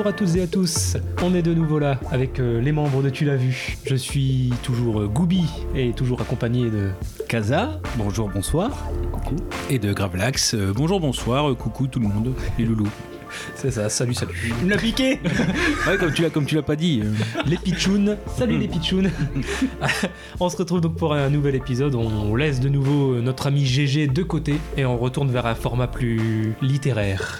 Bonjour à toutes et à tous, on est de nouveau là avec euh, les membres de Tu l'as vu. Je suis toujours euh, Goubi et toujours accompagné de Kaza, bonjour, bonsoir. Et de Gravelax, euh, bonjour, bonsoir, euh, coucou tout le monde, les loulous. C'est ça, salut, salut. Il me l'a piqué Ouais, comme tu l'as, comme tu l'as pas dit. euh. Les pitchouns, salut les pitchouns. on se retrouve donc pour un nouvel épisode. On laisse de nouveau euh, notre ami GG de côté et on retourne vers un format plus littéraire.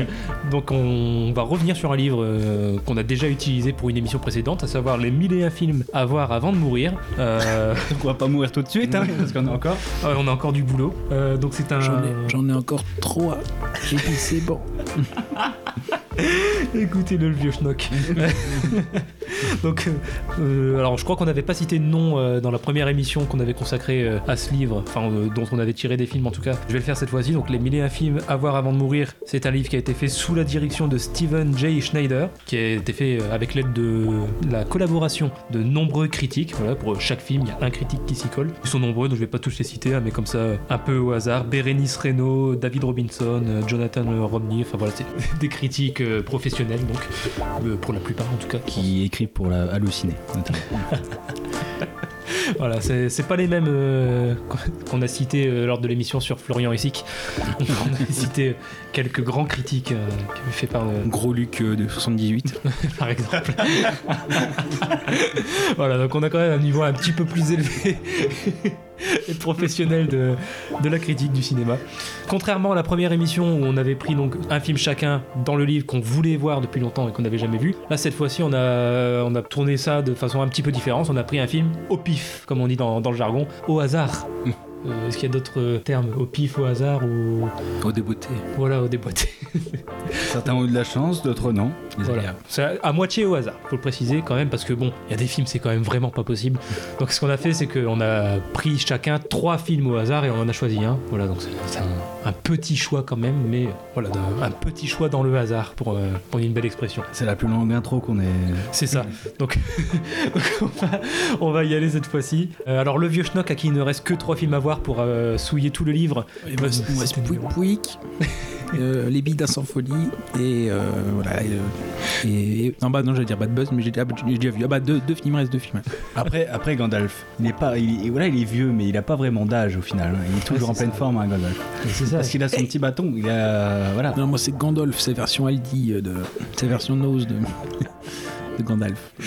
donc on va revenir sur un livre euh, qu'on a déjà utilisé pour une émission précédente, à savoir les 1001 films à voir avant de mourir. Euh, Donc on va pas mourir tout de suite, hein, parce qu'on a encore. ouais, on a encore du boulot. Euh, donc c'est un. J'en ai, j'en ai encore trois. J'ai dit c'est bon. Écoutez le vieux schnock. Donc, euh, euh, alors je crois qu'on n'avait pas cité de nom euh, dans la première émission qu'on avait consacrée euh, à ce livre, enfin dont on avait tiré des films en tout cas. Je vais le faire cette fois-ci. Donc, Les Mille et un films à voir avant de mourir, c'est un livre qui a été fait sous la direction de Steven J. Schneider, qui a été fait avec l'aide de la collaboration de nombreux critiques. Voilà, pour chaque film, il y a un critique qui s'y colle. Ils sont nombreux, donc je vais pas tous les citer, hein, mais comme ça, un peu au hasard. Bérénice Reynaud, David Robinson, Jonathan Romney, enfin voilà, c'est des critiques euh, professionnels, donc euh, pour la plupart en tout cas. Qui écrit pour la halluciner, notamment. Voilà, c'est pas les mêmes euh, qu'on a cités euh, lors de l'émission sur Florian Essic. On a cité quelques grands critiques euh, qui avaient fait par, Gros Luc euh, de 78. par exemple. voilà, donc on a quand même un niveau un petit peu plus élevé et professionnel de, de la critique du cinéma. Contrairement à la première émission où on avait pris donc un film chacun dans le livre qu'on voulait voir depuis longtemps et qu'on n'avait jamais vu, là cette fois-ci on a, on a tourné ça de façon un petit peu différente. On a pris un film au comme on dit dans le jargon, au hasard. Euh, Est-ce qu'il y a d'autres euh, termes Au pif, au hasard ou Au déboîté. voilà, au déboîté Certains ont eu de la chance, d'autres non. Voilà. C'est à- à moitié au hasard, faut le préciser quand même, parce que bon, il y a des films, c'est quand même vraiment pas possible. Donc ce qu'on a fait, c'est qu'on a pris chacun trois films au hasard et on en a choisi un. Voilà, donc c'est un, un petit choix quand même, mais voilà, un petit choix dans le hasard pour, euh, pour une belle expression. C'est la plus longue intro qu'on ait. C'est ça. Donc, donc on, va, on va y aller cette fois-ci. Euh, alors le vieux schnock à qui il ne reste que trois films à voir pour euh, souiller tout le livre. Il me reste, il me reste Pouic Pouic, euh, Les billes d'un sans folie et euh, voilà. Et, euh, et- et- non, bah non, j'allais dire Bad Buzz, mais j'ai ah, bah, déjà vu. Ah bah deux, deux films, il me reste deux films. Après, après Gandalf, il est pas, il, voilà, il est vieux, mais il a pas vraiment d'âge au final. Il est toujours Ouais, en c'est pleine ça. forme, hein, Gandalf. C'est ça. Parce qu'il a son petit bâton. Il a, voilà. Non, moi c'est Gandalf, c'est version Aldi, de, c'est version Nose de, de Gandalf.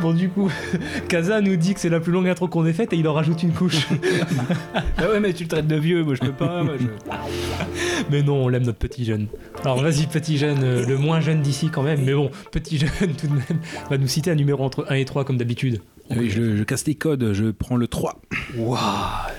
Bon du coup, Kaza nous dit que c'est la plus longue intro qu'on ait faite et il en rajoute une couche. Ah ouais, mais tu le traites de vieux, moi je peux pas. moi, je- Mais non, on l'aime notre petit jeune. Alors vas-y petit jeune, euh, le moins jeune d'ici quand même, mais bon, petit jeune tout de même, va nous citer un numéro entre 1 et 3 comme d'habitude. Oui, je, je casse les codes, je prends le 3. Waouh,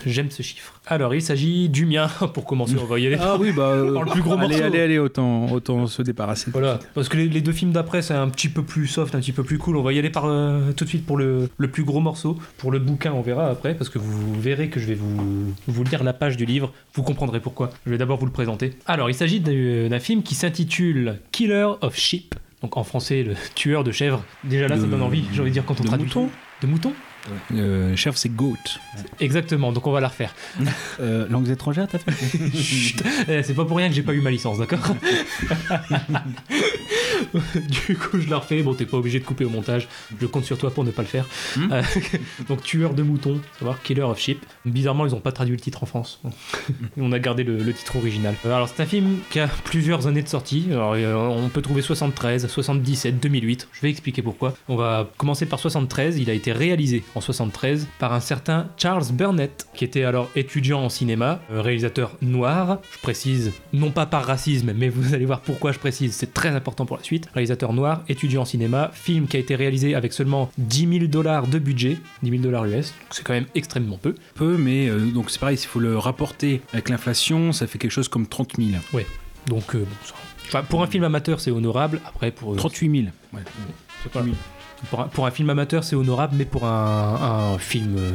j'aime ce chiffre. Alors il s'agit du mien, pour commencer on va y aller. Ah oui, bah. euh, Dans le plus gros allez, morceau. allez, allez, autant, autant se débarrasser. Voilà, parce que les, les deux films d'après c'est un petit peu plus soft, un petit peu plus cool. On va y aller par, euh, tout de suite pour le, le plus gros morceau. Pour le bouquin, on verra après, parce que vous verrez que je vais vous, vous lire la page du livre. Vous comprendrez pourquoi. Je vais d'abord vous le présenter. Alors, il s'agit d'un d'un film qui s'intitule Killer of Sheep. Donc en français, le tueur de chèvres. Déjà là, ça donne envie, j'ai envie de dire quand on de traduit. mouton De mouton Euh, chef, c'est Goat. Exactement, donc on va la refaire. Euh, langues étrangères, t'as fait Chut. Eh, C'est pas pour rien que j'ai pas eu ma licence, d'accord du coup, je la refais. Bon, t'es pas obligé de couper au montage. Je compte sur toi pour ne pas le faire. Hmm. Euh, donc, tueur de moutons, savoir Killer of Sheep. Bizarrement, ils ont pas traduit le titre en France. on a gardé le, le titre original. Euh, Alors, c'est un film qui a plusieurs années de sortie. Alors, on peut trouver 73, 77, 2008. Je vais expliquer pourquoi. On va commencer par 73. Il a été réalisé en 73 par un certain Charles Burnett, qui était alors étudiant en cinéma, euh, réalisateur noir. Je précise, non pas par racisme, mais vous allez voir pourquoi je précise. C'est très important pour la suite. Réalisateur noir, étudiant en cinéma, film qui a été réalisé avec seulement 10 000 dollars de budget, 10 000 dollars US. C'est quand même extrêmement peu. Peu, mais euh, donc c'est pareil, s'il faut le rapporter avec l'inflation, ça fait quelque chose comme 30 000. Donc, euh, bon, ça- enfin, pour un film amateur, c'est honorable. Après, pour, 38 000. Ouais. C'est pas- Pour un, pour un film amateur, c'est honorable, mais pour un, un film, euh,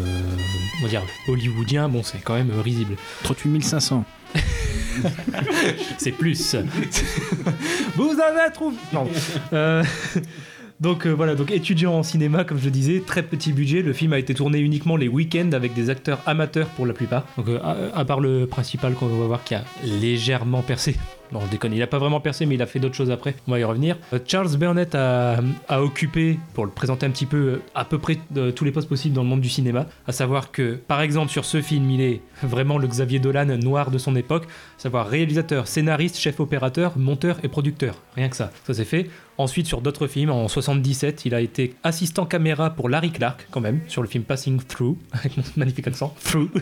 on va dire, hollywoodien, bon, c'est quand même euh, risible. 38 500. C'est plus. Vous avez trouvé. Non. Euh, Donc euh, voilà, donc étudiant en cinéma, comme je le disais, très petit budget. Le film a été tourné uniquement les week-ends avec des acteurs amateurs pour la plupart. Donc à, à part le principal qu'on va voir qui a légèrement percé. Non, je déconne, il a pas vraiment percé, mais il a fait d'autres choses après. On va y revenir. Euh, Charles Burnett a, a occupé, pour le présenter un petit peu, euh, à peu près euh, tous les postes possibles dans le monde du cinéma. À savoir que, par exemple, sur ce film, il est vraiment le Xavier Dolan noir de son époque. Savoir réalisateur, scénariste, chef opérateur, monteur et producteur. Rien que ça. Ça c'est fait. Ensuite, sur d'autres films, en 77, il a été assistant caméra pour Larry Clark, quand même, sur le film Passing Through, avec mon magnifique accent, Through.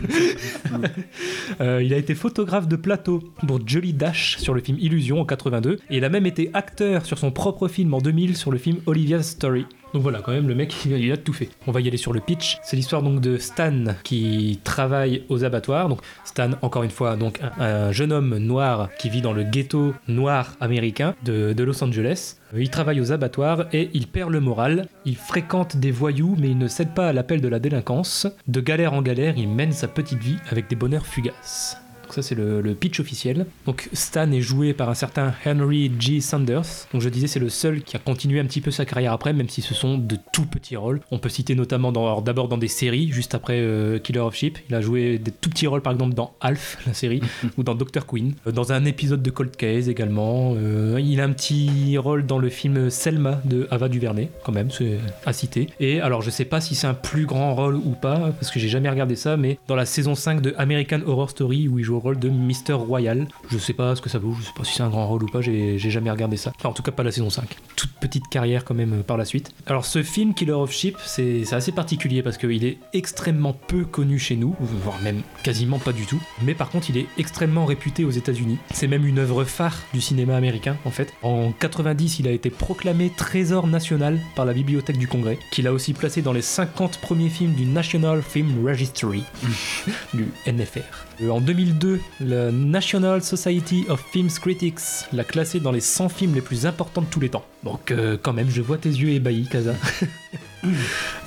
Euh, il a été photographe de plateau pour Jolly Dash sur le film Illusion en 82, et il a même été acteur sur son propre film en 2000 sur le film Olivia's Story. Donc voilà, quand même, le mec, il a- tout fait. On va y aller sur le pitch. C'est l'histoire donc de Stan qui travaille aux abattoirs. Donc Stan, encore une fois, donc un, un jeune homme noir qui vit dans le ghetto noir américain de, Los Angeles. Il travaille aux abattoirs et il perd le moral. Il fréquente des voyous, mais il ne cède pas à l'appel de la délinquance. De galère en galère, il mène sa petite vie avec des bonheurs fugaces. Donc ça c'est le, le pitch officiel. Donc Stan est joué par un certain Henry G. Sanders. Donc je disais c'est le seul qui a continué un petit peu sa carrière après, même si ce sont de tout petits rôles. On peut citer notamment d'abord dans des séries, juste après euh, Killer of Sheep. Il a joué des tout petits rôles par exemple dans Alf, la série, ou dans Doctor Queen. Euh, Dans un épisode de Cold Case également. Euh, il a un petit rôle dans le film Selma de Ava DuVernay, quand même, c'est à citer. Et alors je sais pas si c'est un plus grand rôle ou pas, parce que j'ai jamais regardé ça, mais dans la saison 5 de American Horror Story où il joue rôle de Mr. Royal, je sais pas ce que ça vaut, je sais pas si c'est un grand rôle ou pas, j'ai jamais regardé ça. Enfin, en tout cas pas la saison 5. Toute petite carrière quand même euh, par la suite. Alors ce film Killer of Sheep, c'est c'est assez particulier parce qu'il est extrêmement peu connu chez nous, voire même quasiment pas du tout. Mais par contre il est extrêmement réputé aux États-Unis. C'est même une œuvre phare du cinéma américain en fait. En 90 il a été proclamé trésor national par la Bibliothèque du Congrès, qu'il a aussi placé dans les 50 premiers films du National Film Registry, du NFR. Euh, En 2002, le National Society of Film Critics l'a classé dans les 100 films les plus importants de tous les temps. Donc euh, quand même, je vois tes yeux ébahis, Kaza.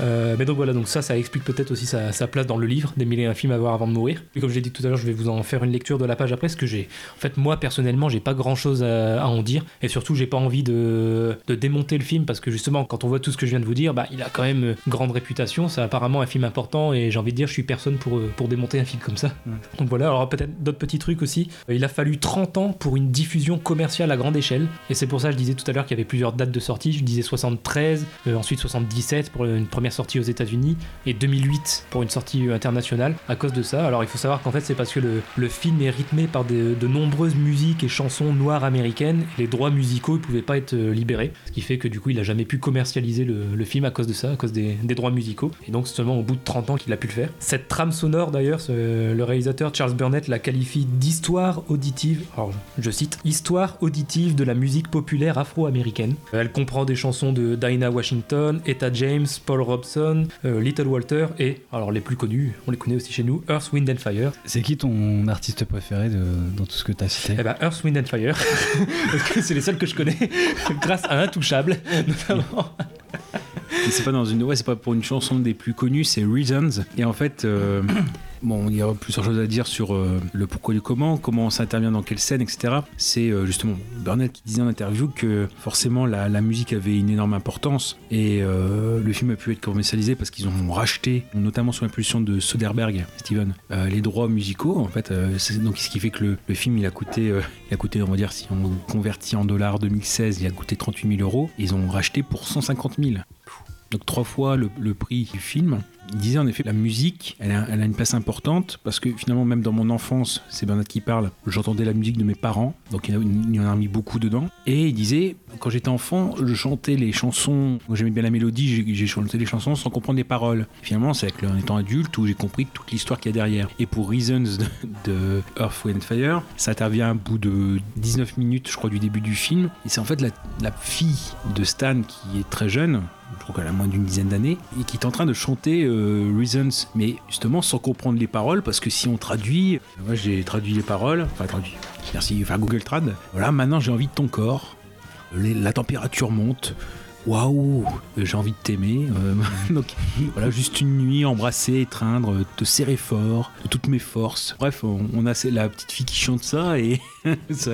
Euh, mais donc voilà, donc ça, ça explique peut-être aussi sa, sa place dans le livre des mille et un films à voir avant de mourir. Et comme je l'ai dit tout à l'heure, je vais vous en faire une lecture de la page après, parce que j'ai, en fait, moi personnellement, j'ai pas grand-chose à, à en dire, et surtout, j'ai pas envie de, de démonter le film, parce que justement, quand on voit tout ce que je viens de vous dire, bah, il a quand même euh, grande réputation, c'est apparemment un film important, et j'ai envie de dire, je suis personne pour, euh, pour démonter un film comme ça. Donc voilà, alors peut-être d'autres petits trucs aussi. Il a fallu 30 ans pour une diffusion commerciale à grande échelle, et c'est pour ça que je disais tout à l'heure qu'il y avait plusieurs dates de sortie. Je disais 73, euh, ensuite 77 pour une première sortie aux États-Unis, et 2008 pour une sortie internationale. À cause de ça, alors il faut savoir qu'en fait c'est parce que le, le film est rythmé par de nombreuses musiques et chansons noires américaines. Les droits musicaux ne pouvaient pas être euh, libérés, ce qui fait que du coup il a jamais pu commercialiser le, film à cause de ça, à cause des, des droits musicaux. Et donc c'est seulement au bout de 30 ans qu'il a pu le faire. Cette trame sonore d'ailleurs, le réalisateur Charles Burnett la qualifie d'histoire auditive. Alors je cite histoire auditive de la musique populaire afro-américaine. Elle comprend des chansons de Dinah Washington, Etta James, Paul Robson, euh, Little Walter et alors les plus connus, on les connaît aussi chez nous, Earth, Wind and Fire. C'est qui ton artiste préféré de, dans tout ce que tu as cité? Eh ben Earth, Wind and Fire, parce que c'est les seuls que je connais grâce à Intouchable notamment. C'est pas pas pour une chanson des plus connues c'est Reasons et en fait euh, Bon, il y a plusieurs choses à dire sur euh, le pourquoi du comment, comment ça intervient dans quelle scène, etc. C'est euh, justement Burnett qui disait en interview que forcément la, musique avait une énorme importance et le film a pu être commercialisé parce qu'ils ont racheté, notamment sous l'impulsion de Soderbergh, Steven, les droits musicaux. En fait, donc ce qui fait que le, le film il a coûté, il a coûté, on va dire, si on convertit en dollars 2016, il a coûté 38 000 euros. Ils ont racheté pour 150 000. Donc trois fois le, prix du film. Il disait en effet la musique, elle a, une place importante parce que finalement même dans mon enfance, c'est Bernard qui parle, j'entendais la musique de mes parents, donc il y en a, mis beaucoup dedans. Et il disait, quand j'étais enfant, je chantais les chansons, j'aimais bien la mélodie, j'ai- chanté les chansons sans comprendre les paroles. Finalement, c'est avec en étant adulte où j'ai compris toute l'histoire qu'il y a derrière. Et pour Reasons de, de Earth, Wind Fire, ça intervient à bout de 19 minutes, je crois, du début du film. Et c'est en fait la, la fille de Stan qui est très jeune, je crois qu'elle a moins d'une dizaine d'années, et qui est en train de chanter euh, Reasons, mais justement sans comprendre les paroles, parce que si on traduit, moi j'ai traduit les paroles, enfin traduit, merci, enfin Google Trad, voilà, maintenant j'ai envie de ton corps, la température monte, waouh, j'ai envie de t'aimer, euh, donc voilà, juste une nuit, embrasser, étreindre, te serrer fort, de toutes mes forces, bref, on, on a la petite fille qui chante ça, et ça,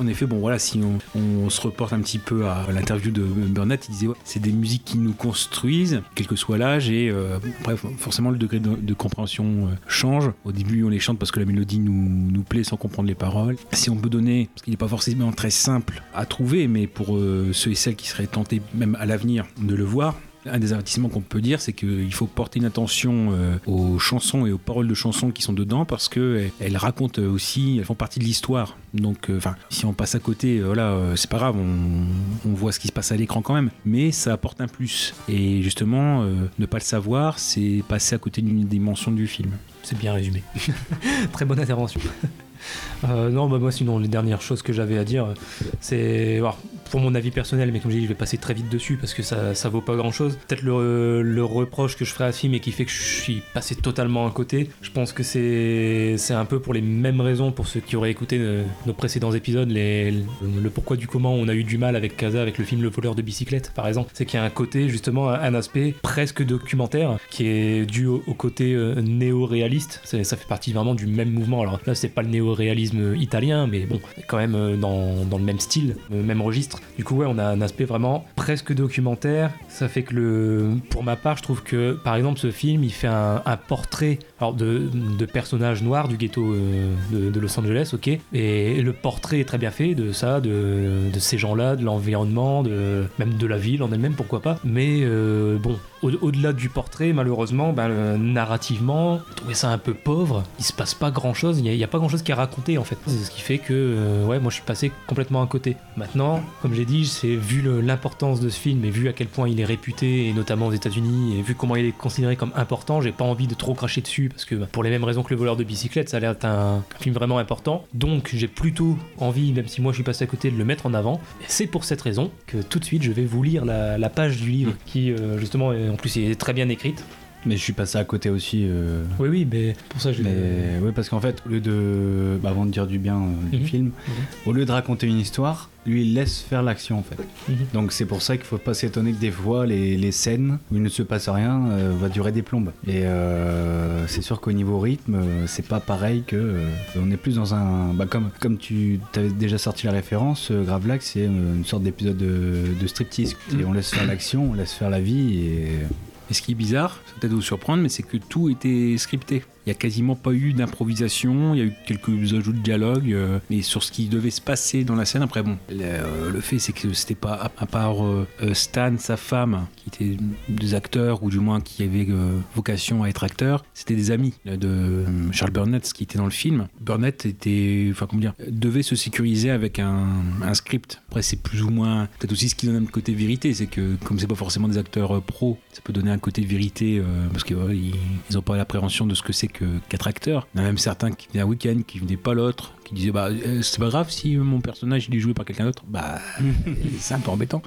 en effet, bon voilà, si on, se reporte un petit peu à l'interview de Burnett, il disait c'est des musiques qui nous construisent, quel que soit l'âge, et euh, forcément le degré de, compréhension euh, change. Au début, on les chante parce que la mélodie nous, nous plaît sans comprendre les paroles. Si on peut donner, parce qu'il n'est pas forcément très simple à trouver, mais pour euh, ceux et celles qui seraient tentés même à l'avenir de le voir, un des avertissements qu'on peut dire, c'est qu'il faut porter une attention euh, aux chansons et aux paroles de chansons qui sont dedans parce que euh, elles racontent aussi, elles font partie de l'histoire. Donc, euh, enfin, si on passe à côté, euh, voilà, c'est pas grave, on, on voit ce qui se passe à l'écran quand même, mais ça apporte un plus. Et justement, ne pas le savoir, c'est passer à côté d'une dimension du film. C'est bien résumé. Très bonne intervention. Euh, non, bah moi sinon les dernières choses que j'avais à dire, c'est pour mon avis personnel, mais comme j'ai dit, je vais passer très vite dessus parce que ça, ça vaut pas grand chose. Peut-être le, reproche que je ferai à ce film et qui fait que je suis passé totalement à côté. Je pense que c'est c'est un peu pour les mêmes raisons pour ceux qui auraient écouté euh, nos précédents épisodes, le, pourquoi du comment on a eu du mal avec Casa, avec le film Le voleur de bicyclette par exemple. C'est qu'il y a un côté justement un aspect presque documentaire qui est dû au, côté euh, néo-réaliste. Ça fait partie vraiment du même mouvement. Alors là, c'est pas le néo-réalisme italien, mais bon, quand même euh, dans, dans le même style, le même registre. Du coup, ouais, on a un aspect vraiment presque documentaire. Ça fait que le, pour ma part, je trouve que par exemple, ce film, il fait un, portrait alors de, personnages noirs du ghetto euh, de, Los Angeles, ok. Et le portrait est très bien fait de ça, de, ces gens-là, de l'environnement, de même de la ville en elle-même, pourquoi pas. Mais euh, bon, au- au-delà du portrait, malheureusement, ben, le- narrativement, j'ai trouvé ça un peu pauvre. Il se passe pas grand-chose. Il n'y a, pas grand-chose qui est raconté en fait. C'est ce qui fait que, euh, ouais, moi je suis passé complètement à côté. Maintenant, comme j'ai dit, c'est vu l'importance de ce film et vu à quel point il est réputé, et notamment aux États-Unis, et vu comment il est considéré comme important, j'ai pas envie de trop cracher dessus parce que bah, pour les mêmes raisons que le voleur de bicyclette, ça a l'air d'être un, film vraiment important. Donc j'ai plutôt envie, même si moi je suis passé à côté, de le mettre en avant. Et c'est pour cette raison que tout de suite je vais vous lire la, la page du livre qui, euh, justement, en plus est très bien écrite. Mais je suis passé à côté aussi. euh, Oui, oui, mais pour ça, j'ai. mais oui, parce qu'en fait, au lieu de. bah, avant de dire du bien euh, du Mhm. film, au lieu de raconter une histoire, lui, il laisse faire l'action en fait. Mhm. Donc c'est pour ça qu'il faut pas s'étonner que des fois, les, les scènes où il ne se passe rien euh, va durer des plombes. Et euh, c'est sûr qu'au niveau rythme, c'est pas pareil que. on est plus dans un. Bah, comme, comme tu avais déjà sorti la référence, Gravelax, c'est une sorte d'épisode de, de striptease. Et on laisse faire l'action, on laisse faire la vie et. Et ce qui est bizarre, ça peut-être vous surprendre, mais c'est que tout était scripté. Il n'y a quasiment pas eu d'improvisation, il y a eu quelques ajouts de dialogue, euh, mais sur ce qui devait se passer dans la scène, après bon, le, euh, fait c'est que c'était pas, à, part euh, Stan, sa femme, qui étaient des acteurs, ou du moins qui avaient vocation à être acteurs, c'était des amis de Charles Burnett, qui était dans le film. Burnett était, enfin comment dire, devait se sécuriser avec un, script. Après c'est plus ou moins, peut-être aussi ce qui donne un côté vérité, c'est que comme c'est pas forcément des acteurs pros, ça peut donner un côté vérité, parce que ouais, ils, ils ont pas l'appréhension de ce que c'est que qu'être acteur. Il y en a même certains qui venaient un week-end, qui venaient pas l'autre, qui disaient bah euh, c'est pas grave si mon personnage il est joué par quelqu'un d'autre. Bah c'est un peu embêtant.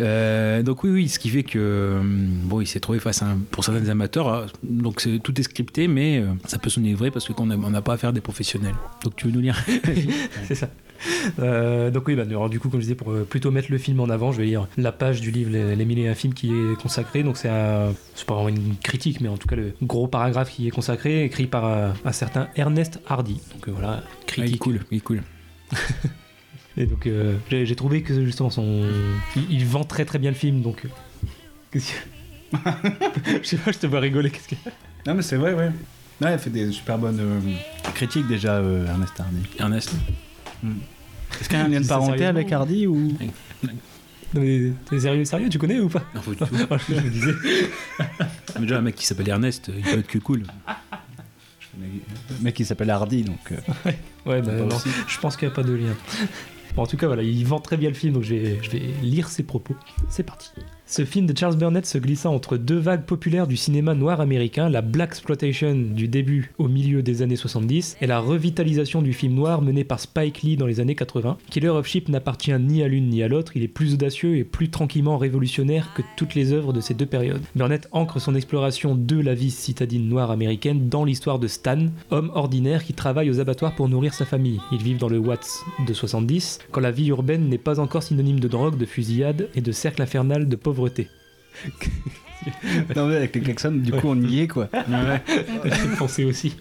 Euh, donc oui oui, ce qui fait que euh, bon il s'est trouvé face à un, pour certains amateurs, hein, donc c'est- tout est scripté, mais ça peut sonner vrai parce qu'on on n'a pas affaire à des professionnels. Donc tu veux nous lire? C'est ça. Euh, donc oui, bah, alors, du coup, comme je disais, pour euh, plutôt mettre le film en avant, je vais lire la page du livre Les, Les Mille et un films qui est consacré. Donc c'est pas vraiment une critique, mais en tout cas le gros paragraphe qui est consacré, écrit par un, un certain Ernest Hardy. Donc euh, voilà, Ah, il est critique. cool, il est cool. Et donc euh, j'ai trouvé que justement son, il, il vend très très bien le film. Donc euh, qu'est-ce que- je sais pas, je te vois rigoler. Qu'est-ce que Non mais c'est vrai, ouais. Ouais, il fait des super bonnes euh, critiques déjà, euh, Ernest Hardy. Ernest. Est-ce qu'il y a un lien de parenté avec Hardy ou Non, mais T'es sérieux, sérieux, tu connais ou pas Non, faut- faut- Je me disais. Mais déjà un mec qui s'appelle Ernest, il peut être que cool. Le mec qui s'appelle Hardy, donc. euh, Ouais, bah, Pas non, aussi. je pense qu'il n'y a pas de lien. Bon, en tout cas, voilà, il vend très bien le film, donc je vais, je vais lire ses propos. C'est parti. Ce film de Charles Burnett se glissa entre deux vagues populaires du cinéma noir américain, la Black Exploitation du début au milieu des années 70 et la revitalisation du film noir mené par Spike Lee dans les années 80. Killer of Sheep n'appartient ni à l'une ni à l'autre, il est plus audacieux et plus tranquillement révolutionnaire que toutes les œuvres de ces deux périodes. Burnett ancre son exploration de la vie citadine noire américaine dans l'histoire de Stan, homme ordinaire qui travaille aux abattoirs pour nourrir sa famille. Ils vivent dans le Watts de 70, quand la vie urbaine n'est pas encore synonyme de drogue, de fusillade et de cercle infernal de pauvreté. non, mais avec les klaxons, du coup, on y est, quoi. J'ai pensé aussi.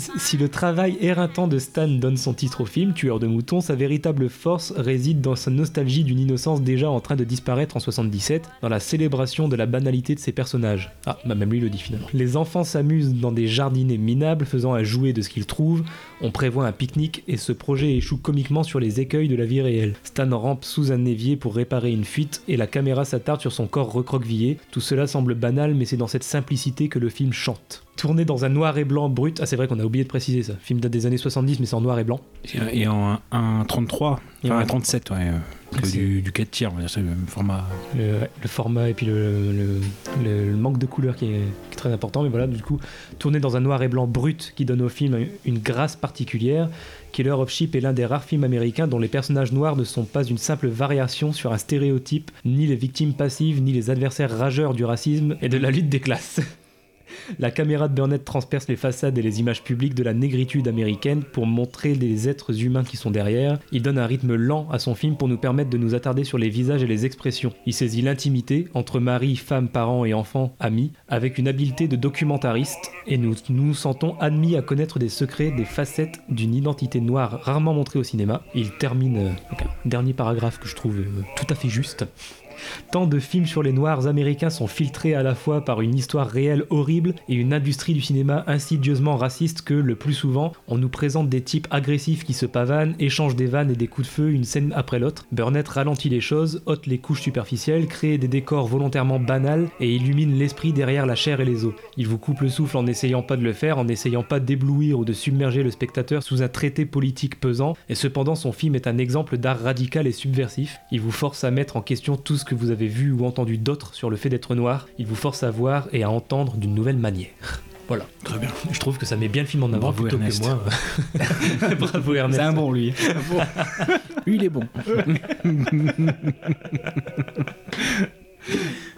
Si le travail éreintant de Stan donne son titre au film, Tueur de moutons, sa véritable force réside dans sa nostalgie d'une innocence déjà en train de disparaître en 77, dans la célébration de la banalité de ses personnages. Ah, bah même lui le dit finalement. Les enfants s'amusent dans des jardinets minables, faisant un jouet de ce qu'ils trouvent, on prévoit un pique-nique et ce projet échoue comiquement sur les écueils de la vie réelle. Stan rampe sous un évier pour réparer une fuite et la caméra s'attarde sur son corps recroquevillé. Tout cela semble banal, mais c'est dans cette simplicité que le film chante. Tourné dans un noir et blanc brut, ah c'est vrai qu'on a oublié de préciser ça. Film date des années 70, mais c'est en noir et blanc. Et en 1.33, Et enfin en- un 37, ouais. euh, du, du 4 tiers, on va dire, c'est le format. Le, ouais, le format et puis le, le- le- le manque de couleur qui est, qui est très important. Mais voilà, du coup, tourné dans un noir et blanc brut qui donne au film une grâce particulière. Killer of Sheep est l'un des rares films américains dont les personnages noirs ne sont pas une simple variation sur un stéréotype, ni les victimes passives, ni les adversaires rageurs du racisme et de la lutte des classes. La caméra de Burnett transperce les façades et les images publiques de la négritude américaine pour montrer les êtres humains qui sont derrière. Il donne un rythme lent à son film pour nous permettre de nous attarder sur les visages et les expressions. Il saisit l'intimité entre mari, femme, parents et enfants, amis, avec une habileté de documentariste et nous nous, sentons admis à connaître des secrets, des facettes d'une identité noire rarement montrée au cinéma. Il termine euh, dernier paragraphe que je trouve euh, tout à fait juste. Tant de films sur les noirs américains sont filtrés à la fois par une histoire réelle horrible et une industrie du cinéma insidieusement raciste que, le plus souvent, on nous présente des types agressifs qui se pavanent, échangent des vannes et des coups de feu une scène après l'autre. Burnett ralentit les choses, ôte les couches superficielles, crée des décors volontairement banals et illumine l'esprit derrière la chair et les os. Il vous coupe le souffle en n'essayant pas de le faire, en n'essayant pas d'éblouir ou de submerger le spectateur sous un traité politique pesant, et cependant son film est un exemple d'art radical et subversif. Il vous force à mettre en question tout ce que vous avez vu ou entendu d'autres sur le fait d'être noir, il vous force à voir et à entendre d'une nouvelle manière. Voilà. Très bien. Je trouve que ça met bien le film en avant Bravo, plutôt Ernest. que moi. Bravo Ernest. C'est un bon, lui. Lui, il est bon.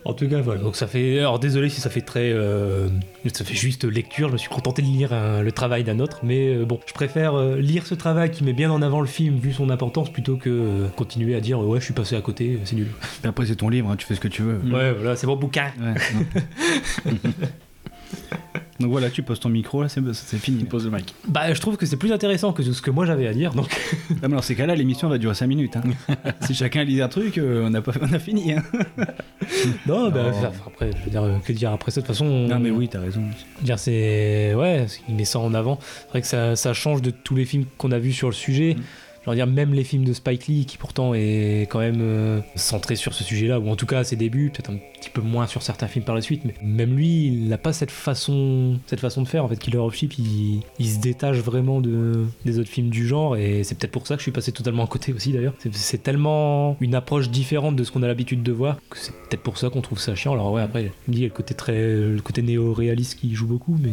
En tout cas, voilà. Donc ça fait. Alors désolé si ça fait très. euh, Ça fait juste lecture. Je me suis contenté de lire un- le travail d'un autre. Mais euh, bon, je préfère euh, lire ce travail qui met bien en avant le film vu son importance plutôt que euh, continuer à dire ouais, je suis passé à côté, c'est nul. Et Après, c'est ton livre, hein, tu fais ce que tu veux. Ouais, voilà, c'est mon bouquin. Ouais. Donc voilà, tu poses ton micro, là, c'est c'est fini. Pose le mic. Bah, je trouve que c'est plus intéressant que ce que moi j'avais à dire. Donc, mais dans ces cas-là, l'émission va durer 5 minutes. hein. si chacun lit un truc, euh, on, a pas, on a fini. hein. non, bah, Non. enfin, après, je veux dire, euh, que dire après ça De toute façon, Non, mais oui, t'as raison. dire c'est ouais il met ça en avant c'est vrai que ça, ça change de tous les films qu'on a vus sur le sujet je veux dire même les films de Spike Lee qui pourtant est quand même euh, centré sur ce sujet là ou en tout cas à ses débuts peut-être un petit peu moins sur certains films par la suite mais même lui il n'a pas cette façon cette façon de faire en fait Killer of Sheep il, il se détache vraiment de, des autres films du genre et c'est peut-être pour ça que je suis passé totalement à côté aussi d'ailleurs. C'est, c'est tellement une approche différente de ce qu'on a l'habitude de voir que c'est peut-être pour ça qu'on trouve ça chiant. Alors ouais après il me dit il y a le côté très le côté néo-réaliste qui joue beaucoup mais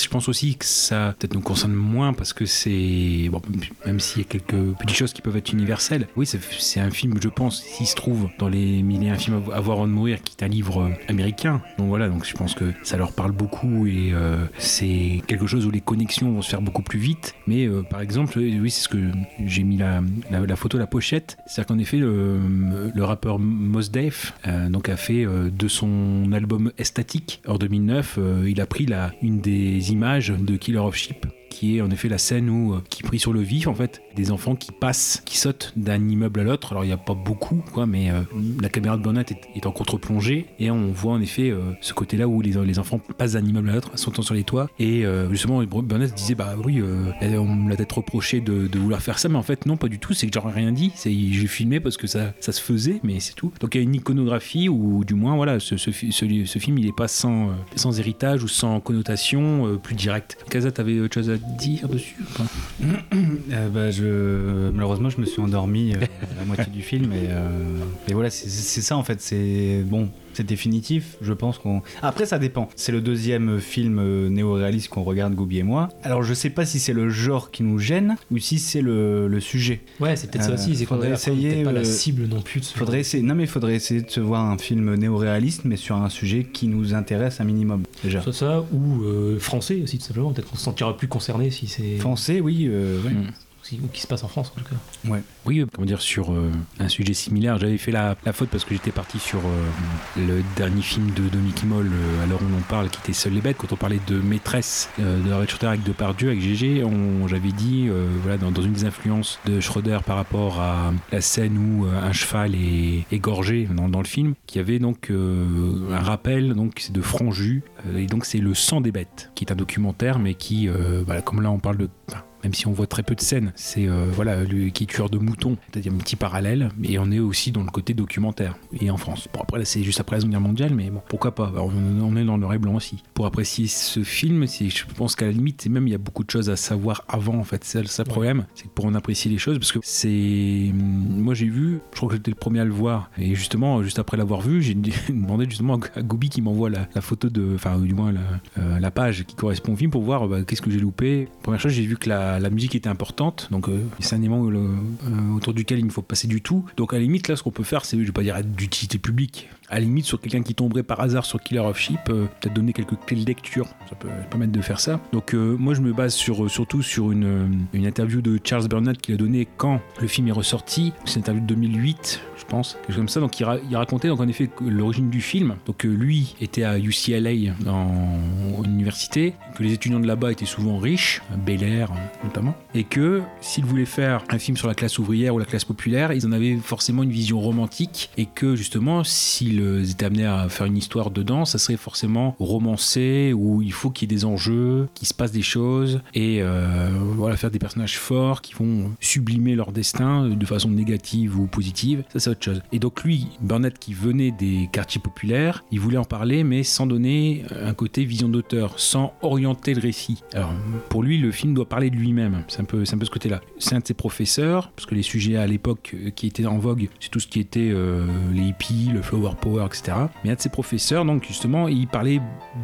Je pense aussi que ça peut-être nous concerne moins parce que c'est bon, même s'il y a quelques petites choses qui peuvent être universelles. Oui, c'est un film, je pense, s'il se trouve dans les mille et un films à voir de mourir, qui est un livre euh, américain. Donc voilà, donc je pense que ça leur parle beaucoup et euh, c'est quelque chose où les connexions vont se faire beaucoup plus vite. Mais euh, par exemple, oui, c'est ce que j'ai mis la, la, la photo, la pochette. C'est-à-dire qu'en effet, le, rappeur Mos Def donc a fait de son album Estatic en 2009, euh, il a pris la, une des images de Killer of Sheep qui est en effet la scène où euh, qui prit sur le vif en fait des enfants qui passent qui sautent d'un immeuble à l'autre. Alors il n'y a pas beaucoup quoi mais euh, la caméra de Burnett est, en contre-plongée et on voit en effet euh, ce côté là où les, les enfants passent d'un immeuble à l'autre sautant sur les toits. Et euh, justement Burnett disait bah oui on me l'a peut-être reproché de, vouloir faire ça mais en fait non pas du tout. C'est que j'aurais rien dit. C'est j'ai filmé parce que ça, ça se faisait mais c'est tout. Donc il y a une iconographie ou du moins voilà ce, ce, fi- ce- ce film il est pas sans, sans héritage ou sans connotation plus directe. Kaza t'avais autre chose à dire dessus Euh, bah. Malheureusement, je me suis endormi euh, la moitié du film. Et, euh, et voilà, c'est ça en fait. C'est bon, c'est définitif. Je pense qu'on. Après, ça dépend. C'est le deuxième film euh, néo-réaliste qu'on regarde, Goubi et moi. Alors, je sais pas si c'est le genre qui nous gêne ou si c'est le, le sujet. Ouais, c'est peut-être ça aussi, c'est qu'on faudrait est essayer, pas la euh, cible non plus de ce Faudrait essayer. Non, mais il faudrait essayer de se voir un film néo-réaliste, mais sur un sujet qui nous intéresse un minimum déjà. Soit ça, ou euh, français aussi, tout simplement. Peut-être qu'on se sentira plus concerné si c'est. Français, oui. euh, ouais. Mm. Ou qui se passe en France en tout cas. Oui, comment dire, sur euh, un sujet similaire. J'avais fait la, la faute parce que j'étais parti sur euh, le dernier film de Dominique Kimmel, euh, à l'heure où on en parle, qui était Seul les bêtes. Quand on parlait de maîtresse euh, de la Schroeder avec Depardieu, avec GG, on- j'avais dit, euh, voilà, dans, dans une des influences de Schroeder par rapport à la scène où euh, un cheval est égorgé dans, dans le film, qu'il y avait donc euh, un rappel donc c'est de Franju, euh, et donc c'est Le sang des bêtes, qui est un documentaire, mais qui, euh, voilà, comme là on parle de. enfin, même si on voit très peu de scènes, c'est euh, voilà lui qui est tueur de moutons, c'est-à-dire un petit parallèle, et on est aussi dans le côté documentaire et en France. Bon après c'est juste après la Seconde Guerre mondiale, mais bon pourquoi pas Alors, on, est dans le et blanc aussi. Pour apprécier ce film, je pense qu'à la limite même il y a beaucoup de choses à savoir avant en fait. C'est ça le problème, c'est que pour en apprécier les choses, parce que c'est moi j'ai vu, je crois que j'étais le premier à le voir, et justement juste après l'avoir vu, j'ai demandé justement à Gobi qui m'envoie la, la photo de, enfin du moins la, euh, la page qui correspond au film pour voir bah, qu'est-ce que j'ai loupé. Première chose, j'ai vu que la, la musique était importante, donc euh, c'est un élément euh, euh, autour duquel il ne faut passer du tout. Donc à la limite, là, ce qu'on peut faire, c'est, je vais pas dire être d'utilité publique, à limite, sur quelqu'un qui tomberait par hasard sur Killer of Sheep, euh, peut-être donner quelques clés de lecture, ça peut permettre de faire ça. Donc euh, moi, je me base sur, euh, surtout sur une, euh, une interview de Charles Burnett qu'il a donné quand le film est ressorti, c'est une interview de 2008, je pense, quelque chose comme ça. Donc il, ra- il racontait donc en effet l'origine du film. Donc lui était à UCLA en, université, que les étudiants de là-bas étaient souvent riches, Bel Air notamment, et que s'ils voulaient faire un film sur la classe ouvrière ou la classe populaire, ils en avaient forcément une vision romantique, et que justement s'ils étaient amenés à faire une histoire dedans, ça serait forcément romancé où il faut qu'il y ait des enjeux, qu'il se passe des choses, et euh, voilà faire des personnages forts qui vont sublimer leur destin de façon négative ou positive. Ça c'est autre chose. Et donc lui, Burnett qui venait des quartiers populaires, il voulait en parler, mais sans donner un côté vision d'auteur, sans orienter le récit. Alors, pour lui, le film doit parler de lui-même. C'est un peu, un peu ce côté-là. C'est un de ses professeurs, parce que les sujets à l'époque euh, qui étaient en vogue, c'est tout ce qui était euh, les hippies, le flower power, etc. Mais un de ses professeurs, donc justement, il parlait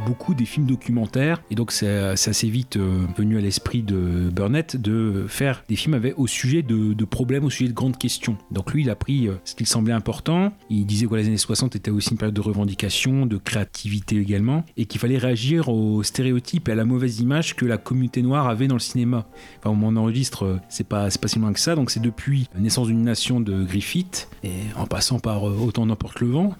beaucoup des films documentaires, et donc c'est c'est assez vite euh, venu à l'esprit de Burnett de faire des films avec, au sujet de, problèmes, au sujet de grandes questions. Donc lui, il a pris euh, ce qu'il semblait important. Il disait que les années 60 étaient aussi une période de revendication, de créativité également, et qu'il fallait réagir aux stéréotypes et à la mauvaise image que la communauté noire avait dans le cinéma. Enfin, au moment on enregistre, euh, c'est pas, pas si loin que ça. Donc c'est depuis la naissance d'une nation de Griffith, et en passant par autant n'importe le vent,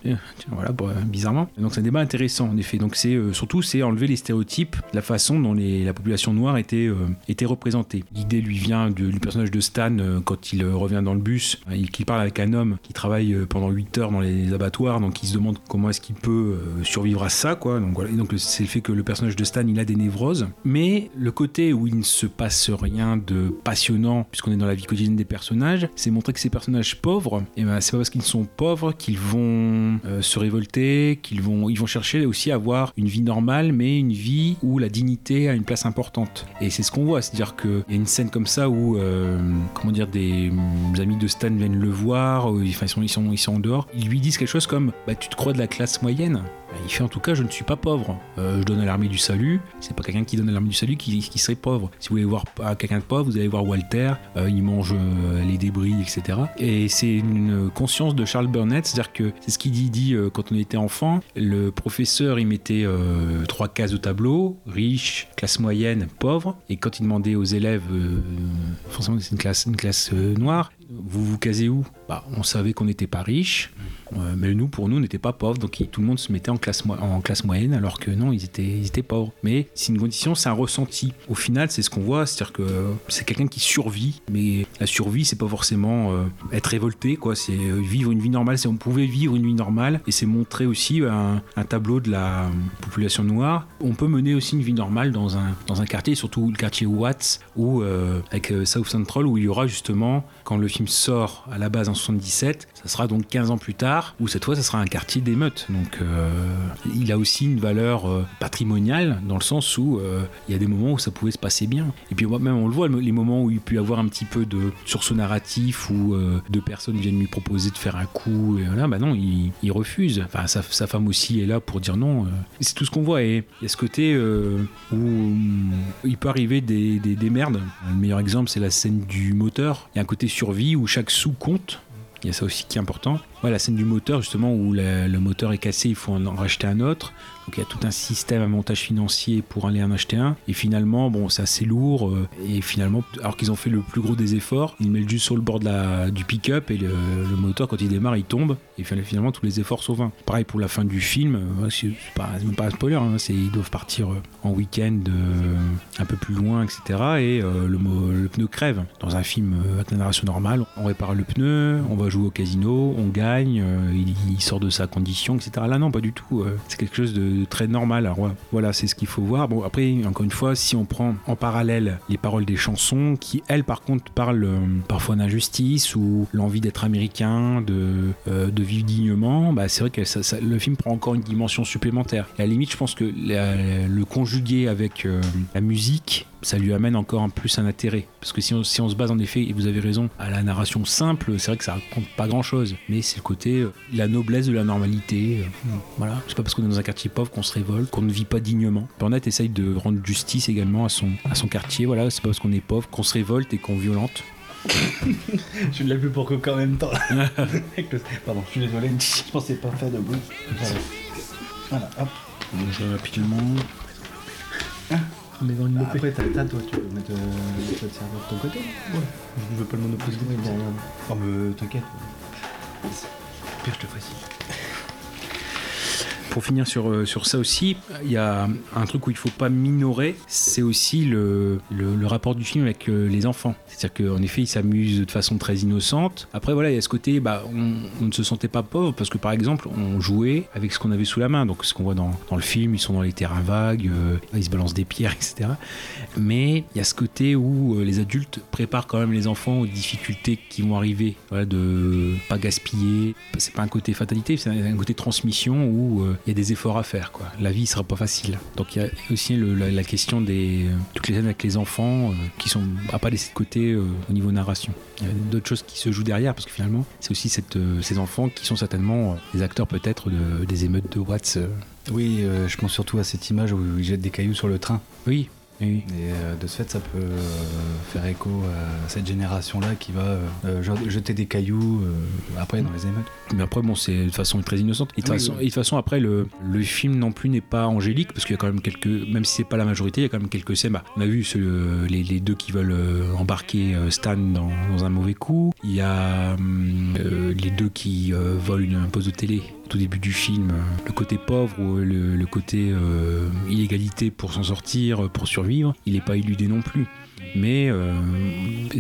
voilà, bah, bizarrement. Donc c'est un débat intéressant en effet. Donc c'est euh, surtout c'est enlever les stéréotypes, la façon dont les- la population noire était, euh, était représentée. L'idée lui vient de- du personnage de Stan euh, quand il revient dans le bus, il parle avec un homme qui travaille pendant 8 heures dans les abattoirs, donc il se demande comment est-ce qu'il peut survivre à ça, quoi. Donc voilà, donc c'est le fait que le personnage de Stan il a des névroses, mais le côté où il ne se passe rien de passionnant, puisqu'on est dans la vie quotidienne des personnages, c'est montrer que ces personnages pauvres, et ben c'est pas parce qu'ils sont pauvres qu'ils vont euh, se révolter, qu'ils vont, ils vont chercher aussi à avoir une vie normale, mais une vie où la dignité a une place importante. Et c'est ce qu'on voit, c'est-à-dire qu'il y a une scène comme ça où, euh, comment dire, des euh, amis de Stan viennent le voir, ils sont, ils sont, ils sont en dehors, ils lui disent quelque chose comme, bah tu te crois de la classe moyenne? Il fait en tout cas, je ne suis pas pauvre. Euh, je donne à l'armée du salut. C'est pas quelqu'un qui donne à l'armée du salut qui, serait pauvre. Si vous voulez voir pas quelqu'un de pauvre, vous allez voir Walter. Euh, il mange euh, les débris, etc. Et c'est une conscience de Charles Burnett, c'est-à-dire que c'est ce qu'il dit, euh, quand on était enfant. Le professeur, il mettait euh, trois cases au tableau riche, classe moyenne, pauvre. Et quand il demandait aux élèves, euh, forcément c'est une classe, euh, noire, vous vous casez où? Bah, On savait qu'on n'était pas riche, euh, mais nous, pour nous, on n'était pas pauvres, donc tout le monde se mettait en classe, mo- en classe moyenne, alors que non, ils étaient, ils pauvres. Mais c'est une condition, c'est un ressenti. Au final, c'est ce qu'on voit, c'est-à-dire que c'est quelqu'un qui survit, mais la survie, c'est pas forcément euh, être révolté, quoi. C'est euh, vivre une vie normale. C'est on pouvait vivre une vie normale, et c'est montrer aussi un, tableau de la population noire. On peut mener aussi une vie normale dans un, quartier, surtout le quartier Watts, euh, avec South Central, où il y aura justement, quand le film sort à la base en 77, ça sera donc 15 ans plus tard, où cette fois, ça sera un quartier d'émeutes. Donc, euh, il a aussi une valeur euh, patrimoniale, dans le sens où euh, il y a des moments où ça pouvait se passer bien. Et puis, même, on le voit, les moments où il peut y avoir un petit peu de sursaut narratif, où deux personnes viennent lui proposer de faire un coup, et voilà, bah non, il, refuse. Enfin, sa, femme aussi est là pour dire non. c'est tout ce qu'on voit. Et il y a ce côté où hum, il peut arriver des, des merdes. Le meilleur exemple, c'est la scène du moteur. Il y a un côté survie où chaque sou compte. Il y a ça aussi qui est important. La scène du moteur, justement, où le moteur est cassé, il faut en racheter un autre. Donc il y a tout un système, un montage financier pour aller en acheter un. Et finalement, bon, c'est assez lourd. euh, Et finalement, alors qu'ils ont fait le plus gros des efforts, ils mettent juste sur le bord de la, du pick-up et le, moteur, quand il démarre, il tombe. Et finalement, tous les efforts sont vains. Pareil pour la fin du film, euh, c'est pas, un spoiler, hein, ils doivent partir euh, en week-end un peu plus loin, etc. Et le, pneu crève. Dans un film avec la narration normale, on répare le pneu, on va jouer au casino, on gagne, il, sort de sa condition, etc. Là, non, pas du tout. c'est quelque chose de très normal. Alors voilà, c'est ce qu'il faut voir. Bon, après, encore une fois, si on prend en parallèle les paroles des chansons, qui elles, par contre, parlent euh, parfois d'injustice ou l'envie d'être américain, de, euh, de vivre dignement, bah, c'est vrai que le film prend encore une dimension supplémentaire. Et à la limite, je pense que le conjuguer avec euh, la musique, ça lui amène encore un plus un intérêt. Parce que si on, si on se base en effet, et vous avez raison, à la narration simple, c'est vrai que ça raconte pas grand chose. Mais c'est le côté, euh, la noblesse de la normalité. euh, voilà. C'est pas parce qu'on est dans un quartier pauvre qu'on se révolte, qu'on ne vit pas dignement. Burnett essaye de rendre justice également à son, à son quartier. Voilà, c'est pas parce qu'on est pauvre qu'on se révolte et qu'on violente. Je ne l'ai plus pour que en même temps. Pardon, je suis désolé. Je pensais pas faire de bruit. Voilà, hop. Vais rapidement. Mais dans une Ah, Après, t'as toi, tu peux mettre euh, tu peux te servir de ton côté. Je veux pas le monopoliser. Oui, bon, oh, mais t'inquiète. Pire, je te ferai si. Pour finir sur, euh, sur ça aussi, il y a un truc où il faut pas minorer, c'est aussi le, le, rapport du film avec euh, les enfants. C'est-à-dire qu'en effet, ils s'amusent de façon très innocente. Après, voilà, il y a ce côté, bah, on, ne se sentait pas pauvre parce que par exemple, on jouait avec ce qu'on avait sous la main. Donc, ce qu'on voit dans, dans le film, ils sont dans les terrains vagues, euh, ils se balancent des pierres, etc. Mais il y a ce côté où les adultes préparent quand même les enfants aux difficultés qui vont arriver. Voilà, de pas gaspiller. C'est pas un côté fatalité, c'est un, côté transmission où il y a des efforts à faire. Quoi. La vie ne sera pas facile. Donc il y a aussi le- la, la question des toutes les scènes avec les enfants euh, qui sont à pas laisser de côté euh, au niveau narration. Il y a d'autres choses qui se jouent derrière parce que finalement, c'est aussi cette, euh, ces enfants qui sont certainement euh, des acteurs peut-être de- des émeutes de Watts. euh. Oui, euh, je pense surtout à cette image où il jette des cailloux sur le train. Oui, oui. Et euh, de ce fait, ça peut euh, faire écho à cette génération-là qui va euh, jeter des cailloux après dans les émeutes. Mais après, bon, c'est de façon très innocente. Et de, Oui, façon, oui. après, le, le film non plus n'est pas angélique, parce qu'il y a quand même quelques. Même si c'est pas la majorité, il y a quand même quelques scènes. Bah, on a vu ce- les, les deux qui veulent embarquer Stan dans, dans un mauvais coup. Il y a hum, les deux qui volent une, un poste de télé tout début du film. Le côté pauvre ou le, côté euh, illégalité pour s'en sortir, pour survivre, il n'est pas éludé non plus. Mais euh,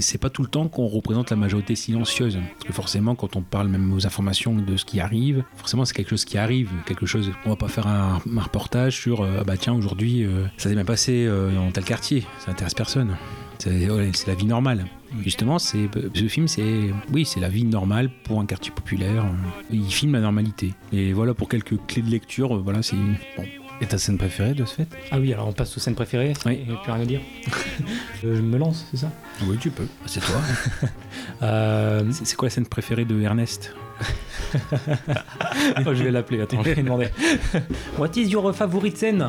c'est pas tout le temps qu'on représente la majorité silencieuse. Parce que forcément, quand on parle même aux informations de ce qui arrive, forcément c'est quelque chose qui arrive, quelque chose. On va pas faire un, reportage sur euh, ah bah tiens aujourd'hui euh, ça s'est bien passé dans tel quartier, ça intéresse personne. C'est la vie normale. Justement, c'est ce film, c'est oui, c'est la vie normale pour un quartier populaire. Il filme la normalité. Et voilà pour quelques clés de lecture. euh, Voilà, c'est bon. Et ta scène préférée de ce fait? Ah oui, alors on passe aux scènes préférées. Oui. Il n'y a plus rien à dire. Euh, je me lance, c'est ça? Oui, tu peux. C'est toi. Euh, c'est c'est quoi la scène préférée de Ernest? Oh, Je vais l'appeler, attends, je vais lui demander. What is your favorite scène?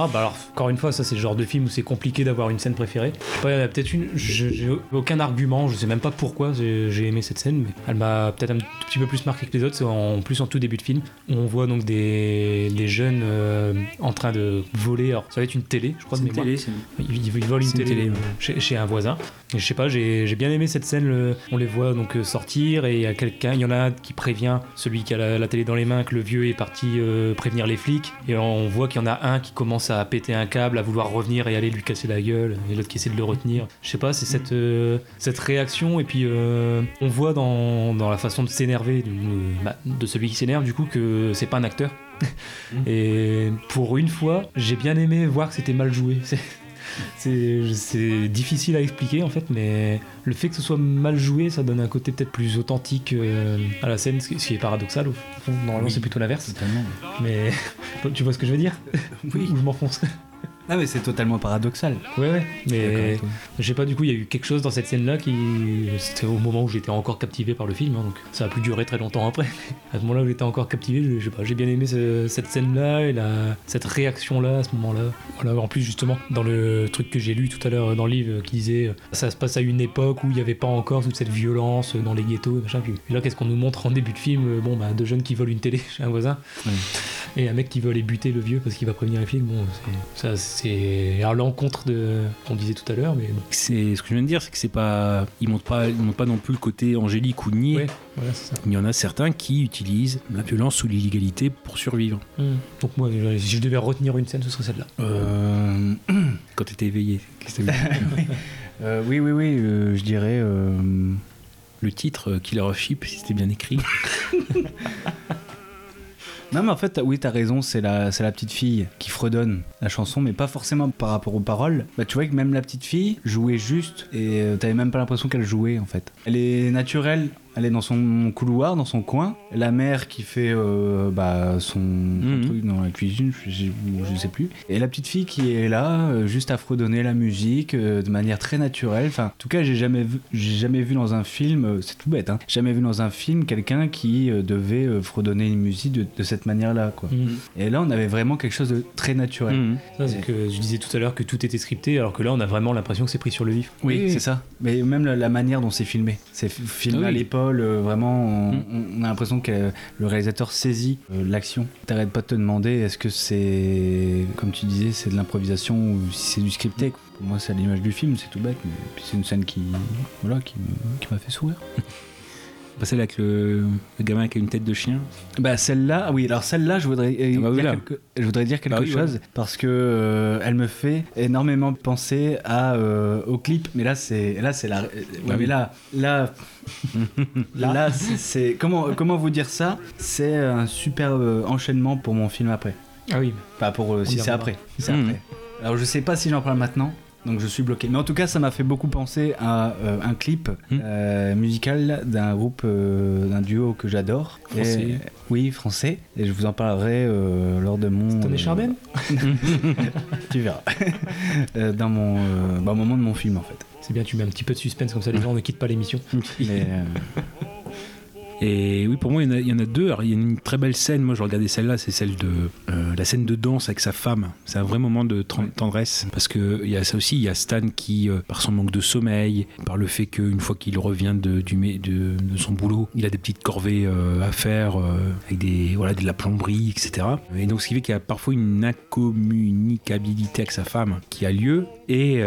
Ah bah alors, encore une fois, ça c'est le genre de film où c'est compliqué d'avoir une scène préférée. Je sais pas, il y en a peut-être une, j'ai aucun argument, je sais même pas pourquoi j'ai aimé cette scène, mais elle m'a peut-être un petit peu plus marqué que les autres, c'est en plus en tout début de film, on voit donc des, des jeunes euh, en train de voler, alors ça va être une télé, je crois de mémoire. c'est Ils, ils- ils volent une une télé, télé, ouais. chez, chez un voisin. Et je sais pas, j'ai j'ai bien aimé cette scène. le- on les voit donc euh, sortir et il y a quelqu'un, il y en a qui prévient celui qui a la, la télé dans les mains que le vieux est parti euh, prévenir les flics. Et on voit qu'il y en a un qui commence à péter un câble, à vouloir revenir et aller lui casser la gueule, et l'autre qui essaie de le retenir. Je sais pas, c'est cette, euh, cette réaction. Et puis euh, on voit dans, dans la façon de s'énerver bah, de celui qui s'énerve du coup que c'est pas un acteur. Et pour une fois, j'ai bien aimé voir que c'était mal joué. C'est- difficile à expliquer en fait, mais le fait que ce soit mal joué, ça donne un côté peut-être plus authentique euh, à la scène, ce qui est paradoxal. Au fond, normalement, Oui. c'est plutôt l'inverse. Mais tu vois ce que je veux dire? Oui. Ou je m'enfonce? Ah mais c'est totalement paradoxal. Ouais, ouais. Mais je sais pas, du coup, il y a eu quelque chose dans cette scène-là qui. C'était au moment où j'étais encore captivé par le film, hein, donc ça a pu durer très longtemps après. à ce moment-là où j'étais encore captivé, je, je sais pas, j'ai bien aimé ce- cette scène-là et la, cette réaction-là à ce moment-là. Voilà, en plus, justement, dans le truc que j'ai lu tout à l'heure dans le livre qui disait ça se passe à une époque où il n'y avait pas encore toute cette violence dans les ghettos, et machin. Puis là, qu'est-ce qu'on nous montre en début de film Euh, Bon, bah, deux jeunes qui volent une télé chez un voisin et un mec qui veut aller buter le vieux parce qu'il va prévenir les flics. Bon, ça, c'est à l'encontre de qu'on disait tout à l'heure, mais bon. C'est ce que je viens de dire, c'est que c'est pas, ils montrent pas, ils montrent pas non plus le côté angélique ou niais. Ouais, voilà, c'est ça. Il y en a certains qui utilisent la violence ou l'illégalité pour survivre. Donc moi, si je devais retenir une scène, ce serait celle-là. Euh, Quand tu étais éveillé, qu'est-ce que t'as vu euh, oui, oui, oui, euh, je dirais. euh, le titre euh, Killer of Sheep, si c'était bien écrit. Mais en fait, oui, t'as raison, c'est la, c'est la petite fille qui fredonne la chanson, mais pas forcément par rapport aux paroles. Bah, tu vois que même la petite fille jouait juste et euh, t'avais même pas l'impression qu'elle jouait en fait. Elle est naturelle, elle est dans son couloir, dans son coin. La mère qui fait euh, bah, son, Mhm. truc dans la cuisine, je, je- je sais plus. Et la petite fille qui est là, euh, juste à fredonner la musique euh, de manière très naturelle. Enfin, en tout cas, j'ai jamais vu, j'ai jamais vu dans un film, c'est tout bête, hein, jamais vu dans un film quelqu'un qui euh, devait fredonner une musique de, de cette manière-là, quoi. Et là, on avait vraiment quelque chose de très naturel. Mhm. Ça, c'est que je disais tout à l'heure que tout était scripté, alors que là, on a vraiment l'impression que c'est pris sur le vif. Oui, c'est ça. Mais même la, la manière dont c'est filmé. C'est filmé oui. à l'épaule, euh, vraiment, on, Mm. on a l'impression que le réalisateur saisit euh, l'action. T'arrêtes pas de te demander est-ce que c'est, comme tu disais, c'est de l'improvisation ou si c'est du scripté? Pour moi, c'est à l'image du film, c'est tout bête, mais c'est une scène qui, voilà, qui m'a fait sourire. Pas celle avec le, le gamin qui a une tête de chien. Bah celle-là, ah oui, alors celle-là, je voudrais, euh, Ah bah oui, dire quelque, je voudrais dire quelque Bah oui, chose parce que euh, elle me fait énormément penser à euh, au clip, mais là c'est là c'est la, ouais, Ah mais oui. là là là, c'est- c'est comment comment vous dire ça? C'est un super euh, enchaînement pour mon film après. Ah oui. Pas pour euh, si c'est après. si c'est après. Alors je sais pas si j'en parle maintenant Donc je suis bloqué. Mais en tout cas, ça m'a fait beaucoup penser à euh, un clip Hmm. euh, musical d'un groupe, euh, d'un duo que j'adore. Français. Et- Oui, français. Et je vous en parlerai lors de mon. Euh, Chardin Tu verras. Dans mon bah, au moment de mon film en fait. C'est bien, tu mets un petit peu de suspense comme ça les gens ne quittent pas l'émission. Mais, Et oui, pour moi, il y en a, il y en a deux. Alors, il y a une très belle scène. Moi, je regardais celle-là, c'est celle de euh, la scène de danse avec sa femme. C'est un vrai moment de tendresse parce que il y a ça aussi. Il y a Stan qui, euh, par son manque de sommeil, par le fait qu'une fois qu'il revient de, du, mé- de, de son boulot, il a des petites corvées euh, à faire avec des voilà de la plomberie, etc. Et donc, ce qui fait qu'il y a parfois une incommunicabilité avec sa femme qui a lieu. Et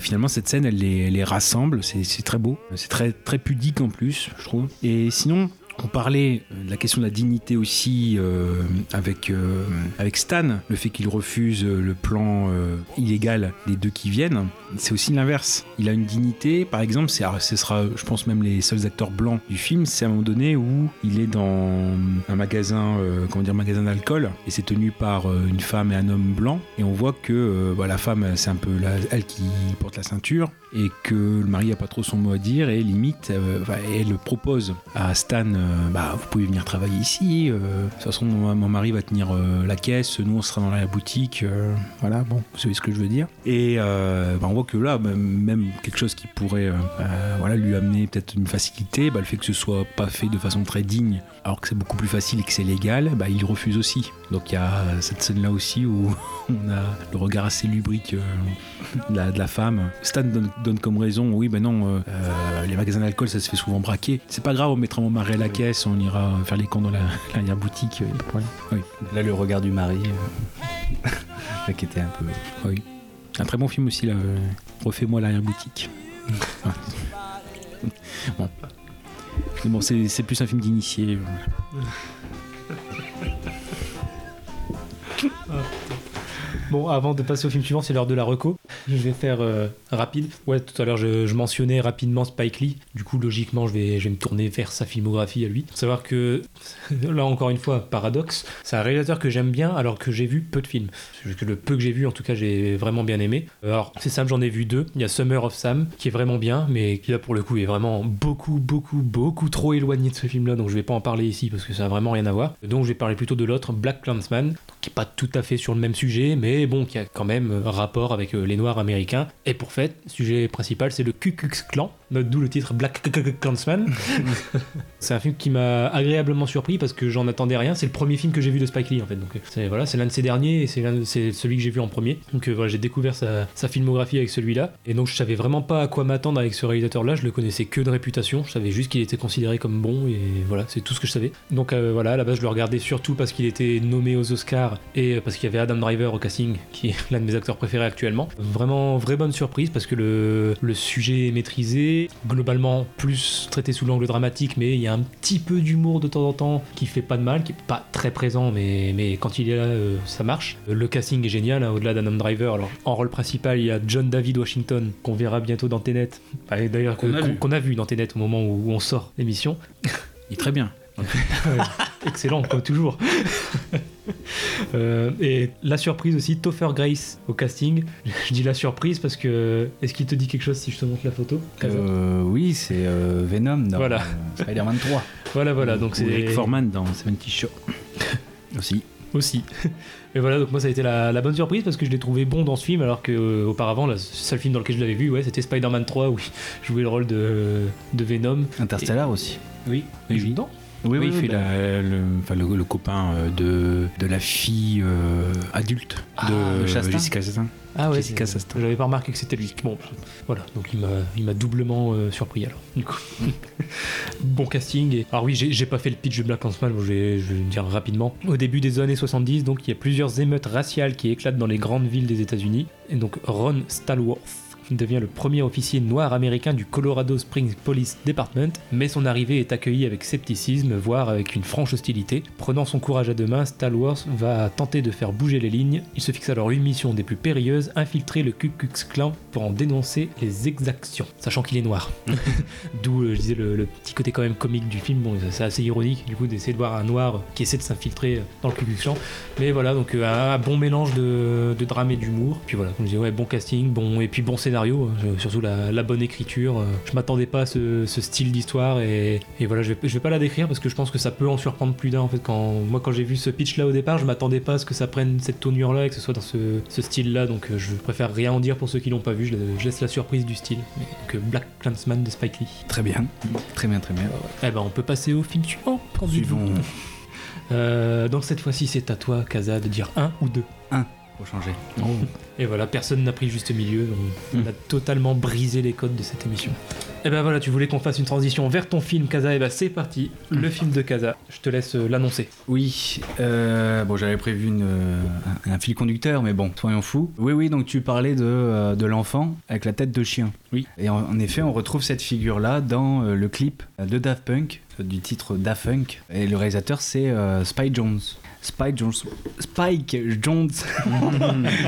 finalement, cette scène, elle les, elle les rassemble. C'est c'est très beau. C'est très très pudique en plus, je trouve. Et sinon. On parlait de la question de la dignité aussi euh, avec, euh, avec Stan, le fait qu'il refuse euh, le plan euh, illégal des deux qui viennent. C'est aussi l'inverse. Il a une dignité, par exemple, alors, ce sera, je pense, même les seuls acteurs blancs du film, c'est à un moment donné où il est dans un magasin, euh, comment dire, magasin d'alcool, et c'est tenu par euh, une femme et un homme blanc, et on voit que euh, bah, la femme, c'est un peu elle qui porte la ceinture, et que le mari a pas trop son mot à dire, et limite, euh, bah, elle propose à Stan, euh, bah, vous pouvez venir travailler ici, euh, de toute façon, mon, mari va tenir euh, la caisse, nous on sera dans la boutique, euh, voilà, bon, vous savez ce que je veux dire. Et euh, bah, on voit que là, même- quelque chose qui pourrait euh, euh, voilà, lui amener peut-être une facilité, bah, le fait que ce soit pas fait de façon très digne, alors que c'est beaucoup plus facile et que c'est légal, bah, il refuse aussi. Donc il y a cette scène-là aussi où on a le regard assez lubrique euh, de, la, de la femme. Stan donne, donne comme raison, oui, ben non, euh, euh, les magasins d'alcool, ça se fait souvent braquer. C'est pas grave, on mettra mon mari à la caisse, on ira faire les cons dans la- l'arrière-boutique. Oui, là, le regard du mari, euh, qui était un peu. oui. Un très bon film aussi, là. Refais-moi l'arrière-boutique. bon. Bon, c'est plus un film d'initié. Bon, avant de passer au film suivant, c'est l'heure de la reco. Je vais faire euh, rapide. Ouais, tout à l'heure, je, mentionnais rapidement Spike Lee. Du coup, logiquement, je vais, me tourner vers sa filmographie à lui. Faut savoir que, là encore une fois, paradoxe, c'est un réalisateur que j'aime bien alors que j'ai vu peu de films. Que le peu que j'ai vu, en tout cas, j'ai vraiment bien aimé. Alors, c'est simple, j'en ai vu deux. Il y a Summer of Sam, qui est vraiment bien, mais qui là, pour le coup, est vraiment beaucoup, beaucoup, beaucoup trop éloigné de ce film-là. Donc, je vais pas en parler ici parce que ça a vraiment rien à voir. Donc, je vais parler plutôt de l'autre, Black Clansman, qui est pas tout à fait sur le même sujet, mais bon, qui a quand même euh, rapport avec euh, les Noirs américains. Et pour fait, sujet principal, c'est le Ku Klux Klan, d'où le titre Black Clansman. c'est un film qui m'a agréablement surpris parce que j'en attendais rien. C'est le premier film que j'ai vu de Spike Lee en fait. Donc euh, c'est voilà, c'est l'un de ses derniers et c'est celui que j'ai vu en premier. Donc voilà, j'ai découvert sa, sa filmographie avec celui-là. Et donc je savais vraiment pas à quoi m'attendre avec ce réalisateur-là. Je le connaissais que de réputation. Je savais juste qu'il était considéré comme bon et voilà, c'est tout ce que je savais. Donc euh, voilà, à la base je le regardais surtout parce qu'il était nommé aux Oscars et parce qu'il y avait Adam Driver au casting, qui est l'un de mes acteurs préférés actuellement. Vraiment vraie bonne surprise parce que le, le sujet est maîtrisé, globalement plus traité sous l'angle dramatique, mais il y a un petit peu d'humour de temps en temps qui fait pas de mal, qui est pas très présent, mais, mais quand il est là, euh, ça marche. Le casting est génial, hein, au-delà d'Adam Driver. Alors en rôle principal, il y a John David Washington qu'on verra bientôt dans Tenet. Bah, D'ailleurs Qu'on a vu. qu'on a vu dans Tenet au moment où on sort l'émission. Il est très bien. Excellent, comme toujours. Euh, et la surprise aussi, Topher Grace au casting. Je dis la surprise parce que. Est-ce qu'il te dit quelque chose si je te montre la photo Euh, oui, c'est euh, Venom dans Voilà. euh, Spider-Man 3 Voilà, voilà, donc Ou c'est. Eric Foreman dans 70 Show. aussi. Aussi. Et voilà, donc moi ça a été la, la bonne surprise parce que je l'ai trouvé bon dans ce film alors que euh, auparavant, le seul film dans lequel je l'avais vu, ouais, c'était Spider-Man 3 où il jouait le rôle de, de Venom. Interstellar aussi. Oui, Oui, il joue oui. Oui, il fait bah, la- le, enfin, le- le copain euh, de, de la fille euh, adulte Ah, de, Chastain. Jessica Chastain. Ah ouais, Jessica Chastain. J'avais pas remarqué que c'était lui. Bon, voilà, donc il m'a, doublement euh, surpris alors. Du coup, bon casting. Et... Alors oui, j'ai, pas fait le pitch de Black Clansman, je vais, je vais le dire rapidement. Au début des années 70, donc il y a plusieurs émeutes raciales qui éclatent dans les grandes villes des États-Unis. Et donc Ron Stallworth, Il devient le premier officier noir américain du Colorado Springs Police Department, mais son arrivée est accueillie avec scepticisme, voire avec une franche hostilité. Prenant son courage à deux mains, Stallworth va tenter de faire bouger les lignes. Il se fixe alors une mission des plus périlleuses, infiltrer le Ku Klux Klan pour en dénoncer les exactions, sachant qu'il est noir. D'où, euh, je disais, le, le petit côté quand même comique du film. Bon, c'est assez ironique, du coup, d'essayer de voir un noir qui essaie de s'infiltrer dans le Ku Klux Klan. Mais voilà, donc euh, un bon mélange de, de drame et d'humour. Puis voilà, comme je disais, ouais, bon casting, bon, et puis bon scénario, hein, surtout la, la bonne écriture. Euh, Je m'attendais pas à ce, ce style d'histoire et, et voilà, je vais, je vais pas la décrire parce que je pense que ça peut en surprendre plus d'un en fait. Quand, moi, quand j'ai vu ce pitch là au départ, je m'attendais pas à ce que ça prenne cette tournure là et que ce soit dans ce, ce style là. Donc euh, je préfère rien en dire pour ceux qui l'ont pas vu, je, je laisse la surprise du style. Mais, que Black Clansman de Spike Lee. Très bien, très bien, très bien. Eh ben, on peut passer au film suivant. Suivons. Euh, donc cette fois-ci, c'est à toi, Kaza, de dire un ou deux. Pour changer. Et voilà, personne n'a pris le juste milieu. On, on a totalement brisé les codes de cette émission. Et ben voilà, tu voulais qu'on fasse une transition vers ton film, Kaza. Et ben c'est parti, le film de Kaza. Je te laisse euh, l'annoncer. Oui, euh, bon, j'avais prévu une, euh, un, fil conducteur, mais bon, soyons fous. Oui, oui, donc tu parlais de, euh, de l'enfant avec la tête de chien. Oui. Et en, en effet, on retrouve cette figure-là dans le clip de Daft Punk, du titre Daft Punk. Et le réalisateur, c'est euh, Spike Jones. Spike Jones. Spike Jones.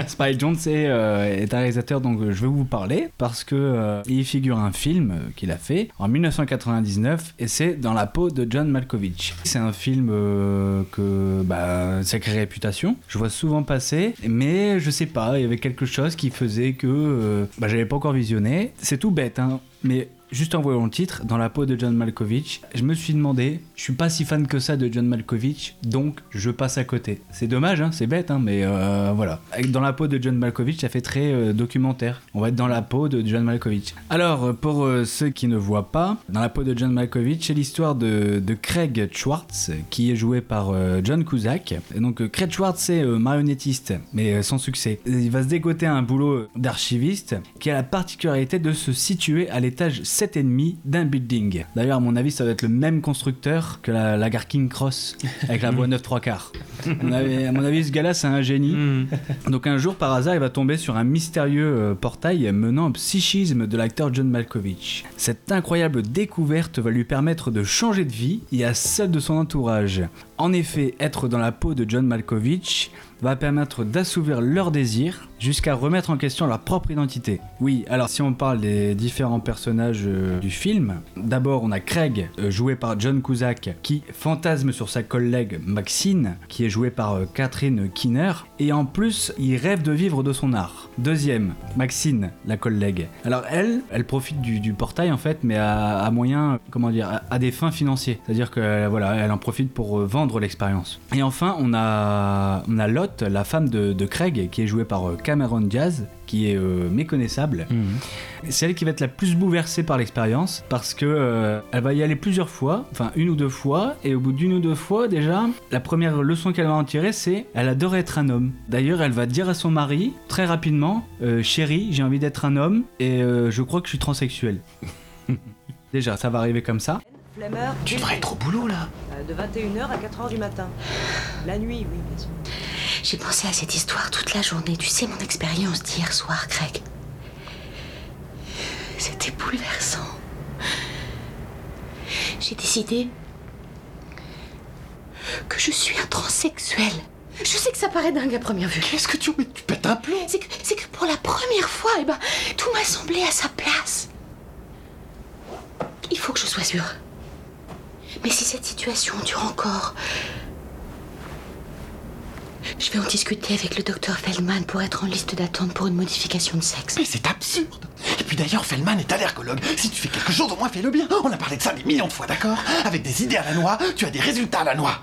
Spike Jones est, euh, est un réalisateur dont je vais vous parler parce que euh, il figure un film qu'il a fait en 1999 et c'est dans la peau de John Malkovich. C'est un film euh, que bah, sacrée réputation. Je vois souvent passer, mais je sais pas, il y avait quelque chose qui faisait que bah, j'avais pas encore visionné. C'est tout bête, hein, mais juste en voyant le titre, dans la peau de John Malkovich, je me suis demandé, je suis pas si fan que ça de John Malkovich, donc je passe à côté. C'est dommage, hein, c'est bête, hein, mais euh, voilà. Dans la peau de John Malkovich, ça fait très euh, documentaire. On va être dans la peau de John Malkovich. Alors, euh, pour ceux qui ne voient pas, Dans la peau de John Malkovich, c'est l'histoire de, Craig Schwartz, qui est joué par John Cusack. Donc, Craig Schwartz, c'est marionnettiste, mais sans succès. Il va se dégoter un boulot d'archiviste qui a la particularité de se situer à l'étage 7,5 d'un building. D'ailleurs, à mon avis, ça doit être le même constructeur que la, la King Cross avec la voie 9 3 quarts. À mon avis- à mon avis, ce gars-là, c'est un génie. Donc un jour, par hasard, il va tomber sur un mystérieux euh, portail menant au psychisme de l'acteur John Malkovich. Cette incroyable découverte va lui permettre de changer de vie et à celle de son entourage. En effet, être dans la peau de John Malkovich va permettre d'assouvir leurs désirs jusqu'à remettre en question leur propre identité. Oui, alors si on parle des différents personnages euh, du film, d'abord on a Craig, euh, joué par John Cusack, qui fantasme sur sa collègue Maxine, qui est jouée par euh, Catherine Keener, et en plus il rêve de vivre de son art. Deuxième, Maxine, la collègue. Alors elle, elle profite du, portail en fait, mais à, moyen, comment dire, à, à des fins financiers. C'est-à-dire que voilà, elle en profite pour euh, l'expérience. Et enfin, on a, on a Lot, la femme de, de Craig, qui est jouée par euh, Cameron Diaz, qui est euh, méconnaissable. C'est elle qui va être la plus bouleversée par l'expérience parce que euh, elle va y aller plusieurs fois, enfin une ou deux fois, et au bout d'une ou deux fois déjà, la première leçon qu'elle va en tirer, c'est elle adore être un homme. D'ailleurs, elle va dire à son mari très rapidement, euh, chérie, j'ai envie d'être un homme et je crois que je suis transsexuel. déjà, ça va arriver comme ça. Tu devrais être au boulot là. Euh, De 21h à 4h du matin. La nuit, oui, bien sûr. J'ai pensé à cette histoire toute la journée. Tu sais, mon expérience d'hier soir, Craig. C'était bouleversant. J'ai décidé que je suis un transsexuel. Je sais que ça paraît dingue à première vue. Qu'est-ce que tu. Mais tu pètes un plomb C'est que, c'est que pour la première fois, eh ben, tout m'a semblé à sa place. Il faut que je sois sûre. Mais si cette situation dure encore, je vais en discuter avec le docteur Feldman pour être en liste d'attente pour une modification de sexe. Mais c'est absurde Et puis d'ailleurs, Feldman est allergologue. Si tu fais quelque chose, au moins fais-le bien. On a parlé de ça des millions de fois, d'accord? Avec des idées à la noix, tu as des résultats à la noix.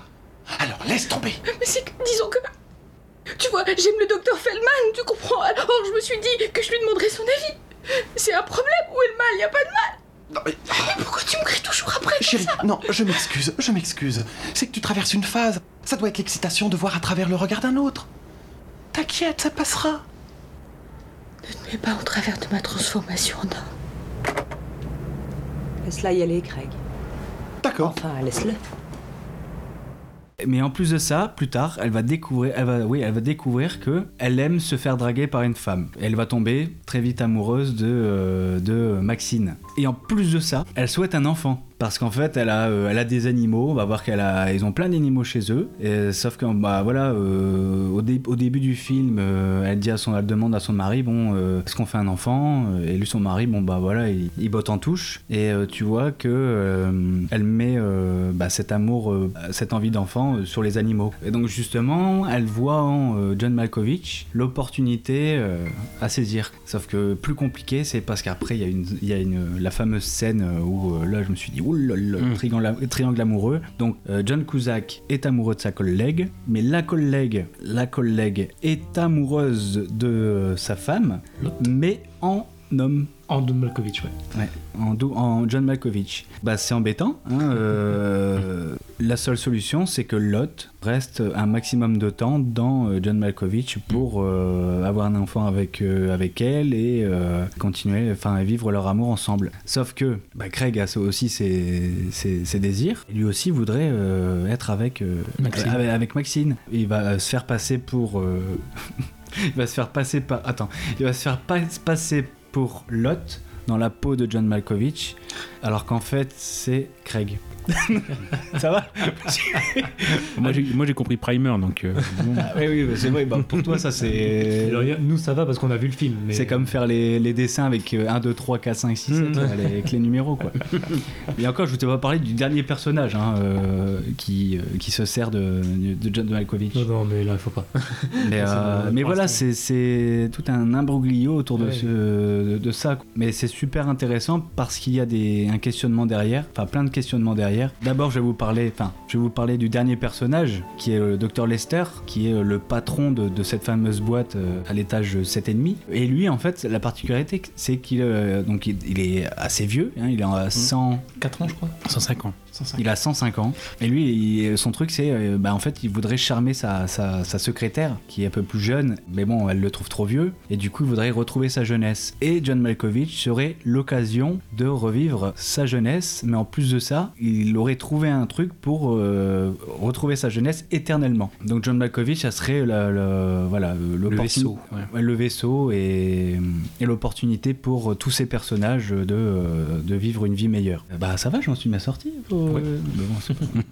Alors laisse tomber. Mais c'est que, disons que. Tu vois, j'aime le docteur Feldman, tu comprends? Alors je me suis dit que je lui demanderais son avis. C'est un problème Où est le mal Il a pas de mal Non, mais... Mais pourquoi tu me cries toujours après comme Chérie, ça non, je m'excuse, je m'excuse. C'est que tu traverses une phase. Ça doit être l'excitation de voir à travers le regard d'un autre. T'inquiète, ça passera. Ne te mets pas au travers de ma transformation en homme. Laisse-la y aller, Craig. D'accord. Enfin, laisse-le. Mais en plus de ça, plus tard, elle va découvrir, elle découvrir que elle aime se faire draguer par une femme. Elle va tomber très vite amoureuse de, euh, de Maxine. Et en plus de ça, elle souhaite un enfant. Parce qu'en fait, elle a, euh, elle a des animaux. On va voir qu'elle a, ils ont plein d'animaux chez eux. Sauf que, bah voilà, euh, au, dé- au début du film, euh, elle dit à son, elle demande à son mari, bon, est-ce qu'on fait un enfant? Et lui, son mari, bon bah voilà, il, botte en touche. Et tu vois que elle met bah, cet amour, cette envie d'enfant sur les animaux. Et donc justement, elle voit en John Malkovich l'opportunité à saisir. Sauf que plus compliqué, c'est parce qu'après il y a une, il y a une, la fameuse scène où là je me suis dit, oulala, Mm. triangle, triangle amoureux. Donc euh, John Cusack est amoureux de sa collègue, mais la collègue, la collègue est amoureuse de euh, sa femme, mais en homme. En Don Malkovich, ouais. Ouais, en, John Malkovich. Bah, c'est embêtant. hein, euh, la seule solution, c'est que Lot reste un maximum de temps dans euh, John Malkovich pour euh, avoir un enfant avec, euh, avec elle et continuer, enfin, vivre leur amour ensemble. Sauf que bah, Craig a aussi ses, ses- ses désirs. Lui aussi voudrait être avec, Maxine. avec, avec Maxine. Il va se faire passer pour. il va se faire passer par. Attends. Il va se faire pas- passer pour Lot dans la peau de John Malkovich, alors qu'en fait c'est Craig. Ça va Moi, j'ai- compris Primer, donc. euh, bon. Ah Oui, oui, c'est vrai. bah, pour toi, ça c'est. Nous, ça va parce qu'on a vu le film. Mais... C'est comme faire les, les dessins avec euh, 1, 2, 3, 4, 5, 6, 7, Mhm. là, les- avec les numéros. Quoi. Et encore, je ne t'ai pas parlé du dernier personnage hein, euh, qui, euh, qui se sert de, de John Malkovich. Non, non, mais là, il faut pas. Mais, euh, mais voilà, c'est- tout un imbroglio autour de, Ouais. ce, de, de ça. Mais c'est super intéressant parce qu'il y a des, un questionnement derrière, enfin plein de questionnements derrière. D'abord, je vais vous parler, enfin, je vais vous parler du dernier personnage qui est le Dr Lester, qui est le patron de, de cette fameuse boîte euh, à l'étage 7,5. Et lui, en fait, la particularité, c'est qu'il euh, donc il, il est assez vieux, hein, il est à 100, 4 ans, je crois. 105 ans. 105. il a 105 ans. Et lui, il- son truc, c'est, euh, bah, en fait, il voudrait charmer sa, sa, sa secrétaire, qui est un peu plus jeune, mais bon, elle le trouve trop vieux. Et du coup, il voudrait retrouver sa jeunesse. Et John Malkovich serait l'occasion de revivre sa jeunesse. Mais en plus de ça, il aurait trouvé un truc pour euh, retrouver sa jeunesse éternellement. Donc John Malkovich, ça serait la, la- voilà, Le vaisseau. ouais. Le vaisseau et, et l'opportunité pour tous ces personnages de, euh, de vivre une vie meilleure. Bah ça va, j'en suis bien sorti. faut- Voilà.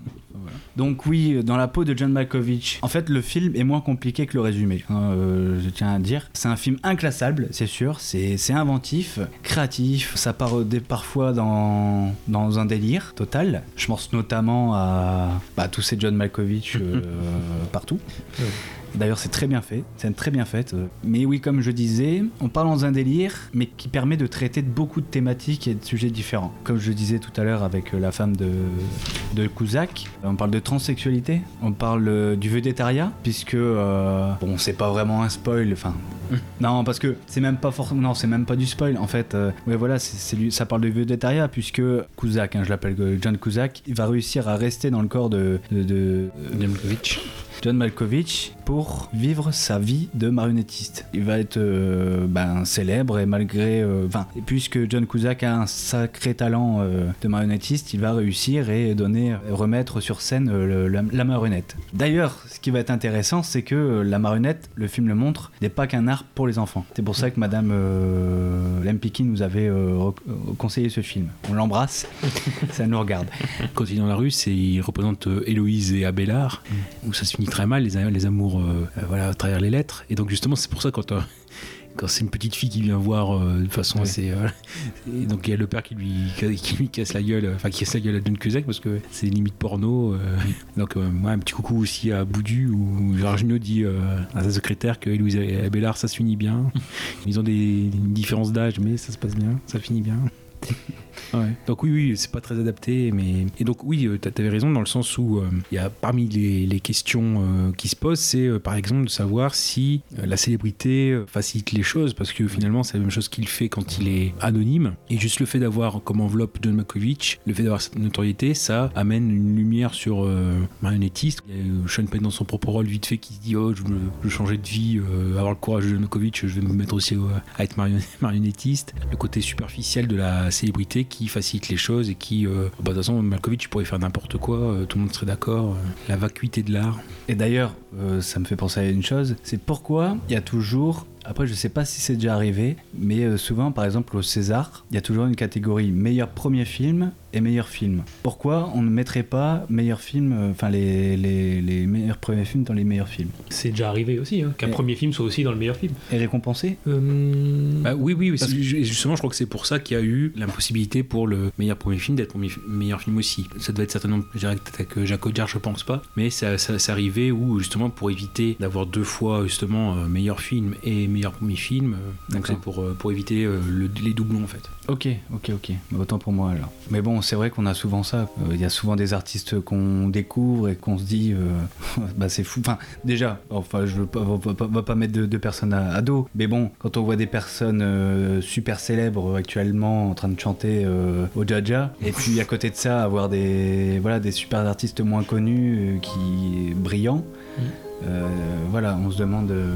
Donc oui, dans la peau de John Malkovich. En fait, le film est moins compliqué que le résumé, hein, euh, je tiens à dire. C'est un film inclassable, c'est sûr. C'est inventif, créatif. Ça part parfois dans, dans un délire total. Je pense notamment à bah, tous ces John Malkovich euh, partout. D'ailleurs, c'est très bien fait, c'est très bien fait. Mais oui, comme je disais, on parle dans un délire, mais qui permet de traiter de beaucoup de thématiques et de sujets différents. Comme je disais tout à l'heure avec euh, la femme de, de Cusack, on parle de transsexualité, on parle euh, du végétariat, puisque, euh, bon, c'est pas vraiment un spoil, enfin... Non, parce que c'est même pas forcément, non, c'est même pas du spoil. En fait, euh, voilà, c'est, ça parle de végétariat puisque Cusack, hein, je l'appelle euh, John Cusack, il va réussir à rester dans le corps de, de. John Malkovich pour vivre sa vie de marionnettiste. Il va être euh, ben, célèbre et malgré... euh, Enfin, puisque John Cusack a un sacré talent euh, de marionnettiste, il va réussir et donner, remettre sur scène le- la, la marionnette. D'ailleurs, ce qui va être intéressant, c'est que la marionnette, le film le montre, n'est pas qu'un art pour les enfants. C'est pour ça que Madame Lempicki nous avait conseillé ce film. On l'embrasse, ça nous regarde. Quand il est dans la rue, c'est il représente Héloïse et Abélard, où ça se finit très mal, les, amours euh, euh, voilà, à travers les lettres. Et donc justement, c'est pour ça quand, euh, quand c'est une petite fille qui vient voir euh, de façon Ouais. assez... euh, et donc il y a le père qui lui, qui lui casse la gueule, enfin qui casse la gueule à John Cusack parce que c'est limite porno. euh. donc moi, un petit coucou aussi à Boudu, où Gérard Jugnot dit à sa secrétaire que Héloïse et Abélard, ça se finit bien. Ils ont des, une différence d'âge, mais ça se passe bien, ça finit bien. Donc oui, oui, c'est pas très adapté, mais et donc oui, euh, t'a- t'avais raison dans le sens où euh, il y a parmi les, questions euh, qui se posent, c'est par exemple de savoir si la célébrité facilite les choses, parce que finalement c'est la même chose qu'il fait quand il est anonyme, et juste le fait d'avoir comme enveloppe John Malkovich, le fait d'avoir cette notoriété, ça amène une lumière sur marionnettiste. Il y a Sean Penn dans son propre rôle vite fait qui se dit oh je veux, changer de vie, avoir le courage de John Malkovich, je vais me mettre aussi à être marion- marionnettiste. Le côté superficiel de la célébrité qui facilite les choses et qui, euh, bah, de toute façon, Malkovich, tu pourrais faire n'importe quoi, euh, tout le monde serait d'accord. euh, la vacuité de l'art. Et d'ailleurs, ça me fait penser à une chose, c'est pourquoi il y a toujours, après je sais pas si c'est déjà arrivé, mais souvent par exemple au César, il y a toujours une catégorie meilleur premier film et meilleur film. Pourquoi on ne mettrait pas meilleur film, euh, enfin les, les, les meilleurs premiers films dans les meilleurs films? C'est déjà arrivé aussi, hein, qu'un premier film soit aussi dans le meilleur film. Et récompensé? Euh, Bah, oui, oui, oui, Parce justement, je crois que c'est pour ça qu'il y a eu l'impossibilité pour le meilleur premier film d'être meilleur film aussi. Ça devait être certainement, je dirais euh, Jacques Audiard, je pense pas, mais ça, ça, ça arrivait où justement pour éviter d'avoir deux fois justement euh, meilleur film et meilleur premier film, euh, donc D'accord. c'est pour, euh, pour éviter euh, le- les doublons en fait. Ok, ok, ok. Bah, Autant pour moi alors. Mais bon, c'est vrai qu'on a souvent ça. Euh, Il y a souvent des artistes qu'on découvre et qu'on se dit, euh, bah c'est fou. Enfin, déjà, enfin, je veux pas, on va pas, on va pas mettre de, de personnes à, à dos. Mais bon, quand on voit des personnes euh, super célèbres actuellement en train de chanter au Jaja, et puis à côté de ça, avoir des, voilà, des super artistes moins connus qui brillants. euh, voilà, on se demande euh,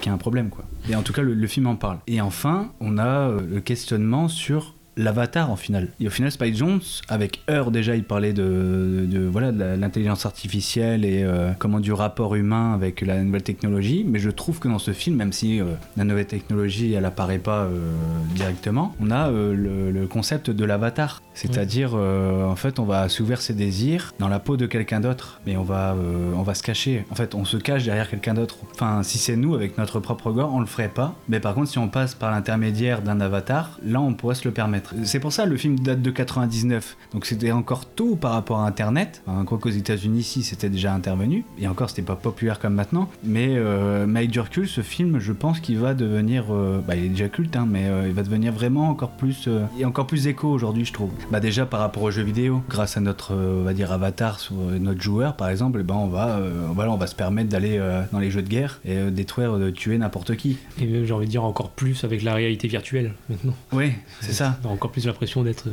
qu'il y a un problème quoi. Et en tout cas, le, le film en parle. Et enfin, on a euh, le questionnement sur l'avatar en final. Et au final, Spike Jones, avec Heure déjà, il parlait de, de, voilà, de l'intelligence artificielle et euh, comment du rapport humain avec la nouvelle technologie. Mais je trouve que dans ce film, même si euh, la nouvelle technologie, elle apparaît pas euh, directement, on a le concept de l'avatar. C'est-à-dire, euh, en fait, on va s'ouvrir ses désirs dans la peau de quelqu'un d'autre, mais on va, euh, on va se cacher. En fait, on se cache derrière quelqu'un d'autre. Enfin, si c'est nous avec notre propre corps, on le ferait pas. Mais par contre, si on passe par l'intermédiaire d'un avatar, là, on pourrait se le permettre. C'est pour ça le film date de 99. Donc c'était encore tôt par rapport à Internet. Quoi qu'aux États-Unis, ici, c'était déjà intervenu. Et encore, c'était pas populaire comme maintenant. Mais euh, mais avec du recul, ce film, je pense qu'il va devenir, euh, bah, il est déjà culte, hein, mais il va devenir vraiment encore plus, et encore plus écho aujourd'hui, je trouve. Bah déjà par rapport aux jeux vidéo, grâce à notre, euh, on va dire, avatar sur euh, notre joueur, par exemple, eh ben on va, euh, voilà, on va se permettre d'aller euh, dans les jeux de guerre et euh, détruire, de tuer n'importe qui. Et même, j'ai envie de dire encore plus avec la réalité virtuelle maintenant. Oui, c'est ça. T'as encore plus l'impression d'être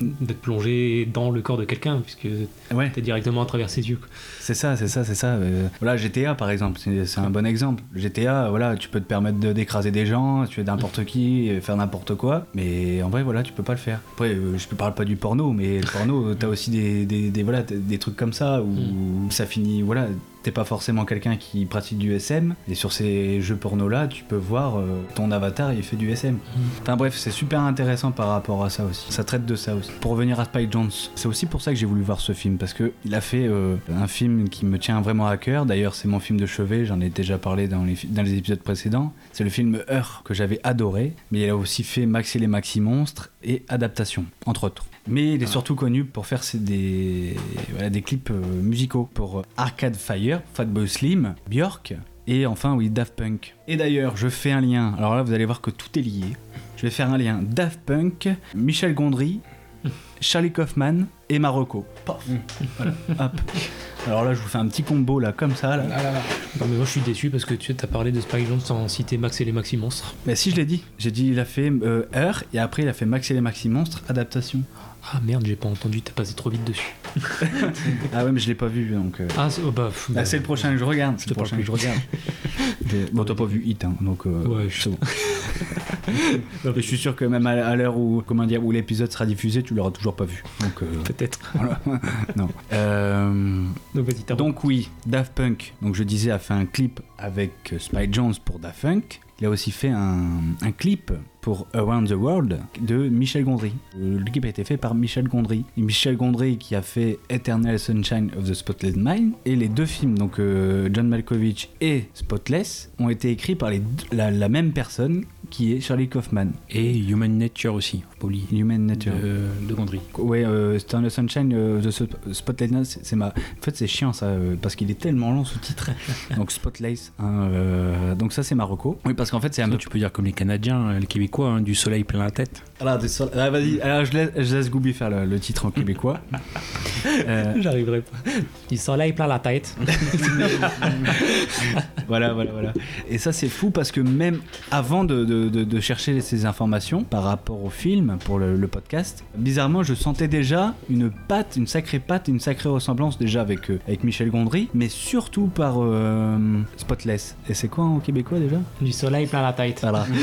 d'être plongé dans le corps de quelqu'un, puisque Ouais. t'es directement à travers ses yeux. C'est ça, c'est ça, c'est ça. Voilà, GTA par exemple, c'est un bon exemple. GTA, voilà, tu peux te permettre de- d'écraser des gens, tuer n'importe qui, euh, faire n'importe quoi, mais en vrai, voilà, tu peux pas le faire. Après, je ne parle pas du porno, mais le porno, euh, t'as aussi des, des, des- voilà, des trucs comme ça où ça finit, voilà. T'es pas forcément quelqu'un qui pratique du SM, et sur ces jeux porno là, tu peux voir euh, ton avatar il fait du SM. Enfin bref, c'est super intéressant par rapport à ça aussi. Ça traite de ça aussi. Pour revenir à Spike Jones, c'est aussi pour ça que j'ai voulu voir ce film parce que il a fait euh, un film qui me tient vraiment à cœur. D'ailleurs, c'est mon film de chevet. J'en ai déjà parlé dans les, dans les épisodes précédents. C'est le film Heure que j'avais adoré. Mais il a aussi fait Max et les Maxi Monstres et Adaptation, entre autres. Mais il est surtout connu pour faire des, voilà, des clips euh, musicaux pour euh, Arcade Fire, Fatboy Slim, Björk et enfin oui Daft Punk. Et d'ailleurs, je fais un lien. Alors là, vous allez voir que tout est lié. Je vais faire un lien Daft Punk, Michel Gondry, Charlie Kaufman et Marocco. Paf. Voilà. Hop. Alors là, je vous fais un petit combo là, comme ça. Là. Non, mais moi je suis déçu parce que tu as parlé de Spike Jones sans citer Max et les Maxi Monstres. Mais si je l'ai dit, j'ai dit il a fait euh, Heure et après il a fait Max et les Maxi Monstres adaptation. Ah merde, j'ai pas entendu, t'as passé trop vite dessus. Ah ouais, mais je l'ai pas vu donc. euh, Ah, c'est oh, bah, Ah, bah, c'est le prochain que je regarde. C'est le prochain que je regarde. Bon, t'as pas vu Hit, hein, donc euh, Ouais, c'est bon. Je suis sûr que même à, l'heure où, comment dire, où l'épisode sera diffusé, tu l'auras toujours pas vu. Donc, euh, peut-être. voilà. non. Donc t'as donc oui, Daft Punk. Donc je disais a fait un clip avec Spike Jones pour Daft Punk. Il a aussi fait un, un clip pour Around the World de Michel Gondry. Euh, Le clip a été fait par Michel Gondry. Et Michel Gondry qui a fait Eternal Sunshine of the Spotless Mind. Et les deux films, donc euh, John Malkovich et Spotless, ont été écrits par les deux- la, la même personne qui est Charlie Kaufman. Et Human Nature aussi, oublier. Human Nature. De, de Gondry. Ouais, euh, Eternal Sunshine of the Sp- Spotlight, Night, c'est ma. En fait, c'est chiant ça, parce qu'il est tellement long ce titre. donc Spotlight. hein, euh, donc ça, c'est Marocco. Oui, parce qu'en fait, c'est un peu. tu peux dire comme les Canadiens, les Québécois, hein, du soleil plein la tête? Alors, ah, vas-y. Alors, je laisse, je laisse Gooby faire le, le titre en québécois. Euh, J'arriverai pas. Du soleil plein la tête. voilà, voilà, voilà. Et ça, c'est fou parce que même avant de, de- de, de- de chercher ces informations par rapport au film pour le, le podcast, bizarrement, je sentais déjà une patte, une sacrée patte, une sacrée ressemblance déjà avec, euh, avec Michel Gondry, mais surtout par euh, Spotless. Et c'est quoi en québécois déjà? Du soleil plein la tête. Voilà.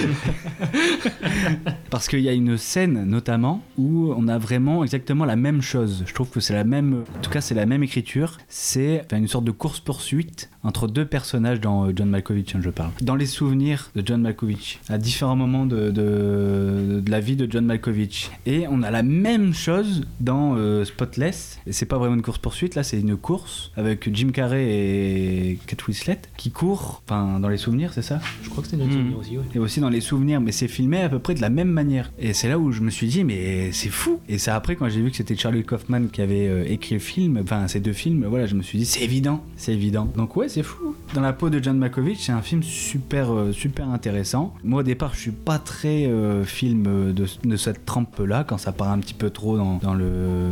Parce qu'il y a une scène notamment où on a vraiment exactement la même chose. Je trouve que c'est la même, en tout cas c'est la même écriture. C'est enfin, une sorte de course poursuite entre deux personnages dans euh, John Malkovich, hein, je parle. Dans les souvenirs de John Malkovich, à différents moments de, de, de la vie de John Malkovich. Et on a la même chose dans euh, Spotless. Et c'est pas vraiment une course poursuite, là c'est une course avec Jim Carrey et Kate Winslet qui courent, enfin dans les souvenirs, c'est ça? Je crois que c'était notre Hmm. souvenir aussi, ouais. et aussi dans les souvenirs, mais c'est filmé à peu près de la même manière. Et c'est là où je me suis dit, mais c'est fou. Et c'est après quand j'ai vu que c'était Charlie Kaufman qui avait euh, écrit le film, enfin ces deux films, voilà, je me suis dit, c'est évident, c'est évident. Donc ouais, c'est fou. Dans la peau de John Malkovich, c'est un film super, euh, super intéressant. Moi au départ, je suis pas très euh, film de, de cette trempe-là, quand ça part un petit peu trop dans, dans le,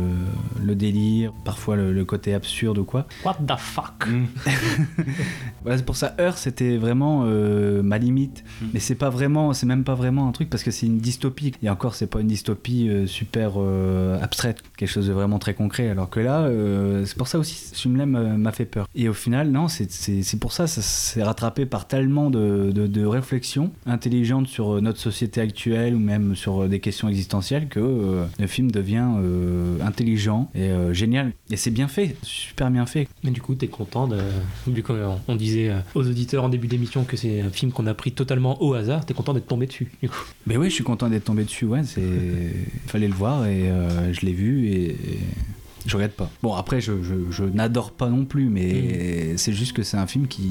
le délire, parfois le, le côté absurde ou quoi. What the fuck? Voilà, c'est pour ça, Heure, c'était vraiment euh, ma limite. Mais c'est pas vraiment, c'est même pas vraiment un truc parce que c'est une dystopie. Et encore, c'est pas une dystopie euh, super euh, abstraite, quelque chose de vraiment très concret. Alors que là, euh, c'est pour ça aussi, ce film-là m'a fait peur. Et au final, non, c'est- pour ça, ça s'est rattrapé par tellement de, de, de réflexions intelligentes sur notre société actuelle ou même sur des questions existentielles que le film devient intelligent et génial. Et c'est bien fait, super bien fait. Mais du coup, t'es content de. Vu qu'on on disait aux auditeurs en début d'émission que c'est un film qu'on a pris totalement au hasard, t'es content d'être tombé dessus, du coup. Mais oui, je suis content d'être tombé dessus. Ouais, c'est fallait le voir et euh, je l'ai vu et, et je regrette pas. Bon, après, je, je- je n'adore pas non plus, mais c'est juste que c'est un film qui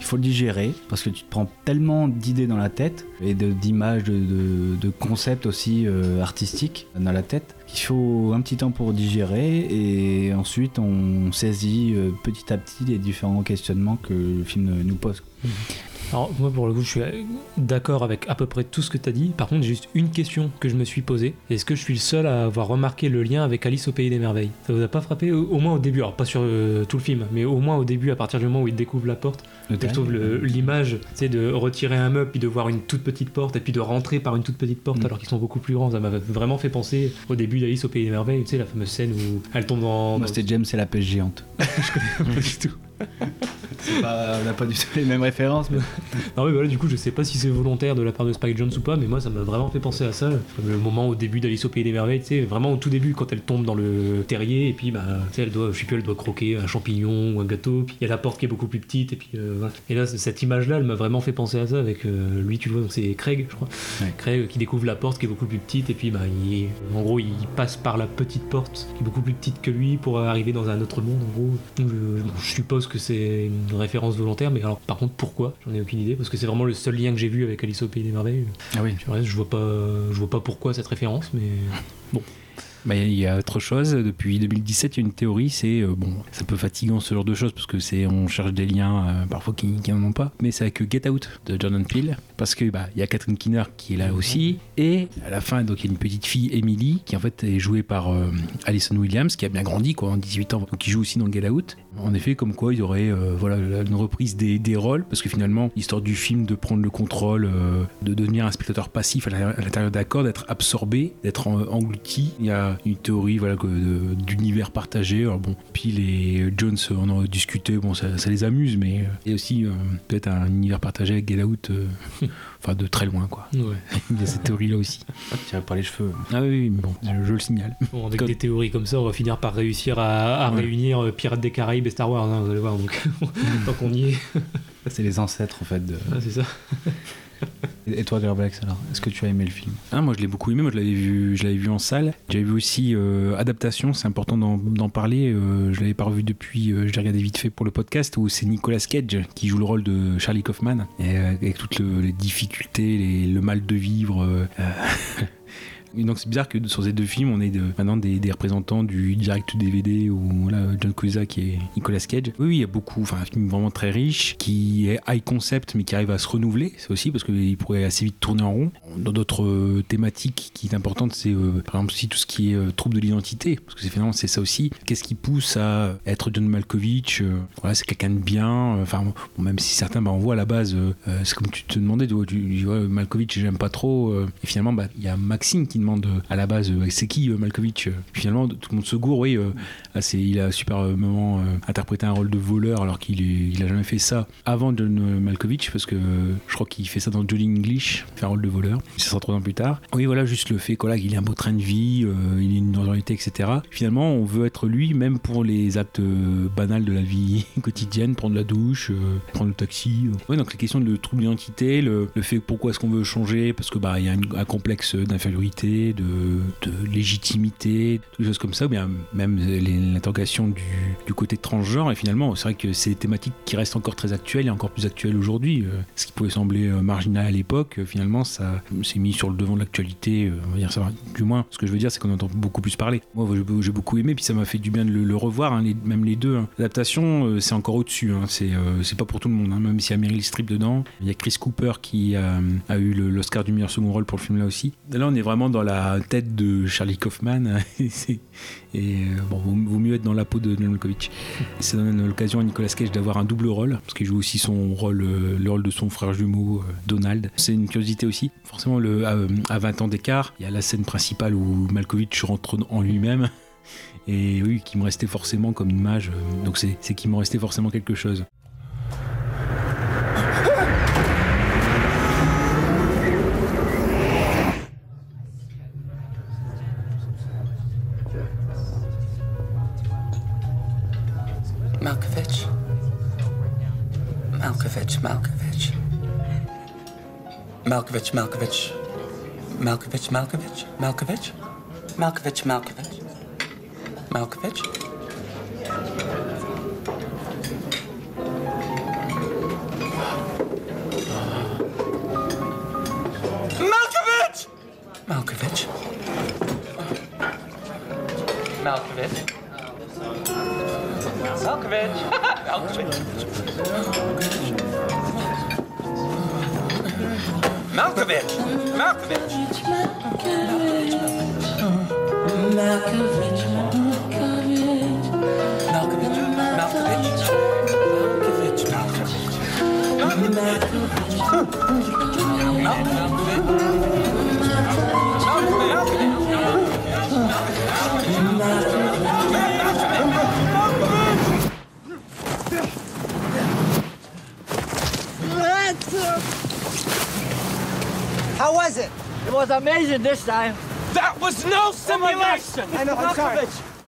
il faut le digérer parce que tu te prends tellement d'idées dans la tête et d'images, de, de- de concepts aussi euh, artistiques dans la tête qu'il faut un petit temps pour digérer et ensuite on saisit euh, petit à petit les différents questionnements que le film nous pose. Alors, moi, pour le coup, je suis d'accord avec à peu près tout ce que t'as dit. Par contre, j'ai juste une question que je me suis posée. Est-ce que je suis le seul à avoir remarqué le lien avec Alice au Pays des Merveilles? Ça vous a pas frappé? Au, au moins au début, alors pas sur euh, tout le film, mais au moins au début, à partir du moment où il découvre la porte, je trouve l'image, c'est de retirer un meuble, puis de voir une toute petite porte, et puis de rentrer par une toute petite porte Mm. alors qu'ils sont beaucoup plus grands. Ça m'a vraiment fait penser au début d'Alice au Pays des Merveilles, tu sais, la fameuse scène où elle tombe dans. Moi, c'était James et la pêche géante. pas du tout. Pas- on n'a pas du tout les mêmes références, mais Non mais voilà, du coup, je sais pas si c'est volontaire de la part de Spike Jones ou pas, mais moi, ça m'a vraiment fait penser à ça. Comme le moment au début d'Alice au Pays des Merveilles, tu sais, vraiment au tout début, quand elle tombe dans le terrier, et puis, bah, tu sais, elle doit, je sais plus, elle doit croquer un champignon ou un gâteau, puis il y a la porte qui est beaucoup plus petite, et puis, euh, voilà. Et là, cette image-là, elle m'a vraiment fait penser à ça avec euh, lui, tu le vois, donc c'est Craig, je crois. Ouais. Craig qui découvre la porte qui est beaucoup plus petite, et puis, bah, il, en gros, il passe par la petite porte qui est beaucoup plus petite que lui pour arriver dans un autre monde, en gros. Donc, je, bon, je suppose que c'est une référence volontaire, mais alors, par contre, pourquoi? J'en ai aucune idée, parce que c'est vraiment le seul lien que j'ai vu avec Alice au Pays des Merveilles. ah oui. Reste, je vois pas, je vois pas pourquoi cette référence, mais Bah, Il y a autre chose. Depuis 2017, il y a une théorie. C'est euh, bon, c'est un peu fatigant ce genre de choses parce que c'est on cherche des liens euh, parfois qui, n'en ont pas. Mais c'est avec Get Out de Jordan Peele parce que bah il y a Catherine Keener qui est là aussi et à la fin donc il y a une petite fille Emily qui en fait est jouée par euh, Alison Williams qui a bien grandi quoi en 18 ans donc qui joue aussi dans Get Out. En effet, comme quoi il y aurait euh, voilà une reprise des, des rôles parce que finalement l'histoire du film de prendre le contrôle, euh, de devenir un spectateur passif à l'intérieur- d'accord, d'être absorbé, d'être en- englouti. Il y a une théorie voilà d'univers partagé. Alors bon, puis les Jones on en a discuté, bon ça, les amuse, mais euh, il y a aussi euh, peut-être un univers partagé avec Get Out, euh, enfin de très loin quoi. ouais. Il y a cette théorie là aussi. Tiré par les cheveux. Ah oui, bon, je, je le signale. Bon, avec Comme- des théories comme ça, on va finir par réussir à, à Ouais. réunir euh, Pirates des Caraïbes et Star Wars, hein, vous allez voir. Donc, tant qu'on y est, C'est les ancêtres en fait. De... Ah, c'est ça. Et toi, Gerbex, alors Est-ce que tu as aimé le film? Ah, moi je l'ai beaucoup aimé, moi je l'avais vu, je l'avais vu en salle. J'avais vu aussi euh, Adaptation, c'est important d'en parler. euh, je l'avais pas revu depuis, euh, je l'ai regardé vite fait pour le podcast où c'est Nicolas Cage qui joue le rôle de Charlie Kaufman et euh, avec toutes le- les difficultés, les- le mal de vivre. donc c'est bizarre que sur ces deux films, on ait maintenant des, représentants du direct DVD ou John Cusack et Nicolas Cage. Oui, il y a beaucoup, enfin un film vraiment très riche qui est high concept mais qui arrive à se renouveler. C'est aussi parce qu'il pourrait assez vite tourner en rond. Dans d'autres euh, thématiques qui est importante, c'est euh, par exemple aussi tout ce qui est euh, trouble de l'identité parce que c'est finalement c'est ça aussi. Qu'est-ce qui pousse à être John Malkovich Voilà, c'est quelqu'un de bien. Enfin, même si certains, bah, on voit à la base, c'est comme tu te demandais, tu, tu, tu vois, Malkovich, j'aime pas trop. et finalement, bah, il y a Maxime qui demande euh, à la base, euh, c'est qui euh, Malkovich Finalement, tout le monde se gourre, oui. c'est, il a superbement interprété un rôle de voleur alors qu'il est, il a jamais fait ça avant John Malkovich parce que je crois qu'il fait ça dans Johnny English, fait un rôle de voleur. Ça sera trois ans plus tard. Oui, voilà, juste le fait qu'il ait un beau train de vie, il a une notoriété, etc. Finalement, on veut être lui, même pour les actes banals de la vie quotidienne, prendre la douche, prendre le taxi. donc les questions de trouble d'identité, le, fait pourquoi est-ce qu'on veut changer, parce que bah il y a un complexe d'infériorité, de, légitimité, toutes choses comme ça, ou bien même l'interrogation du, côté transgenre. Et finalement, c'est vrai que c'est des thématiques qui restent encore très actuelles et encore plus actuelles aujourd'hui. Euh, ce qui pouvait sembler euh, marginal à l'époque, euh, finalement, ça s'est mis sur le devant de l'actualité. Du moins, ce que je veux dire, c'est qu'on entend beaucoup plus parler. Moi, j'ai- beaucoup aimé, puis ça m'a fait du bien de le, revoir, hein, même les deux. hein. L'adaptation, c'est encore au-dessus. hein. C'est pas pour tout le monde, même s'il y a Meryl Streep dedans. Il y a Chris Cooper qui euh, a eu l'Oscar du meilleur second rôle pour le film là aussi. Là, on est vraiment dans la tête de Charlie Kaufman. Et c'est- et euh, bon, vaut, mieux être dans la peau de John Malkovich. Ça donne l'occasion à Nicolas Cage d'avoir un double rôle, parce qu'il joue aussi son rôle, euh, le rôle de son frère jumeau, euh, Donald. C'est une curiosité aussi. Forcément, le, à, à 20 ans d'écart, il y a la scène principale où Malkovich rentre en lui-même. Et oui, qui me restait forcément comme image. Donc c'est qu'il me restait forcément quelque chose. Malkovich, Malkovich. Malkovich, Malkovich, Malkovich. Malkovich, Malkovich. Malkovich. Malkovich! Malkovich. Malkovich. Malkovich. Malkovich. of it. Was amazing this time. That was no simulation. I know, I'm sorry.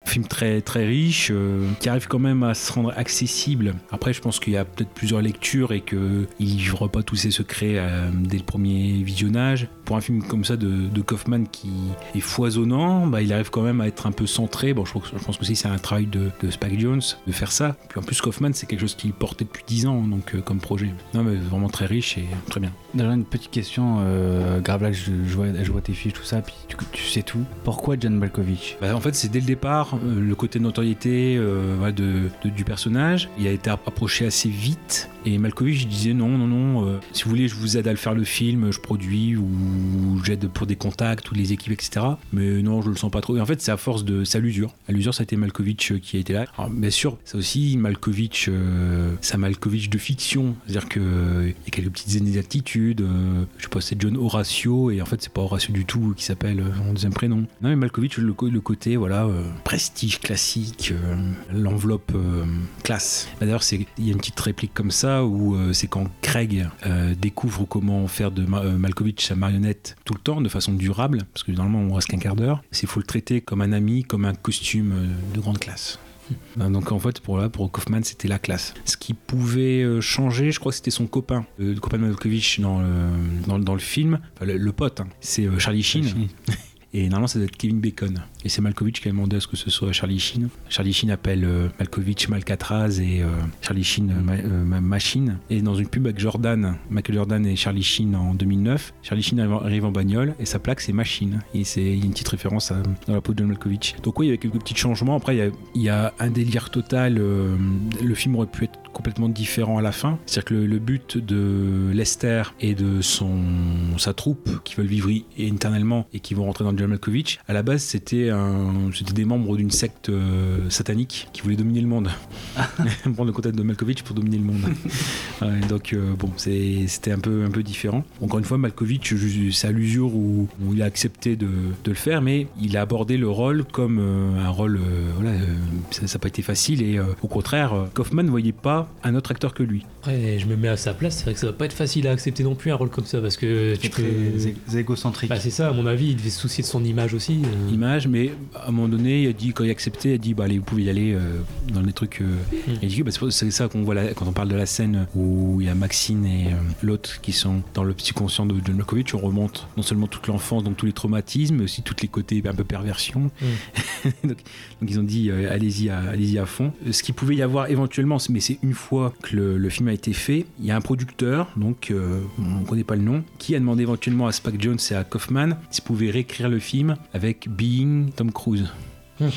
Film très très riche, euh, qui arrive quand même à se rendre accessible. Après, je pense qu'il y a peut-être plusieurs lectures et qu'il livre pas tous ses secrets euh, dès le premier visionnage. Pour un film comme ça de, de Kaufman qui est foisonnant, bah, il arrive quand même à être un peu centré. Bon, je pense, je pense que aussi c'est un travail de, de Spike Jones de faire ça. Puis en plus, Kaufman, c'est quelque chose qu'il portait depuis 10 ans, donc euh, comme projet. Non, mais vraiment très riche et très bien. Déjà une petite question, euh, je, je, vois, je vois tes fiches, tout ça, puis tu, tu sais tout. Pourquoi John Malkovich? Bah, en fait, c'est dès le départ euh, le côté notoriété euh, de, de- du personnage. Il a été approché assez vite. Et Malkovich disait non, non, non, si vous voulez, je vous aide à le faire le film, je produis ou j'aide pour des contacts ou les équipes, etc. Mais non, je le sens pas trop. Et en fait, c'est à force de. C'est à l'usure. À l'usure, ça a été Malkovich euh, qui a été là. Alors, bien sûr, ça aussi, Malkovich, euh, c'est un Malkovich de fiction. C'est-à-dire qu'il y a quelques petites inexactitudes. euh, je sais pas, c'est John Horatio, et en fait, c'est pas Horatio du tout qui s'appelle euh, en deuxième prénom. Non, mais Malkovich, le, le côté, voilà, euh, prestige classique, euh, l'enveloppe euh, classe. D'ailleurs, c'est- il y a une petite réplique comme ça où euh, c'est quand Craig euh, découvre comment faire de Ma- euh, Malkovich sa marionnette tout le temps, de façon durable, parce que normalement, on reste qu'un quart d'heure. Il faut le traiter comme un ami, comme un costume euh, de grande classe. Euh, Donc en fait pour là pour Kaufman c'était la classe. Ce qui pouvait euh, changer, je crois que c'était son copain, le copain de Malkovich dans le, dans, dans le film, Enfin, le, le pote, hein. c'est euh, Charlie Sheen. Et normalement, ça doit être Kevin Bacon. Et c'est Malkovich qui a demandé à ce que ce soit Charlie Sheen. Charlie Sheen appelle euh, Malkovich Malcatraz et euh, Charlie Sheen euh, euh, ma- Machine. Et dans une pub avec Jordan, Michael Jordan et Charlie Sheen en 2009, Charlie Sheen arrive en- bagnole et sa plaque c'est Machine. Et c'est il y a une petite référence à, dans la peau de John Malkovich. Donc oui, il y avait quelques petits changements. Après, il y a, un délire total. le film aurait pu être complètement différent à la fin. C'est-à-dire que le, le but de Lester et de son sa troupe qui veulent vivre éternellement et qui vont rentrer dans John Malkovich, à la base c'était un c'était des membres d'une secte euh, satanique qui voulait dominer le monde. Prendre le contact de Malkovich pour dominer le monde. Ouais, donc euh, bon, c'est- c'était un peu un peu différent. Encore une fois, Malkovich, c'est à l'usure où, où il a accepté de, de le faire, mais il a abordé le rôle comme euh, un rôle euh, voilà, euh, ça n'a pas été facile et euh, au contraire, Kaufman ne voyait pas un autre acteur que lui. Après, je me mets à sa place, c'est vrai que ça va pas être facile à accepter non plus un rôle comme ça parce que tu peux. Très égocentrique. Bah, c'est ça, à mon avis, il devait se soucier de son image aussi. euh. image, mais à un moment donné, il a dit, quand il a accepté, il a dit, bah allez, vous pouvez y aller euh, dans les trucs. euh. Mm. A dit, bah, c'est- ça qu'on voit là, quand on parle de la scène où il y a Maxine et euh, l'autre qui sont dans le subconscient de John Malkovich, on remonte non seulement toute l'enfance, donc tous les traumatismes, mais aussi tous les côtés un peu perversion. donc, donc ils ont dit, euh, allez-y à, allez à fond. Euh, Ce qu'il pouvait y avoir éventuellement, mais c'est une fois que le, le film a été fait, il y a un producteur, donc euh, on ne connaît pas le nom, qui a demandé éventuellement à Spike Jones et à Kaufman s'ils pouvaient réécrire le film avec Being Tom Cruise.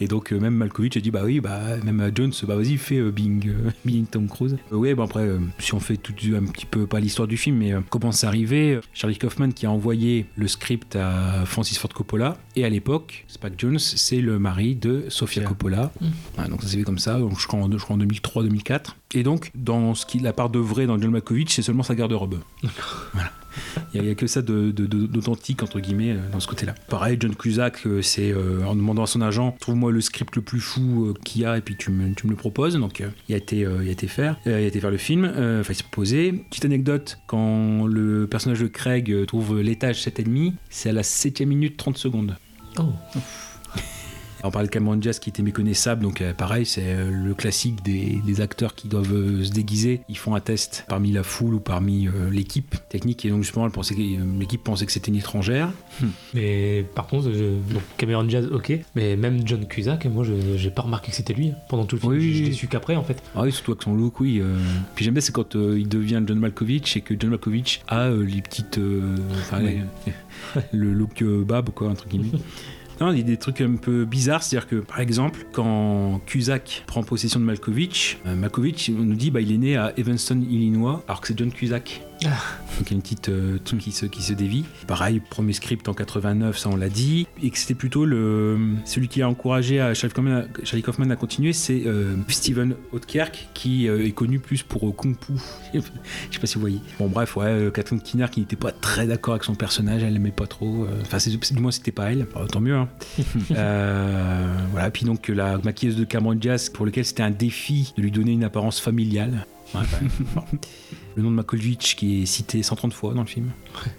Et donc euh, même Malkovich a dit bah oui bah même Jones bah vas-y fais euh, Being, euh, Being Tom Cruise. Euh, ouais bon après euh, si on fait tout un petit peu pas l'histoire du film mais euh, comment c'est arrivé euh, Charlie Kaufman qui a envoyé le script à Francis Ford Coppola et à l'époque Spike Jones c'est le mari de Sofia Coppola. Voilà, donc ça s'est fait comme ça donc je crois en, je crois en 2003-2004 et donc dans ce qui la part de vrai dans John Malkovich c'est seulement sa garde-robe. Voilà. Il n'y a, que ça de- de- de- d'authentique, entre guillemets, euh, dans ce côté-là. Pareil, John Cusack, euh, c'est euh, en demandant à son agent, trouve-moi le script le plus fou qu'il y a, et puis tu me, tu me le proposes. Donc, il, a été, il a été faire, il a été faire le film, enfin, il s'est proposé. Petite anecdote, quand le personnage de Craig trouve l'étage 7,5, c'est à la 7 minute 30 secondes. Oh. On parlait de Cameron Diaz qui était méconnaissable, donc euh, pareil, c'est euh, le classique des, des acteurs qui doivent euh, se déguiser. Ils font un test parmi la foule ou parmi l'équipe technique, et donc justement, l'équipe pensait que c'était une étrangère. Mais par contre, je- donc Cameron Diaz, ok. Mais même John Cusack, moi, je j'ai pas remarqué que c'était lui hein, pendant tout le film. Oui, l'ai su qu'après, en fait. Ah oui, surtout avec son look, oui. euh. Puis j'aime bien, c'est quand euh, il devient John Malkovich et que John Malkovich a euh, les petites. enfin, Oui. les- le look bab, quoi, entre guillemets. Non, il y a des trucs un peu bizarres, c'est-à-dire que par exemple, quand Cusack prend possession de Malkovich, euh, Malkovich nous dit bah, il est né à Evanston, Illinois, alors que c'est John Cusack. Donc il y a une petite euh, truc qui se, qui se dévie. Pareil, premier script en 89, ça on l'a dit. Et que c'était plutôt le, celui qui a encouragé à Charlie Kaufman à, Charlie Kaufman à continuer, c'est euh, Steven Oetkirk, qui euh, est connu plus pour euh, Kung Fu. Je sais pas si vous voyez. Bon bref, ouais, Catherine Kinner qui n'était pas très d'accord avec son personnage, elle l'aimait pas trop. Enfin, du moins c'était pas elle. Alors, tant mieux. Hein. Voilà, puis donc la maquilleuse de Cameron Diaz, pour lequel c'était un défi de lui donner une apparence familiale. Ouais. Bon. Le nom de Malkovich qui est cité 130 fois dans le film.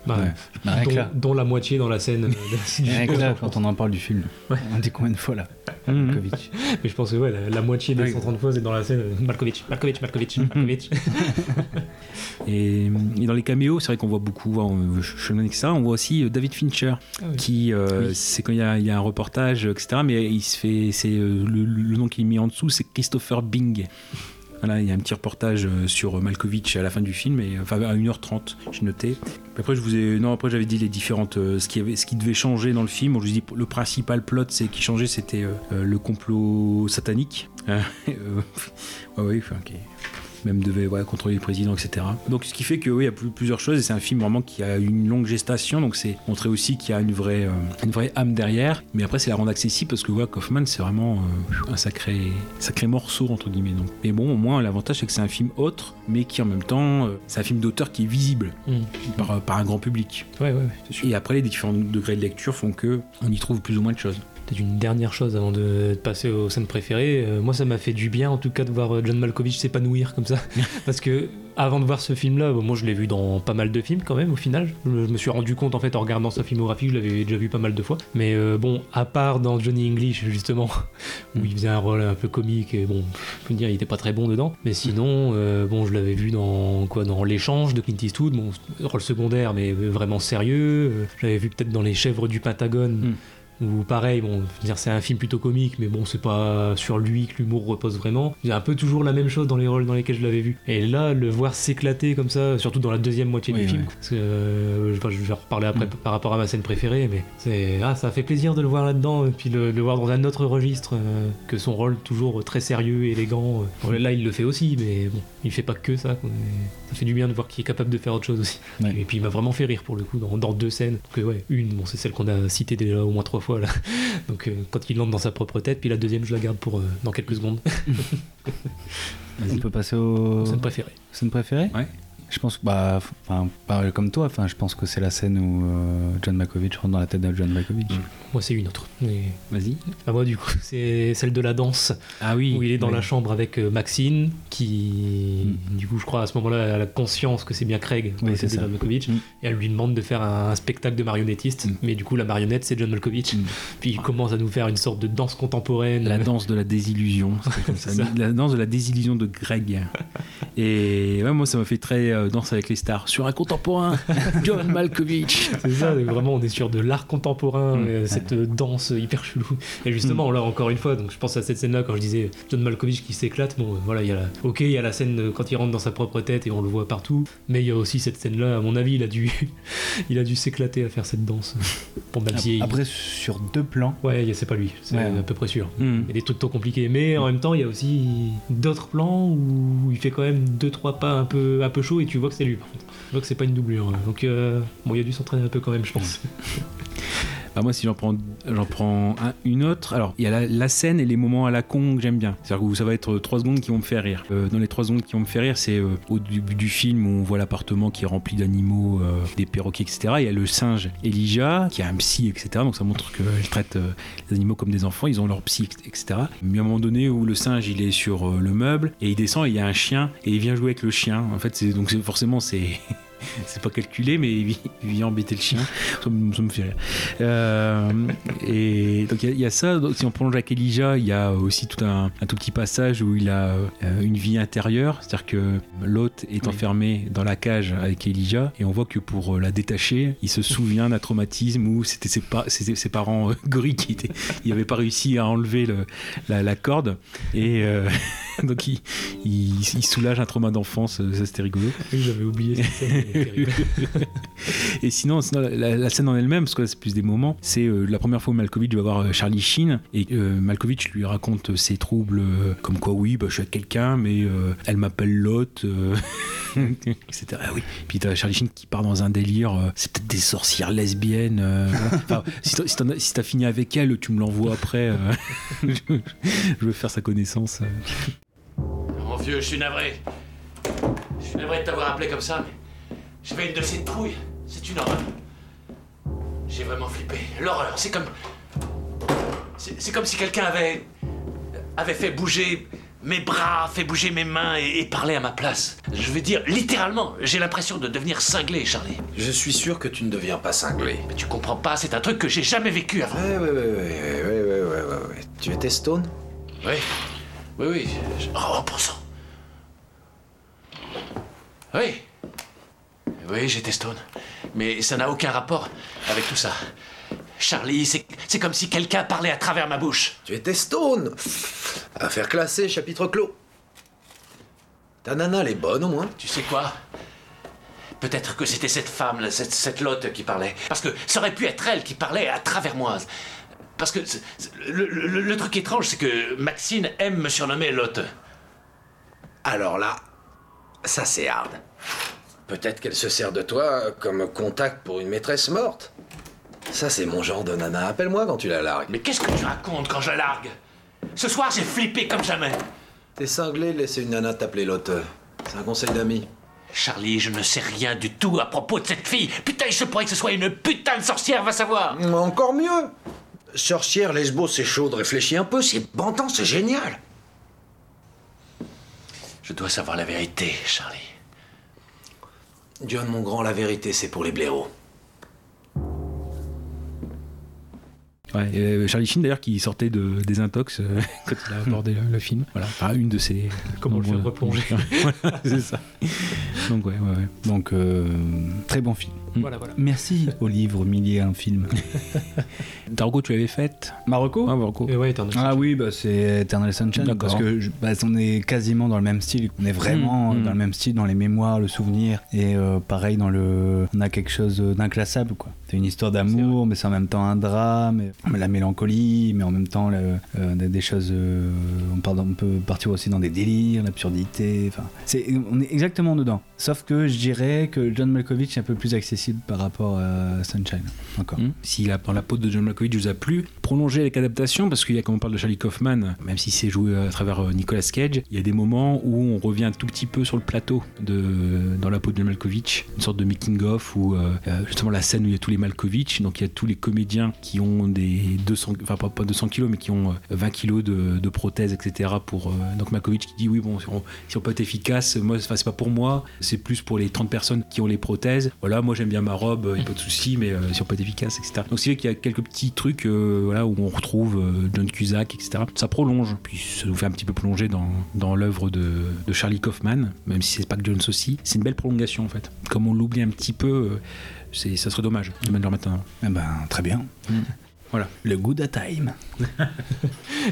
Bah, Ouais. Bah, rien que dont, là. dont la moitié dans la scène. euh, de- Rien que là, quand on en parle du film, on dit combien de fois là Mhm. Malkovich. Mais je pense que ouais, la, la moitié des Ouais. 130 fois, c'est dans la scène. euh, Malkovich, Malkovich, Malkovich, Malkovich. Et, et dans les caméos, c'est vrai qu'on voit beaucoup, hein, Shulman, etc. On voit aussi euh, David Fincher, Ah oui. qui, euh, c'est quand il y, a, il y a un reportage, etc. Mais il se fait, c'est le, le nom qui est mis en dessous, c'est Christopher Bing. Il y a un petit reportage euh, sur Malkovich à la fin du film, enfin à 1h30, j'ai noté. Après, je vous ai, non, après j'avais dit les différentes, euh, ce qui avait, ce qui devait changer dans le film. Je vous dis, le principal plot, c'est qui changeait, c'était euh, le complot satanique. Ouais, enfin, même devait ouais, contrôler le président, etc. Donc ce qui fait que oui, il y a plus- plusieurs choses et c'est un film vraiment qui a une longue gestation, donc c'est montrer aussi qu'il y a une vraie, euh, une vraie âme derrière. Mais après c'est la rendre accessible parce que ouais, Kaufman c'est vraiment euh, un sacré, sacré morceau entre guillemets. Donc. Mais bon, au moins l'avantage c'est que c'est un film autre, mais qui en même temps euh, c'est un film d'auteur qui est visible Mm. par, par un grand public. Ouais, ouais, ouais. Et après les différents degrés de lecture font que on y trouve plus ou moins de choses. Peut-être une dernière chose avant de, de passer aux scènes préférées. Euh, moi, ça m'a fait du bien, en tout cas, de voir euh, John Malkovich s'épanouir comme ça. Parce que avant de voir ce film-là, bon, moi, je l'ai vu dans pas mal de films quand même, au final. Je, me- je me suis rendu compte, en fait, en regardant sa filmographie, je l'avais déjà vu pas mal de fois. Mais euh, bon, à part dans Johnny English, justement, où il faisait un rôle un peu comique, et bon, je peux dire, il était pas très bon dedans. Mais sinon, euh, bon, je l'avais vu dans quoi Dans L'échange de Clint Eastwood, bon, rôle secondaire, mais vraiment sérieux. Je l'avais vu peut-être dans Les Chèvres du Pentagone. Ou pareil, bon, dire, c'est un film plutôt comique, mais bon, c'est pas sur lui que l'humour repose vraiment. Il y a un peu toujours la même chose dans les rôles dans lesquels je l'avais vu. Et là, le voir s'éclater comme ça, surtout dans la deuxième moitié Oui, du film, parce que, euh, je vais reparler après par rapport à ma scène préférée, mais c'est, ah, ça fait plaisir de le voir là-dedans, et puis le, le voir dans un autre registre euh, que son rôle toujours très sérieux, élégant. euh. Bon, là, il le fait aussi, mais bon, il fait pas que ça. quoi. Ça fait du bien de voir qu'il est capable de faire autre chose aussi. Et puis il m'a vraiment fait rire pour le coup dans, dans deux scènes. Euh, ouais, une, bon, c'est celle qu'on a citée déjà au moins trois fois là. Donc euh, quand il entre dans sa propre tête, puis la deuxième, je la garde pour euh, dans quelques secondes. On peut passer au. Scène préférée. Scène préférée Ouais. Je pense que, bah, enfin, comme toi, enfin, je pense que c'est la scène où euh, John Malkovich rentre dans la tête de John Malkovich. Moi, c'est une autre. Mais... Vas-y. Ah, moi, du coup, c'est celle de la danse. Ah oui. Où il est dans oui. la chambre avec euh, Maxine, qui, Mm. du coup, je crois, à ce moment-là, a la conscience que c'est bien Craig, Oui, c'est. John Malkovich. Et elle lui demande de faire un, un spectacle de marionnettiste. Mm. Mais du coup, la marionnette, c'est John Malkovich. Puis il commence à nous faire une sorte de danse contemporaine. La danse de la désillusion. c'était comme ça. C'est ça. La danse de la désillusion de Greg. Et ouais, moi, ça m'a fait très euh, danse avec les stars. Sur un contemporain, John Malkovich. C'est ça, vraiment, on est sur de l'art contemporain, Mm. euh, cette euh, danse hyper chelou. Et justement, là, encore une fois, donc je pense à cette scène-là quand je disais John Malkovich qui s'éclate. Bon, euh, voilà, il y a la... Ok, il y a la scène euh, quand il rentre dans sa propre tête et on le voit partout, mais il y a aussi cette scène-là, à mon avis, il a dû, il a dû s'éclater à faire cette danse. Bon, même si. Après, sur deux plans. Ouais, c'est pas lui, c'est Ouais. à peu près sûr. Mm. Il y a des trucs trop compliqués, mais en même temps, il y a aussi d'autres plans où il fait quand même deux trois pas un peu un peu chaud et tu vois que c'est lui. Par contre, tu vois que c'est pas une doublure. hein. Donc euh, bon, il a dû s'entraîner un peu quand même, je pense. Bah, moi, si j'en prends, j'en prends un- une autre, alors il y a la, scène et les moments à la con que j'aime bien. C'est-à-dire que ça va être 3 secondes qui vont me faire rire. Euh, dans les 3 secondes qui vont me faire rire, c'est euh, au début du film où on voit l'appartement qui est rempli d'animaux, euh, des perroquets, etc. Il y a le singe Elijah qui a un psy, etc. Donc ça montre qu'elle traite euh, les animaux comme des enfants. Ils ont leur psy, etc. Mais à un moment donné où le singe il est sur euh, le meuble et il descend et il y a un chien et il vient jouer avec le chien. En fait, donc forcément c'est c'est pas calculé, mais il, vi- il vient embêter le chien. Ça, me- ça me fait rire. Euh, et donc il y a- il y, a ça. Donc, si on prolonge avec Elijah, il y a aussi tout un, un tout petit passage où il a euh, une vie intérieure, c'est-à-dire que l'hôte est enfermé dans la cage avec Elijah, et on voit que pour euh, la détacher, il se souvient d'un traumatisme où c'était ses, pa- ses- ses parents euh, gorilles qui étaient, il n'avait pas réussi à enlever le- la, la corde, et donc il, il- il soulage un trauma d'enfance. Ça c'était rigolo. J'avais oublié Et sinon, sinon, la, la scène en elle-même, parce que là, c'est plus des moments, c'est euh, la première fois où Malkovich va voir euh, Charlie Sheen et euh, Malkovich lui raconte euh, ses troubles, euh, comme quoi, oui, bah, je suis avec quelqu'un, mais euh, elle m'appelle Lot, euh, etc. Ah oui. Puis t'as Charlie Sheen qui part dans un délire, euh, c'est peut-être des sorcières lesbiennes. euh, voilà. Enfin, si t'as si t'en as- si t'as fini avec elle, tu me l'envoies après. euh, je, je veux faire sa connaissance. Mon vieux, je suis navré. Je suis navré de t'avoir appelé comme ça, mais j'avais une de ces trouilles. C'est une horreur. J'ai vraiment flippé. L'horreur, c'est comme. C'est comme si quelqu'un avait. avait fait bouger mes bras, fait bouger mes mains et, et parlé à ma place. Je veux dire, littéralement, j'ai l'impression de devenir cinglé, Charlie. Je suis sûr que tu ne deviens pas cinglé. Mais tu comprends pas, c'est un truc que j'ai jamais vécu avant. Ouais, ouais, ouais, ouais, ouais, ouais, ouais, ouais. Tu étais stone? Oui. Oui, oui. Oh, bon sang. Oui. Oui, j'étais stone. Mais ça n'a aucun rapport avec tout ça. Charlie, c'est comme si quelqu'un parlait à travers ma bouche. Tu étais stone Affaire classée, chapitre clos. Ta nana, elle est bonne au moins. Tu sais quoi? Peut-être que c'était cette femme, là, cette, cette lotte qui parlait. Parce que ça aurait pu être elle qui parlait à travers moi. Parce que le- le truc étrange, c'est que Maxine aime me surnommer Lotte. Alors là, ça c'est hard. Peut-être qu'elle se sert de toi comme contact pour une maîtresse morte. Ça c'est mon genre de nana. Appelle-moi quand tu la largues. Mais qu'est-ce que tu racontes quand je la largue? Ce soir, j'ai flippé comme jamais. T'es cinglé de laisser une nana t'appeler Lotte. C'est un conseil d'ami. Charlie, je ne sais rien du tout à propos de cette fille. Putain, il se pourrait que ce soit une putain de sorcière, va savoir. Encore mieux Sorcière, lesbo, c'est chaud, réfléchis un peu, c'est bandant, c'est génial. Je dois savoir la vérité, Charlie. John, mon grand, la vérité, c'est pour les blaireaux. Ouais, et, euh, Charlie Sheen d'ailleurs qui sortait de désintox euh, quand il a abordé le, le film. Voilà, enfin, une de ses. Comment le faire replonger. voilà, c'est ça. Donc ouais, ouais, ouais. Donc euh, très bon film. Voilà, voilà. Merci au livre Millier un film. Targo, tu l'avais faite Marocco Ah, Marocco. Et ouais, Eternal Ah oui, bah, c'est Eternal Sunshine. D'accord. Parce que je- bah, on est quasiment dans le même style. On est vraiment Mm, mm. dans le même style, dans les mémoires, le souvenir. Et euh, pareil, dans le. On a quelque chose d'inclassable, quoi. C'est une histoire d'amour, mais c'est en même temps un drame, et- la mélancolie, mais en même temps euh, des, choses. euh, on peut partir aussi dans des délires, l'absurdité. Enfin, c'est, on est exactement dedans. Sauf que je dirais que John Malkovich est un peu plus accessible par rapport à Sunshine. Encore. Hum. Si la, la peau de John Malkovich vous a plu, prolongez avec adaptation parce qu'il y a, quand on parle de Charlie Kaufman, même si c'est joué à travers euh, Nicolas Cage, il y a des moments où on revient un tout petit peu sur le plateau de dans la peau de John Malkovich, une sorte de making of où euh, euh, justement la scène où il y a tous les Malkovich, donc il y a tous les comédiens qui ont des 200, enfin pas, pas 200 kilos, mais qui ont euh, 20 kilos de, de prothèses, etc. Pour euh, donc Malkovich qui dit oui bon si on, si on peut être efficace, moi c'est pas pour moi, plus pour les 30 personnes qui ont les prothèses. Voilà, moi j'aime bien ma robe, il n'y a pas de souci, mais euh, si on peut être efficace, etc. Donc c'est vrai qu'il y a quelques petits trucs euh, voilà, où on retrouve euh, John Cusack, etc. Ça prolonge, puis ça nous fait un petit peu plonger dans, dans l'œuvre de, de Charlie Kaufman, même si c'est pas que Jones aussi. C'est une belle prolongation en fait. Comme on l'oublie un petit peu, euh, c'est, ça serait dommage de mettre leur maintenant. Eh ben, très bien. Voilà. Le good at time.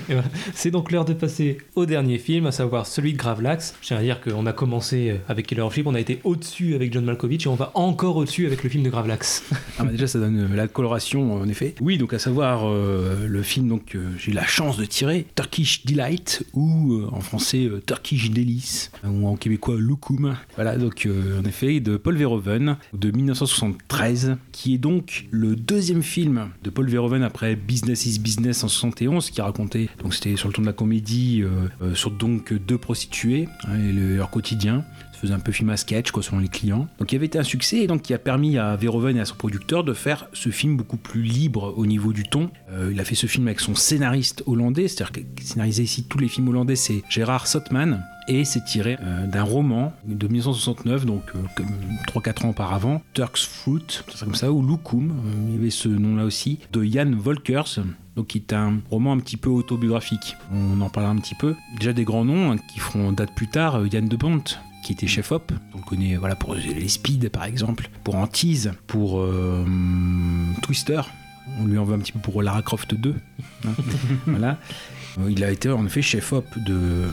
Voilà. C'est donc l'heure de passer au dernier film, à savoir celui de Gravelax. Je tiens à dire qu'on a commencé euh, avec Killer of Sheep, on a été au-dessus avec John Malkovich et on va encore au-dessus avec le film de Gravelax. Ah bah déjà ça donne euh, la coloration en effet. Oui donc à savoir euh, le film donc que j'ai eu la chance de tirer Turkish Delight ou euh, en français euh, Turkish Delice ou en québécois Loukoum. Voilà donc euh, en effet de Paul Verhoeven de 1973 qui est donc le deuxième film de Paul Verhoeven après Business is Business en 71 qui racontait donc c'était sur le ton de la comédie euh, euh, sur donc deux prostituées hein, et le- leur quotidien faisait un peu film à sketch quoi, selon les clients. Donc il avait été un succès et donc qui a permis à Verhoeven et à son producteur de faire ce film beaucoup plus libre au niveau du ton. Euh, il a fait ce film avec son scénariste hollandais, c'est-à-dire qu'il scénarisait ici tous les films hollandais, c'est Gérard Sotman. Et c'est tiré euh, d'un roman de 1969, donc euh, comme 3-4 ans auparavant, Turk's Fruit, comme ça, ou Loukoum, euh, il y avait ce nom-là aussi, de Jan Volkers, donc qui est un roman un petit peu autobiographique. On en parlera un petit peu. Déjà des grands noms hein, qui feront date plus tard, euh, Yann de Bont, qui était chef op, on le connaît voilà, pour les Speed par exemple, pour Antise, pour euh, Twister, on lui en veut un petit peu pour Lara Croft 2. hein. voilà. Euh, Il a été en effet chef-op de euh,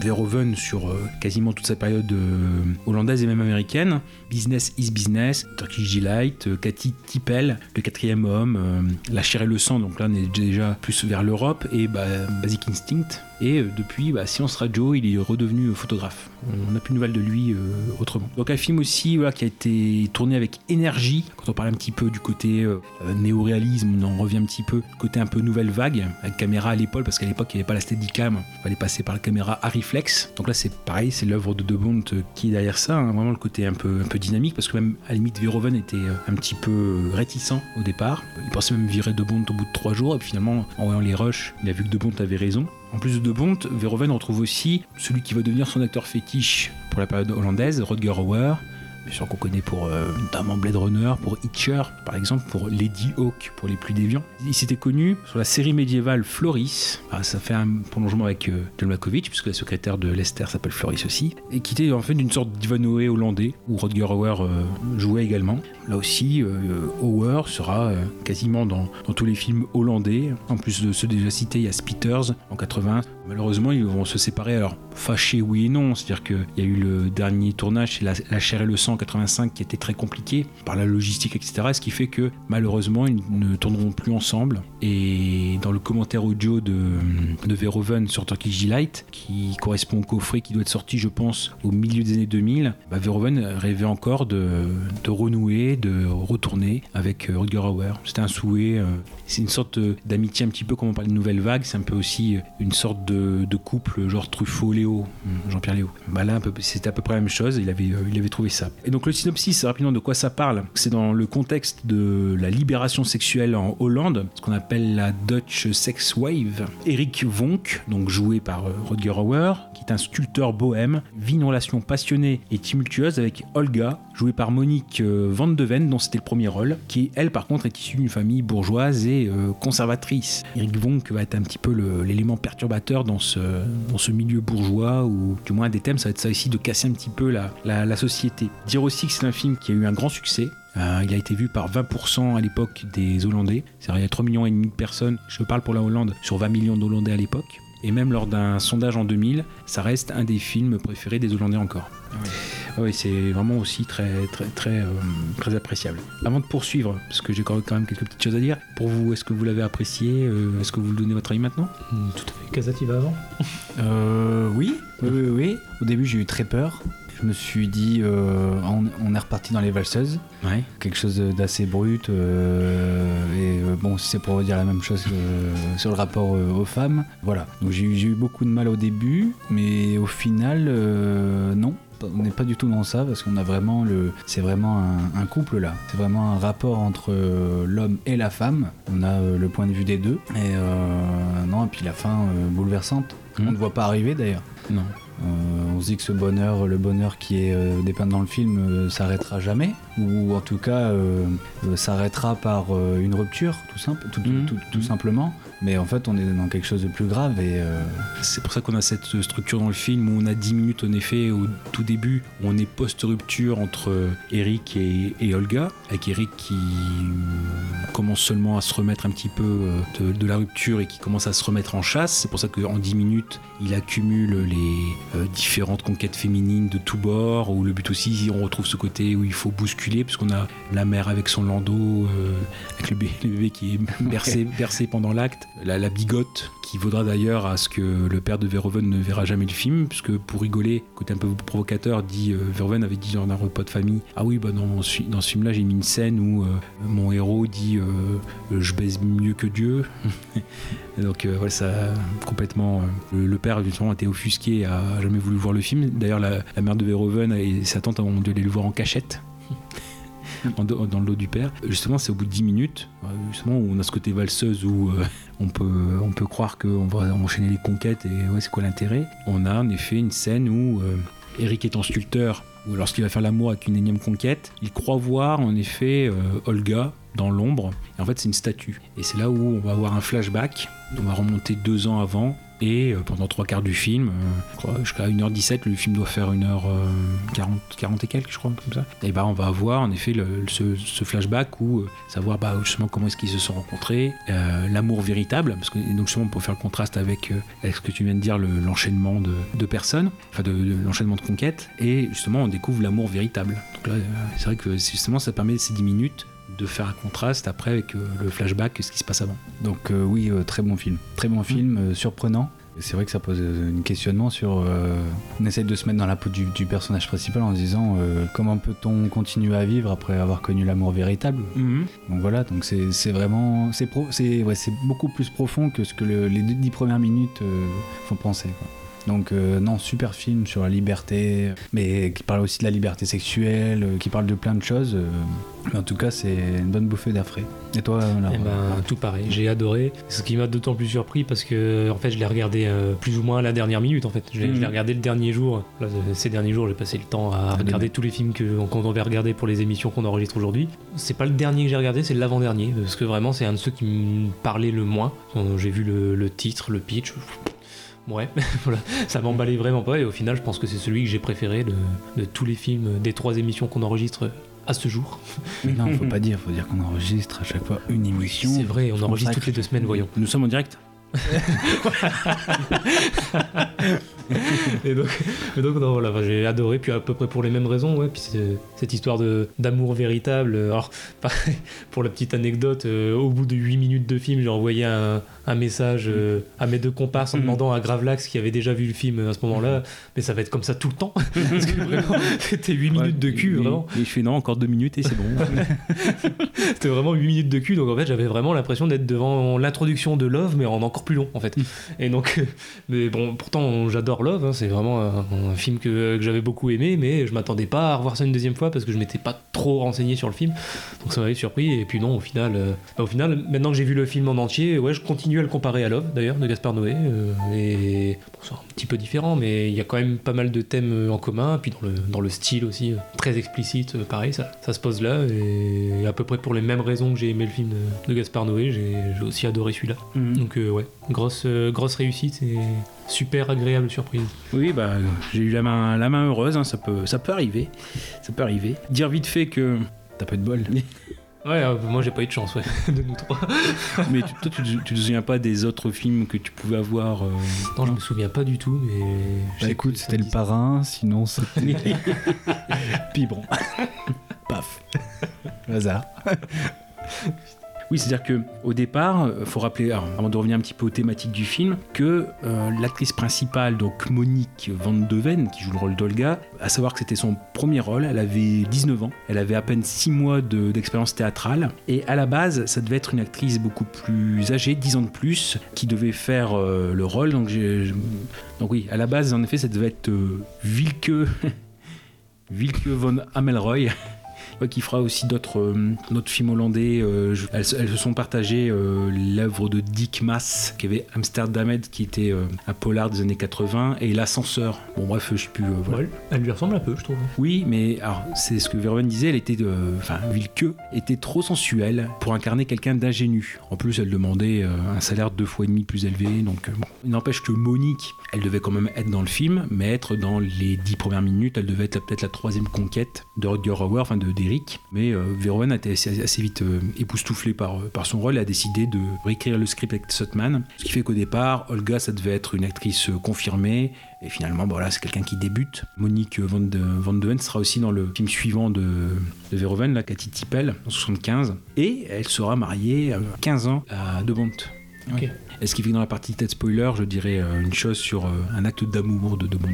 Verhoeven sur quasiment toute sa période hollandaise et même américaine. Business is Business, Turkish Delight, Cathy Tippel, Le quatrième homme, La chair et le sang, donc là on est déjà plus vers l'Europe, et bah, Basic Instinct. Et depuis bah, Science Radio, il est redevenu photographe. On n'a plus de nouvelles de lui euh, autrement. Donc un film aussi qui a été tourné avec énergie. Quand on parle un petit peu du côté euh, euh, néoréalisme, on en revient un petit peu. Côté un peu nouvelle vague, avec caméra à l'épaule, parce qu'à l'époque il n'y avait pas la Steadicam. Il fallait passer par la caméra à reflex. Donc là c'est pareil, c'est l'œuvre de De qui est derrière ça. hein. Vraiment le côté un peu, dynamique, parce que même à la limite Verhoeven était un petit peu réticent au départ. Il pensait même virer De au bout de trois jours, et puis finalement en voyant les rushs, il a vu que De avait raison. En plus de Bont, Verhoeven retrouve aussi celui qui va devenir son acteur fétiche pour la période hollandaise, Rodger Hauer, bien sûr qu'on connaît pour euh, notamment Blade Runner, pour Hitcher par exemple, pour Lady Hawk pour les plus déviants. Il s'était connu sur la série médiévale Floris, Ah, ça fait un prolongement avec euh, puisque la secrétaire de Lester s'appelle Floris aussi, et qui était en fait d'une sorte d'Ivanhoe hollandais, où Rodger Hauer euh, jouait également. Là aussi, euh, Hauer sera euh, quasiment dans, tous les films hollandais, en plus de ceux déjà cités, il y Spitters en 80. Malheureusement, ils vont se séparer, alors fâchés oui et non, c'est-à-dire qu'il y a eu le dernier tournage, c'est la, la chair et le sang en 85 qui était très compliqué par la logistique, etc. Ce qui fait que malheureusement, ils ne tourneront plus ensemble. Et dans le commentaire audio de, de Verhoeven sur Turkish Delight, qui correspond au coffret qui doit être sorti, je pense, au milieu des années 2000, bah, Verhoeven rêvait encore de, de renouer, de retourner avec euh, Rutger Hauer. C'était un souhait, euh, c'est une sorte euh, d'amitié un petit peu comme on parle de nouvelle vague, c'est un peu aussi une sorte de, couple genre Truffaut-Léo, Jean-Pierre Léo. Bah là, c'était à peu près la même chose, il avait, trouvé ça. Et donc le synopsis, rapidement de quoi ça parle C'est dans le contexte de la libération sexuelle en Hollande, ce qu'on appelle la Dutch Sex Wave. Eric Vonk, donc joué par Rodger Hauer, qui est un sculpteur bohème, vit une relation passionnée et tumultueuse avec Olga, jouée par Monique Van de Dont c'était le premier rôle, qui elle par contre est issue d'une famille bourgeoise et euh, conservatrice. Eric Vonk va être un petit peu l'élément perturbateur dans ce, dans ce milieu bourgeois, ou du moins des thèmes, ça va être ça ici, de casser un petit peu la, la, la société. Dire aussi que c'est un film qui a eu un grand succès. Euh, il a été vu par 20% à l'époque des Hollandais. C'est-à-dire il y a 3 millions et demi de personnes, je parle pour la Hollande, sur 20 millions d'Hollandais à l'époque. Et même lors d'un sondage en 2000, ça reste un des films préférés des Hollandais encore. Oui, c'est vraiment aussi très, très, très, euh, très appréciable. Avant de poursuivre, parce que j'ai quand même quelques petites choses à dire, pour vous, est-ce que vous l'avez apprécié euh, Est-ce que vous le donnez votre avis maintenant? Tout à fait. Casati va avant Euh, oui, oui, oui, oui. Au début, j'ai eu très peur. Je me suis dit, euh, on, on est reparti dans les valseuses. Ouais. Quelque chose d'assez brut. euh, et euh, bon, si c'est pour dire la même chose euh, sur le rapport aux femmes, voilà. Donc j'ai eu, beaucoup de mal au début, mais au final, non. On n'est pas du tout dans ça parce qu'on a vraiment le. C'est vraiment un, un couple là. C'est vraiment un rapport entre euh, l'homme et la femme. On a euh, le point de vue des deux. Et euh, non, et puis la fin bouleversante. On ne voit pas arriver d'ailleurs. Non. Euh, on se dit que ce bonheur, le bonheur qui est euh, dépeint dans le film, euh, s'arrêtera jamais, ou en tout cas s'arrêtera par une rupture, tout, simple, tout, tout- tout- tout simplement. Mais en fait, on est dans quelque chose de plus grave et euh, C'est pour ça qu'on a cette structure dans le film où on a 10 minutes en effet au tout début, où on est post-rupture entre Eric et, et Olga, avec Eric qui commence seulement à se remettre un petit peu euh, de, de la rupture et qui commence à se remettre en chasse. C'est pour ça qu'en 10 minutes, il accumule les euh, différentes conquêtes féminines de tous bords, où le but aussi, on retrouve ce côté où il faut bousculer, puisqu'on a la mère avec son landau, euh, avec le bébé, le bébé qui est bercé, bercé pendant l'acte, la, bigote qui vaudra d'ailleurs à ce que le père de Verhoeven ne verra jamais le film, puisque pour rigoler, côté un peu provocateur, dit euh, Verhoeven avait dit dans un repas de famille Ah oui, bah dans, dans ce film-là, j'ai mis une scène où euh, mon héros dit euh, Je baise mieux que Dieu. Donc euh, voilà, ça a complètement. euh, le, le père, justement, était offusqué, a jamais voulu voir le film. D'ailleurs, la, la mère de Verhoeven et sa tante ont dû aller le voir en cachette. En dans le du père. Justement, c'est au bout de 10 minutes, euh, justement, où on a ce côté valseuse où euh, on, peut, on peut croire qu'on va enchaîner les conquêtes et ouais, c'est quoi l'intérêt? On a en effet une scène où euh, Eric étant sculpteur, où lorsqu'il va faire l'amour avec une énième conquête, il croit voir en effet euh, Olga dans l'ombre. Et en fait, c'est une statue. Et c'est là où on va avoir un flashback. On va remonter deux ans avant. Et euh, pendant trois quarts du film, euh, jusqu'à 1h17, le film doit faire 1h40 40 et quelques, je crois, comme ça. Et bah, on va avoir en effet le- ce, flashback où euh, savoir bah, justement comment est-ce qu'ils se sont rencontrés, euh, l'amour véritable, parce que donc justement pour faire le contraste avec, euh, ce que tu viens de dire, le- l'enchaînement de, de personnes, enfin de, de l'enchaînement de conquêtes, et justement on découvre l'amour véritable. Donc là, euh, c'est vrai que justement ça permet ces 10 minutes de faire un contraste après avec euh, le flashback, ce qui se passe avant. donc euh, oui, euh, très bon film. Très bon film, euh, surprenant. C'est vrai que ça pose un questionnement sur. on essaie de se mettre dans la peau du, du personnage principal en se disant comment peut-on continuer à vivre après avoir connu l'amour véritable? Donc voilà, donc c'est vraiment. C'est ouais, beaucoup plus profond que ce que le- les dix premières minutes font penser. quoi. Donc euh, non, super film sur la liberté, mais qui parle aussi de la liberté sexuelle, euh, qui parle de plein de choses. euh, mais en tout cas, c'est une bonne bouffée d'air frais. Et toi, là Eh ben, tout pareil, j'ai adoré. Ce qui m'a d'autant plus surpris parce que en fait, je l'ai regardé plus ou moins à la dernière minute. En fait, je l'ai l'ai regardé le dernier jour. Là, ces derniers jours, j'ai passé le temps à regarder tous les films qu'on devait regarder pour les émissions qu'on enregistre aujourd'hui. C'est pas le dernier que j'ai regardé, c'est l'avant-dernier parce que vraiment, c'est un de ceux qui me parlait le moins. J'ai vu le, le titre, le pitch. Ouais, voilà, ça m'emballait vraiment pas et au final, je pense que c'est celui que j'ai préféré de, de tous les films des trois émissions qu'on enregistre à ce jour. Mais non, faut pas dire, faut dire qu'on enregistre à chaque fois une émission. C'est vrai, on enregistre toutes les deux semaines, voyons. Nous sommes en direct et donc, et donc non, voilà, j'ai adoré, puis à peu près pour les mêmes raisons, ouais, puis cette histoire d'amour véritable. Alors, pareil, pour la petite anecdote, euh, au bout de 8 minutes de film, j'ai envoyé un, un message euh, à mes deux comparses en demandant à Gravelax qui avait déjà vu le film à ce moment-là, mais ça va être comme ça tout le temps, parce que vraiment, c'était 8 minutes de cul, Et- vraiment. Et je fais non, encore deux minutes et c'est bon. C'était vraiment 8 minutes de cul, donc en fait j'avais vraiment l'impression d'être devant l'introduction de Love, mais en encore plus long en fait. Et donc, euh, mais bon, pourtant j'adore Love, hein, c'est vraiment un, un film que, que j'avais beaucoup aimé, mais je m'attendais pas à revoir ça une deuxième fois parce que je m'étais pas trop renseigné sur le film, donc ça m'avait surpris. Et puis non, au final, euh, bah, au final, maintenant que j'ai vu le film en entier, ouais, je continue à le comparer à Love d'ailleurs de Gaspard Noé, euh, et bon, c'est un petit peu différent, mais il y a quand même pas mal de thèmes euh, en commun, puis dans le, dans le style aussi très explicite, pareil, ça, ça se pose là, et à peu près pour les mêmes raisons que j'ai aimé le film de, de Gaspard Noé, j'ai aussi adoré celui-là. Mhm. Donc euh, ouais, grosse, grosse réussite et super agréable surprise. Oui, bah, j'ai eu la main, la main heureuse, hein, ça, peut, ça peut arriver. Ça peut arriver. Dire vite fait que. T'as pas eu de bol. Ouais, euh, moi j'ai pas eu de chance, ouais, de nous trois. mais tu- toi, tu, te- tu te souviens pas des autres films que tu pouvais avoir euh, Non, je me souviens pas du tout, mais. Bah écoute, c'était le parrain, sinon c'était. Puis bon. Paf. Le hasard. Oui, c'est-à-dire que au départ, euh, faut rappeler, avant de revenir un petit peu aux thématiques du film, que euh, l'actrice principale, donc Monique Van de Ven, qui joue le rôle d'Olga, à savoir que c'était son premier rôle, elle avait 19 ans, elle avait à peine 6 mois de- d'expérience théâtrale, et à la base, ça devait être une actrice beaucoup plus âgée, 10 ans de plus, qui devait faire euh, le rôle. Donc, oui, à la base, en effet, ça devait être euh, Wilke von Amelroy. Qui fera aussi d'autres euh, films hollandais. euh, je- elles, se- elles se sont partagées euh, l'œuvre de Dick Maas, qui avait Amsterdamed, qui était un polar des années 80, et L'Ascenseur. Bon, bref, je sais plus. voilà. Ouais, elle lui ressemble un peu, je trouve. Oui, mais alors c'est ce que Verhoeven disait, elle était, enfin, Wilke était trop sensuelle pour incarner quelqu'un d'ingénu. En plus, elle demandait un salaire deux fois et demi plus élevé, donc bon. Il n'empêche que Monique, elle devait quand même être dans le film, mais être dans les dix premières minutes, elle devait être peut-être la troisième conquête de Rutger Hauer, enfin de d'Eric. Mais euh, Verhoeven a été assez, assez vite euh, époustouflé par, euh, par son rôle et a décidé de réécrire le script avec Sutman. Ce qui fait qu'au départ, Olga, ça devait être une actrice euh, confirmée. Et finalement, voilà, c'est quelqu'un qui débute. Monique Van de, Van de sera aussi dans le film suivant de, de Verhoeven, la Cathy Tippel, en 75. Et elle sera mariée à 15 ans à De Bont. Ok. Et ce qui fait dans la partie tête spoiler, je dirais euh, une chose sur euh, un acte d'amour de De Bont.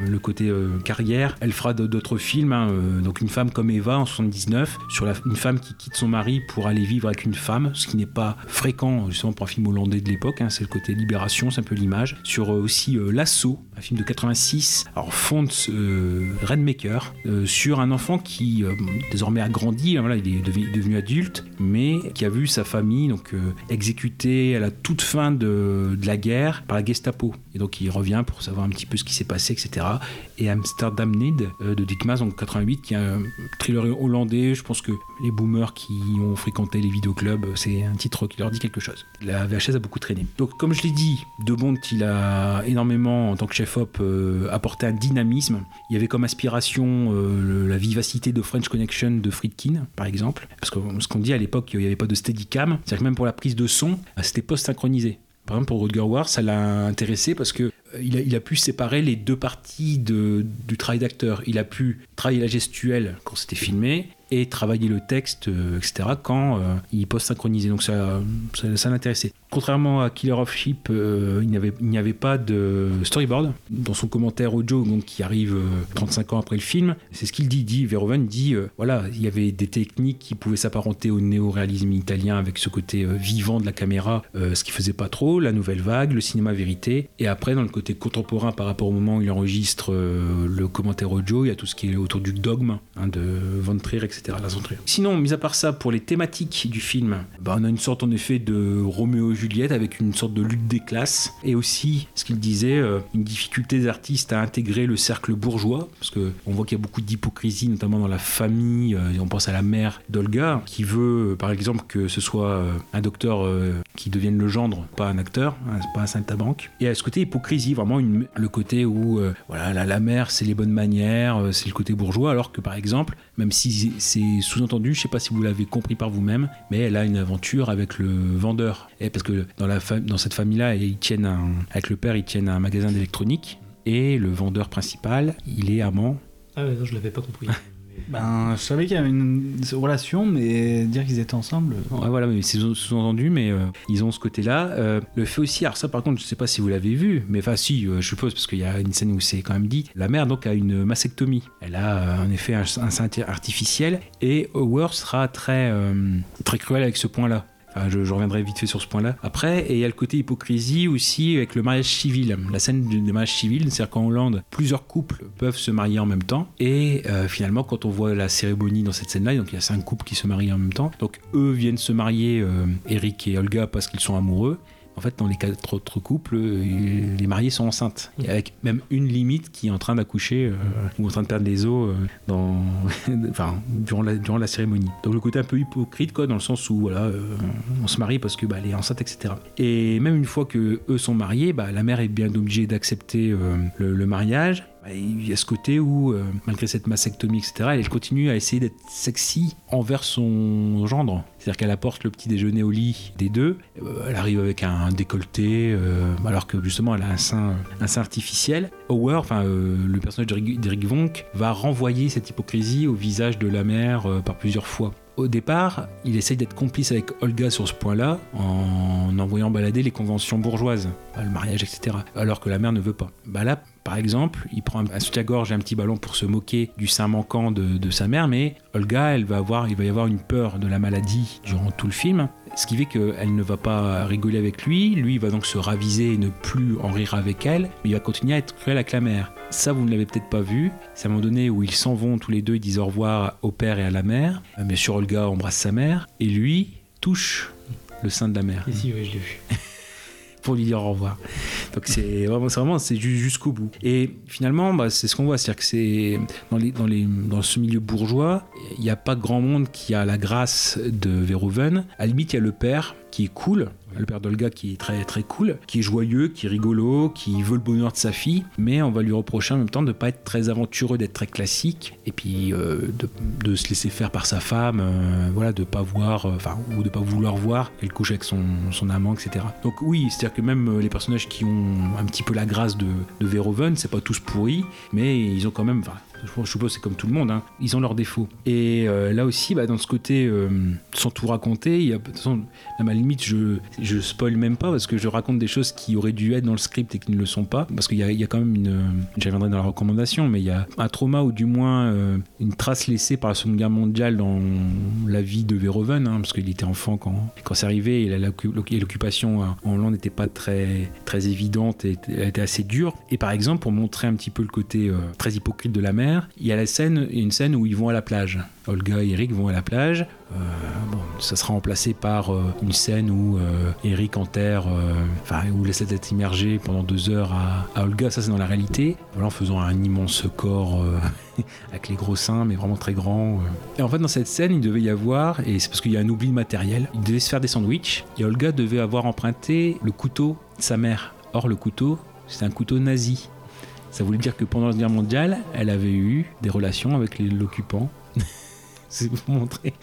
Le côté euh, carrière, elle fera d'autres films, hein, donc une femme comme Eva en 79, sur une femme qui quitte son mari pour aller vivre avec une femme, ce qui n'est pas fréquent justement pour un film hollandais de l'époque, hein, c'est le côté libération, c'est un peu l'image. Sur aussi L'Assaut, un film de 86, alors Fonts euh, Redmaker, euh, sur un enfant qui euh, désormais a grandi, hein, voilà, il est devenu, adulte, mais qui a vu sa famille donc euh, exécutée à la toute fin de la guerre par la Gestapo. Donc il revient pour savoir un petit peu ce qui s'est passé, etc. Et Amsterdam Need euh, de Dick Maas en 88, qui est un thriller hollandais. Je pense que les boomers qui ont fréquenté les vidéoclubs, c'est un titre qui leur dit quelque chose. La VHS a beaucoup traîné. Donc comme je l'ai dit, De Bont, il a énormément, en tant que chef-op, euh, apporté un dynamisme. Il y avait comme aspiration euh, la vivacité de French Connection de Friedkin, par exemple. Parce que ce qu'on dit à l'époque, il n'y avait pas de steadicam. C'est-à-dire que même pour la prise de son, euh, c'était post-synchronisé. Par exemple, pour Rutger Hauer, ça l'a intéressé parce que euh, il a pu séparer les deux parties de- du travail d'acteur. Il a pu travailler la gestuelle quand c'était filmé et travailler le texte, euh, etc., quand euh, il post-synchronisait. Donc ça, ça, ça l'intéressait. Contrairement à Killer of Sheep, euh, il n'y avait, pas de storyboard. Dans son commentaire audio, donc, qui arrive euh, 35 ans après le film, c'est ce qu'il dit. Dit Verhoeven dit euh, voilà, il y avait des techniques qui pouvaient s'apparenter au néo-réalisme italien avec ce côté euh, vivant de la caméra, euh, ce qui faisait pas trop, la nouvelle vague, le cinéma vérité. Et après, dans le côté contemporain par rapport au moment où il enregistre euh, le commentaire audio, il y a tout ce qui est autour du dogme hein, de Von Trier, etc. Sinon, mis à part ça, pour les thématiques du film, bah, on a une sorte en effet de Roméo Juliette avec une sorte de lutte des classes et aussi ce qu'il disait euh, une difficulté des artistes à intégrer le cercle bourgeois parce que on voit qu'il y a beaucoup d'hypocrisie notamment dans la famille euh, et on pense à la mère d'Olga qui veut euh, par exemple que ce soit euh, un docteur euh, qui devienne le gendre pas un acteur hein, pas un saltabanque et à ce côté hypocrisie vraiment le côté où euh, voilà la, la mère c'est les bonnes manières euh, c'est le côté bourgeois alors que par exemple même si c'est sous-entendu je sais pas si vous l'avez compris par vous-même mais elle a une aventure avec le vendeur. Et parce que dans, la fa- dans cette famille-là, ils tiennent un- avec le père, ils tiennent un magasin d'électronique et le vendeur principal, il est amant. Ah ouais, non, je l'avais pas compris. Ben, je savais qu'il y avait une relation, mais dire qu'ils étaient ensemble. Ouais, voilà, mais c'est sous-entendu, mais euh, ils ont ce côté-là. Euh, le fait aussi, alors ça par contre, je sais pas si vous l'avez vu, mais enfin si, euh, je suppose, parce qu'il y a une scène où c'est quand même dit. La mère donc a une mastectomie. Elle a euh, en effet un, un sein artificiel et Howard sera très, euh, très cruel avec ce point-là. Enfin, je, reviendrai vite fait sur ce point-là après. Il y a le côté hypocrisie aussi avec le mariage civil. La scène du du mariage civil, c'est-à-dire qu'en Hollande, plusieurs couples peuvent se marier en même temps. Et euh, finalement, quand on voit la cérémonie dans cette scène-là, donc il y a cinq couples qui se marient en même temps. Donc eux viennent se marier, euh, Eric et Olga, parce qu'ils sont amoureux. En fait, dans les quatre autres couples, euh, les mariés sont enceintes. Avec même une limite qui est en train d'accoucher euh, ou en train de perdre les os euh, durant, la, cérémonie. Donc le côté un peu hypocrite, quoi, dans le sens où voilà, on se marie parce que bah, est enceinte, etc. Et même une fois que eux sont mariés, bah, la mère est bien obligée d'accepter le mariage. Il y a ce côté où, euh, malgré cette mastectomie, etc., elle continue à essayer d'être sexy envers son gendre. C'est-à-dire qu'elle apporte le petit déjeuner au lit des deux. Euh, elle arrive avec un décolleté, euh, alors que justement elle a un sein, un sein artificiel. Howard, enfin le personnage d'Eric Vonk, va renvoyer cette hypocrisie au visage de la mère par plusieurs fois. Au départ, il essaye d'être complice avec Olga sur ce point-là, en envoyant balader les conventions bourgeoises, le mariage, etc. Alors que la mère ne veut pas. Bah là, par exemple, il prend un soutien-gorge et un petit ballon pour se moquer du sein manquant de, de sa mère, mais Olga, elle va avoir, il va y avoir une peur de la maladie durant tout le film, ce qui fait qu'elle ne va pas rigoler avec lui, lui il va donc se raviser et ne plus en rire avec elle, mais il va continuer à être cruel avec la mère. Ça, vous ne l'avez peut-être pas vu. C'est à un moment donné où ils s'en vont tous les deux, ils disent au revoir au père et à la mère. Bien sûr, Olga embrasse sa mère, et lui touche le sein de la mère Et si, oui, je l'ai vu. pour lui dire au revoir. Donc c'est vraiment, c'est vraiment, c'est ju- jusqu'au bout. Et finalement, bah, c'est ce qu'on voit, c'est-à-dire que c'est dans, dans ce milieu bourgeois, il n'y a pas grand monde qui a la grâce de Verhoeven. À la limite, il y a le père qui est cool, le père d'Olga qui est très très cool, qui est joyeux, qui est rigolo, qui veut le bonheur de sa fille, mais on va lui reprocher en même temps de ne pas être très aventureux, d'être très classique, et puis euh, de, se laisser faire par sa femme, euh, voilà, de pas voir, euh, enfin, ou de pas vouloir voir qu'elle couche avec son, son amant, etc. Donc oui, c'est-à-dire que même les personnages qui ont un petit peu la grâce de, de Verhoeven, c'est pas tous pourris, mais ils ont quand même, je suppose c'est comme tout le monde, hein, ils ont leurs défauts. Et euh, là aussi, bah, dans ce côté, euh, sans tout raconter, de toute façon, à ma limite, je, je spoil même pas parce que je raconte des choses qui auraient dû être dans le script et qui ne le sont pas. Parce qu'il y a, quand même une. J'y reviendrai dans la recommandation, mais il y a un trauma ou du moins euh, une trace laissée par la Seconde Guerre mondiale dans la vie de Verhoeven, hein, parce qu'il était enfant quand, quand c'est arrivé et l'occupation en Hollande n'était pas très, très évidente et elle était assez dure. Et par exemple, pour montrer un petit peu le côté euh, très hypocrite de la mère, il y a la scène, une scène où ils vont à la plage. Olga et Eric vont à la plage. Euh, bon, ça sera remplacé par euh, une scène où euh, Eric enterre, enfin, où laisse la tête immergée pendant deux heures à, Olga. Ça, c'est dans la réalité. Voilà, en faisant un immense corps avec les gros seins, mais vraiment très grand. Et en fait, dans cette scène, il devait y avoir, et c'est parce qu'il y a un oubli de matériel, il devait se faire des sandwichs. Et Olga devait avoir emprunté le couteau de sa mère. Or, le couteau, c'est un couteau nazi. Ça voulait dire que pendant la guerre mondiale, elle avait eu des relations avec l'occupant. c'est pour montrer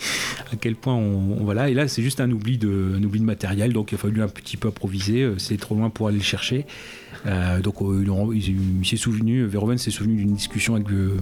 à quel point on, on- voilà. Et là, c'est juste un oubli de, un oubli de matériel, donc il a fallu un petit peu improviser. euh, C'est trop loin pour aller le chercher. Euh, donc euh, il, s'est souvenu, Verhoeven s'est souvenu d'une discussion avec euh,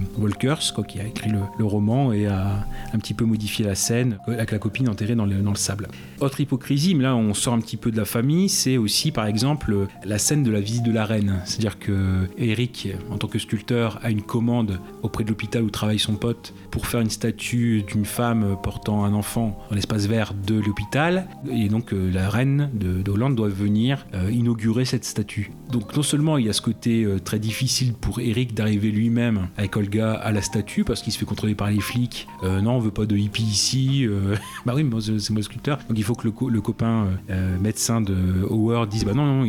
quoi, qui a écrit le, roman et a un petit peu modifié la scène avec la copine enterrée dans le sable. Autre hypocrisie, mais là on sort un petit peu de la famille, c'est aussi par exemple la scène de la visite de la reine. C'est-à-dire que Eric, en tant que sculpteur, a une commande auprès de l'hôpital où travaille son pote pour faire une statue d'une femme portant un enfant dans l'espace vert de l'hôpital. Et donc euh, la reine de, de Hollande doit venir euh, inaugurer cette statue. Donc non seulement il y a ce côté euh, très difficile pour Eric d'arriver lui-même avec Olga à la statue parce qu'il se fait contrôler par les flics. Non, on veut pas de hippie ici. bah oui, c'est moi sculpteur. Donc il faut que le, le copain euh, euh, médecin de Howard dise bah non, non,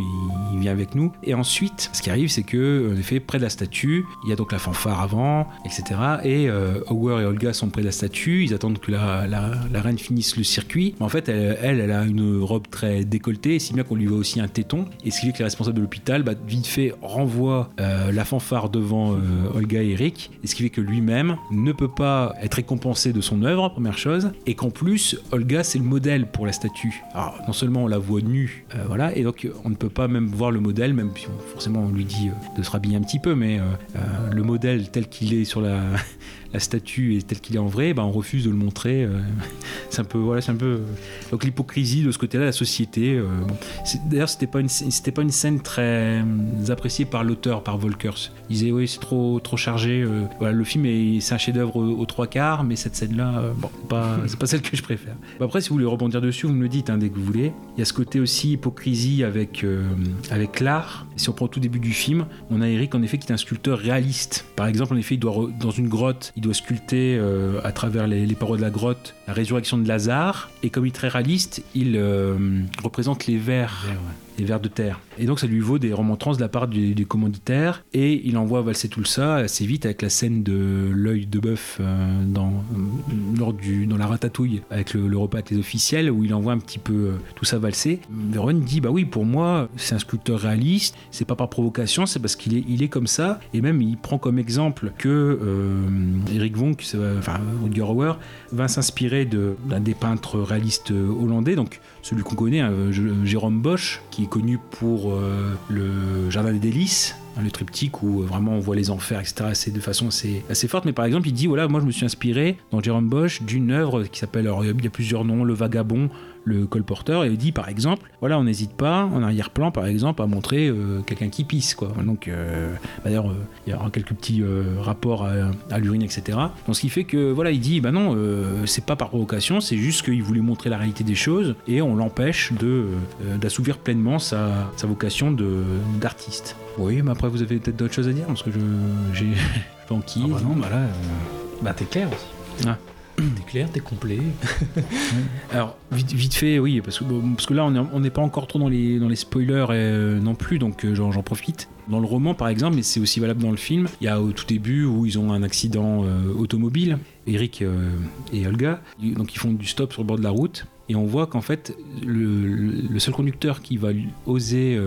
vient avec nous. Et ensuite, ce qui arrive, c'est que en effet, près de la statue, il y a donc la fanfare avant, etc. Et euh, Howard et Olga sont près de la statue. Ils attendent que la, la, reine finisse le circuit. Mais en fait, elle, elle, a une robe très décolletée, si bien qu'on lui voit aussi un téton. Et ce qui fait que les responsables de l'hôpital, bah, vite fait, renvoient euh, la fanfare devant euh, Olga et Eric. Et ce qui fait que lui-même ne peut pas être récompensé de son œuvre, première chose. Et qu'en plus, Olga, c'est le modèle pour la statue. Alors, non seulement on la voit nue, euh, voilà, et donc on ne peut pas même voir le modèle, même si forcément on lui dit euh, de se rhabiller un petit peu, mais euh, euh, le modèle tel qu'il est sur la, la statue et tel qu'il est en vrai, bah, on refuse de le montrer. euh, c'est un peu, voilà, c'est un peu. Donc l'hypocrisie de ce côté-là, la société. euh, bon. D'ailleurs, c'était pas une, c'était pas une scène très euh, apprécié par l'auteur, par Volkers. Il disait oui c'est trop trop chargé. voilà, le film est c'est un chef-d'œuvre aux, trois quarts, mais cette scène-là, bon, pas, c'est pas celle que je préfère. Bon, après, si vous voulez rebondir dessus, vous me le dites hein, dès que vous voulez. Il y a ce côté aussi hypocrisie avec euh, avec l'art. Si on prend au tout début du film, on a Eric en effet qui est un sculpteur réaliste. Par exemple, en effet, il doit re- dans une grotte, il doit sculpter euh, à travers les, les parois de la grotte la résurrection de Lazare. Et comme il est très réaliste, il euh, représente les vers les vers de terre. Et donc ça lui vaut des remontrances de la part du, du commanditaire et il envoie valser tout ça assez vite avec la scène de l'œil de bœuf euh, dans, lors du, dans la ratatouille avec le, le repas avec les officiels où il envoie un petit peu euh, tout ça valser. Verhoeven dit bah oui pour moi c'est un sculpteur réaliste, c'est pas par provocation, c'est parce qu'il est, il est comme ça et même il prend comme exemple que euh, Eric Vonk, euh, enfin Hauer, va s'inspirer d'un des peintres réalistes euh, hollandais, donc celui qu'on connaît, hein, J- Jérôme Bosch, qui est connu pour euh, le Jardin des délices, hein, le triptyque où euh, vraiment on voit les enfers, etc. C'est de façon assez, forte. Mais par exemple, il dit voilà, moi je me suis inspiré dans Jérôme Bosch d'une œuvre qui s'appelle, il y a plusieurs noms, Le Vagabond, le colporteur, et il dit par exemple, voilà, on n'hésite pas en arrière-plan, par exemple, à montrer euh, quelqu'un qui pisse, quoi. Donc, euh, d'ailleurs, euh, il y aura quelques petits rapports à, à l'urine, etc. Donc, ce qui fait que, voilà, il dit, bah non, c'est pas par provocation, c'est juste qu'il voulait montrer la réalité des choses, et on l'empêche de d'assouvir pleinement sa, sa vocation de d'artiste. Oui, mais après, vous avez peut-être d'autres choses à dire, parce que je j'ai je banquille. Ah bah non, bah là, bah t'es clair aussi. Ah. T'es clair, t'es complet. Alors, vite, fait, oui, parce que, parce que là, on est- on n'est pas encore trop dans les, dans les spoilers euh, non plus, donc euh, j'en profite. Dans le roman, par exemple, mais c'est aussi valable dans le film, il y a au tout début où ils ont un accident euh, automobile, Eric euh, et Olga, donc ils font du stop sur le bord de la route, et on voit qu'en fait, le, seul conducteur qui va oser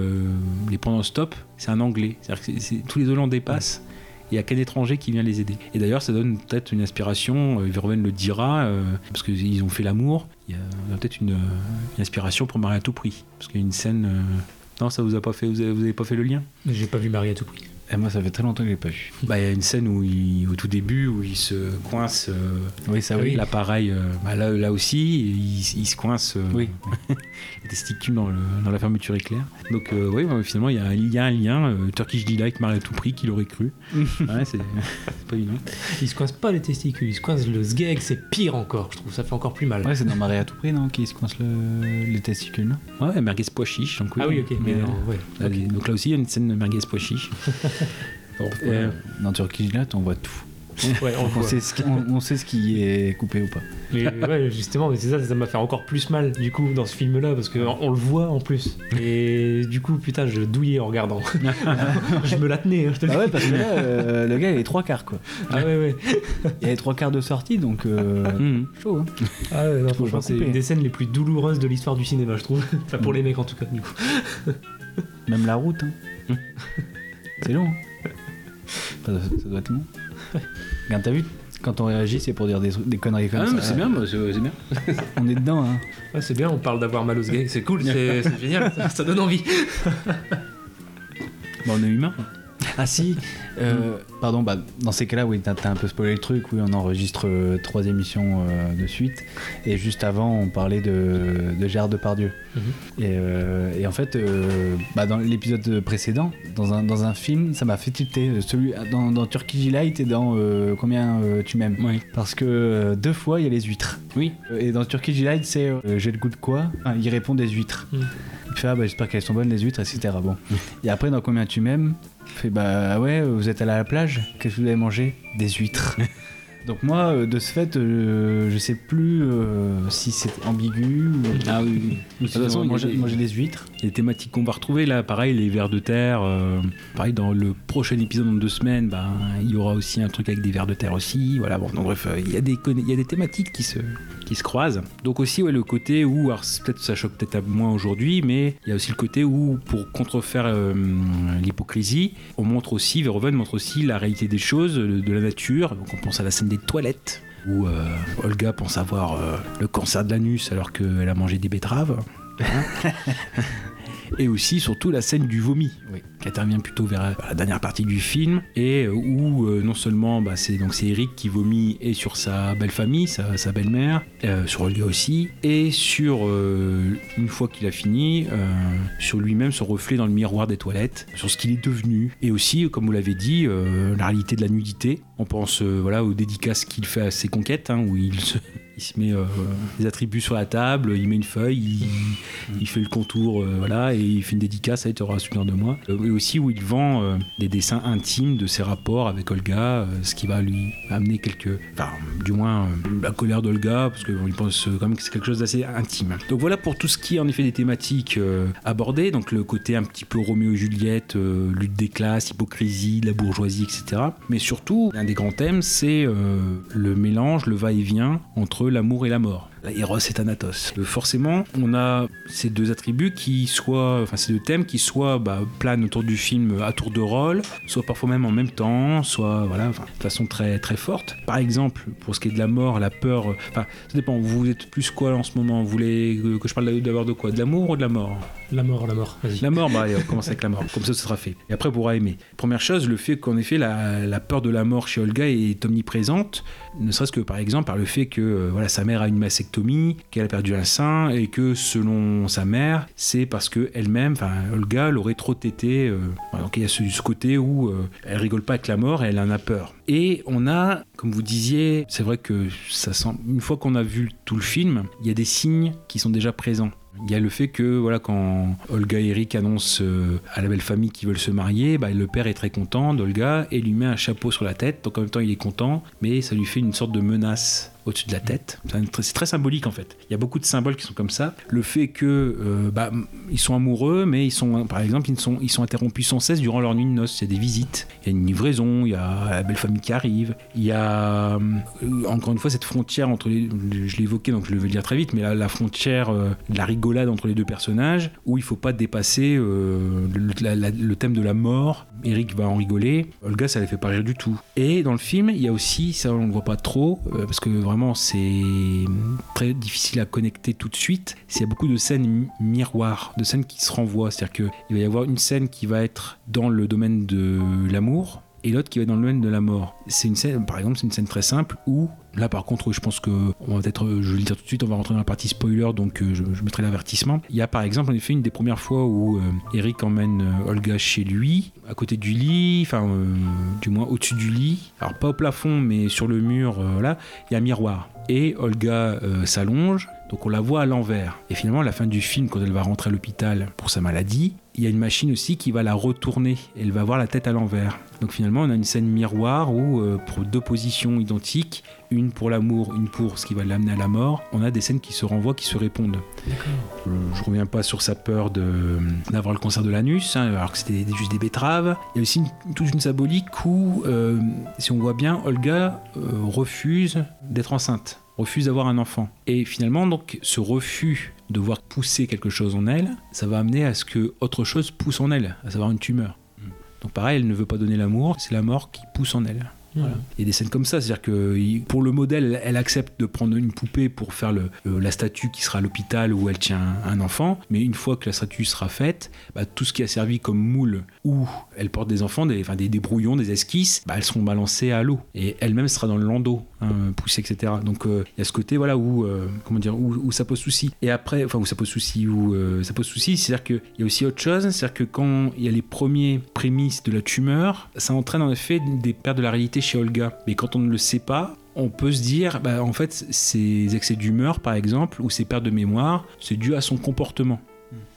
les prendre en stop, c'est un Anglais. C'est-à-dire que tous les Hollandais passent. Il n'y a qu'un étranger qui vient les aider. Et d'ailleurs, ça donne peut-être une inspiration, euh, Verhoeven le dira, euh, parce qu'ils ont fait l'amour, il y a, peut-être une, euh, une inspiration pour Marie à tout prix. Parce qu'il y a une scène... euh, Non, ça vous a pas fait, vous avez, vous avez pas fait le lien? J'ai pas vu Marie à tout prix. Et moi, ça fait très longtemps que je l'ai pas vu. Bah, il y a une scène où il, au tout début où il se coince. euh, Oui, ça oui. L'appareil, euh, bah, là, là aussi, il, il se coince. euh, Oui. les testicules dans, le- dans la fermeture éclair. Donc, euh, oui, bah, finalement, il y, a un- il y a un lien. euh, Turkish Delight, Marie à tout prix, qui l'aurait cru. ouais, c'est pas évident. Il se coince pas les testicules, il se coince le sgeg, c'est pire encore, je trouve, ça fait encore plus mal. Ouais, c'est dans Marie à tout prix, non Qui se coince le... les testicules, non? Ouais, merguez pois chiche. Donc, Ah oui, ok, mais euh, ouais. Donc là aussi, il y a une scène de merguez pois chiche. Bon, euh, Dans Turkish Delight, on voit tout. Ouais, on sait ce qui, on, on sait ce qui est coupé ou pas. Mais ouais, justement, mais c'est ça, ça m'a fait encore plus mal du coup dans ce film-là parce que on le voit en plus. Et du coup, putain, je douillais en regardant. je me la tenais, hein, je te le Ah ouais, dis. parce que là, euh, le gars, il est trois quarts, quoi. Ah ouais, ouais. Il y a les trois quarts de sortie, donc euh, hum. chaud, hein. Ah ouais, non, franchement, c'est une des scènes les plus douloureuses de l'histoire du cinéma, je trouve. Enfin, pour les mecs en tout cas, du coup. Même la route, hein. c'est long. hein. Ça, doit- ça doit être long. Regarde, t'as vu quand on réagit, c'est pour dire des, conneries comme Ah, ça. mais c'est bien, bah, c'est bien. On est dedans, hein. Ouais, c'est bien, on parle d'avoir mal aux gays, c'est cool, c'est génial, ça, ça donne envie. Bah, on est humain. Ah si, euh, pardon, bah, dans ces cas-là, oui, t'as un peu spoilé le truc, oui, on enregistre euh, trois émissions euh, de suite, et juste avant, on parlait de, de Gérard Depardieu. Mhm. et, et en fait, bah, dans l'épisode précédent, dans un, dans un film, ça m'a fait tilter, celui, dans, dans Turkey Delight et dans Combien tu m'aimes Oui. Parce que deux fois, il y a les huîtres. Oui. Et dans Turkey Delight, c'est J'ai le goût de quoi? Enfin, Il répond des huîtres. Mhm. Il fait ah, bah, J'espère qu'elles sont bonnes les huîtres, etc. Bon. Et après, dans Combien tu m'aimes fait bah ouais, vous êtes allé à la plage, qu'est-ce que vous avez mangé? Des huîtres. Donc moi, euh, de ce fait, euh, je sais plus euh, si c'est ambigu ou, Ah oui, oui. ou De toute façon, manger, des- manger des huîtres. Des thématiques qu'on va retrouver là, pareil, les vers de terre. euh, pareil, dans le prochain épisode dans deux semaines, ben, il y aura aussi un truc avec des vers de terre aussi. Voilà, bon, donc bref, il y, a des il y a des thématiques qui se, qui se croisent. Donc aussi, le côté où, alors peut-être ça choque peut-être à moins aujourd'hui, mais il y a aussi le côté où, pour contrefaire euh, l'hypocrisie, on montre aussi, Verhoeven montre aussi la réalité des choses, de, de la nature. Donc on pense à la scène des toilettes. Où euh, Olga pense avoir euh, le cancer de l'anus alors qu'elle a mangé des betteraves. Hein? et aussi surtout la scène du vomi, qui intervient plutôt vers la dernière partie du film, et euh, où euh, non seulement bah, c'est donc c'est Eric qui vomit et sur sa belle famille, sa, sa belle-mère, euh, sur lui aussi, et sur euh, une fois qu'il a fini, euh, sur lui-même, son reflet dans le miroir des toilettes, sur ce qu'il est devenu, et aussi, comme vous l'avez dit, euh, la réalité de la nudité. On pense euh, voilà aux dédicaces qu'il fait à ses conquêtes, hein, où il se il se met euh, des attributs sur la table, il met une feuille, il, il fait le contour, euh, voilà, et il fait une dédicace, ça, tu auras souvenir de moi. Euh, et aussi où il vend euh, des dessins intimes de ses rapports avec Olga, euh, ce qui va lui amener quelques, enfin, du moins euh, la colère d'Olga, parce qu'il pense euh, quand même que c'est quelque chose d'assez intime. Donc voilà pour tout ce qui est en effet des thématiques euh, abordées, donc le côté un petit peu Roméo et Juliette, euh, lutte des classes, hypocrisie, la bourgeoisie, etc. Mais surtout, un des grands thèmes, c'est euh, le mélange, le va-et-vient entre l'amour et la mort. La Eros et Thanatos. Euh, forcément, on a ces deux attributs qui soient, enfin ces deux thèmes qui soient bah, planent autour du film à tour de rôle, soit parfois même en même temps, soit voilà, enfin, de façon très très forte. Par exemple, pour ce qui est de la mort, la peur, euh, enfin ça dépend. Vous êtes plus quoi en ce moment? Vous voulez que, je parle d'abord de quoi? De l'amour ou de la mort? La mort, la mort, vas-y. La mort, bah allez, on commence avec la mort. Comme ça, ce sera fait. Et après, on pourra aimer. Première chose, le fait qu'en effet, la, la peur de la mort chez Olga est omniprésente, ne serait-ce que par exemple par le fait que euh, voilà, sa mère a une mastectomie, qu'elle a perdu un sein, et que selon sa mère, c'est parce que elle-même, enfin Olga, l'aurait trop tété. euh, donc il y a ce, ce côté où euh, elle rigole pas avec la mort, elle en a peur. Et on a, comme vous disiez, c'est vrai que ça sent. Une fois qu'on a vu tout le film, il y a des signes qui sont déjà présents. Il y a le fait que voilà quand Olga et Eric annoncent euh, à la belle famille qu'ils veulent se marier, bah, le père est très content d'Olga et lui met un chapeau sur la tête. Donc en même temps il est content, mais ça lui fait une sorte de menace au-dessus de la tête. C'est très symbolique en fait. Il y a beaucoup de symboles qui sont comme ça. Le fait que euh, bah, ils sont amoureux, mais ils sont par exemple ils sont interrompus sans cesse durant leur nuit de noces. Il y a des visites, il y a une livraison, il y a la belle famille qui arrive, il y a euh, encore une fois cette frontière entre les, je l'ai évoqué donc je le vais dire très vite, mais la, la frontière euh, la rigolade entre les deux personnages où il faut pas dépasser euh, le, le thème de la mort. Eric va en rigoler, Olga ça les fait pas rire du tout. Et dans le film il y a aussi ça on le voit pas trop parce que vraiment c'est très difficile à connecter tout de suite. Il y a beaucoup de scènes mi- miroirs, de scènes qui se renvoient, c'est-à-dire que il va y avoir une scène qui va être dans le domaine de l'amour et l'autre qui va être dans le domaine de la mort. C'est une scène, par exemple, c'est une scène très simple où, là par contre, je pense que, on va peut-être, euh, je vais le dire tout de suite, on va rentrer dans la partie spoiler, donc euh, je, mettrai l'avertissement. Il y a par exemple, en effet, une des premières fois où euh, Eric emmène Olga chez lui, à côté du lit, enfin, du moins au-dessus du lit, alors pas au plafond, mais sur le mur, là, il y a un miroir. Et Olga s'allonge, donc on la voit à l'envers. Et finalement, à la fin du film, quand elle va rentrer à l'hôpital pour sa maladie, il y a une machine aussi qui va la retourner. Elle va voir la tête à l'envers. Donc finalement, on a une scène miroir où, euh, pour deux positions identiques, une pour l'amour, une pour ce qui va l'amener à la mort, on a des scènes qui se renvoient, qui se répondent. Euh, Je reviens pas sur sa peur de- d'avoir le cancer de l'anus, hein, alors que c'était juste des betteraves. Il y a aussi une- toute une symbolique où, euh, si on voit bien, Olga euh, refuse d'être enceinte, refuse d'avoir un enfant. Et finalement, donc, ce refus de voir pousser quelque chose en elle, ça va amener à ce que autre chose pousse en elle, à savoir une tumeur. Donc pareil, elle ne veut pas donner l'amour, c'est la mort qui pousse en elle. Voilà. Il y a des scènes comme ça, c'est-à-dire que pour le modèle, elle- accepte de prendre une poupée pour faire la statue qui sera à l'hôpital où elle tient un enfant, mais une fois que la statue sera faite, bah, tout ce qui a servi comme moule où elle porte des enfants, des, enfin, des, brouillons, des esquisses, bah, elles seront balancées à l'eau et elle-même sera dans le landau, hein, poussée, etc. Donc euh, il y a ce côté où euh, comment dire où ça pose souci. Et après, enfin où ça pose souci, où euh, ça pose souci, c'est-à-dire qu'il y a aussi autre chose, c'est-à-dire que quand il y a les premiers prémices de la tumeur, ça entraîne en effet des pertes de la réalité chez Olga. Mais quand on ne le sait pas, on peut se dire, bah, en fait, ces excès d'humeur, par exemple, ou ces pertes de mémoire, c'est dû à son comportement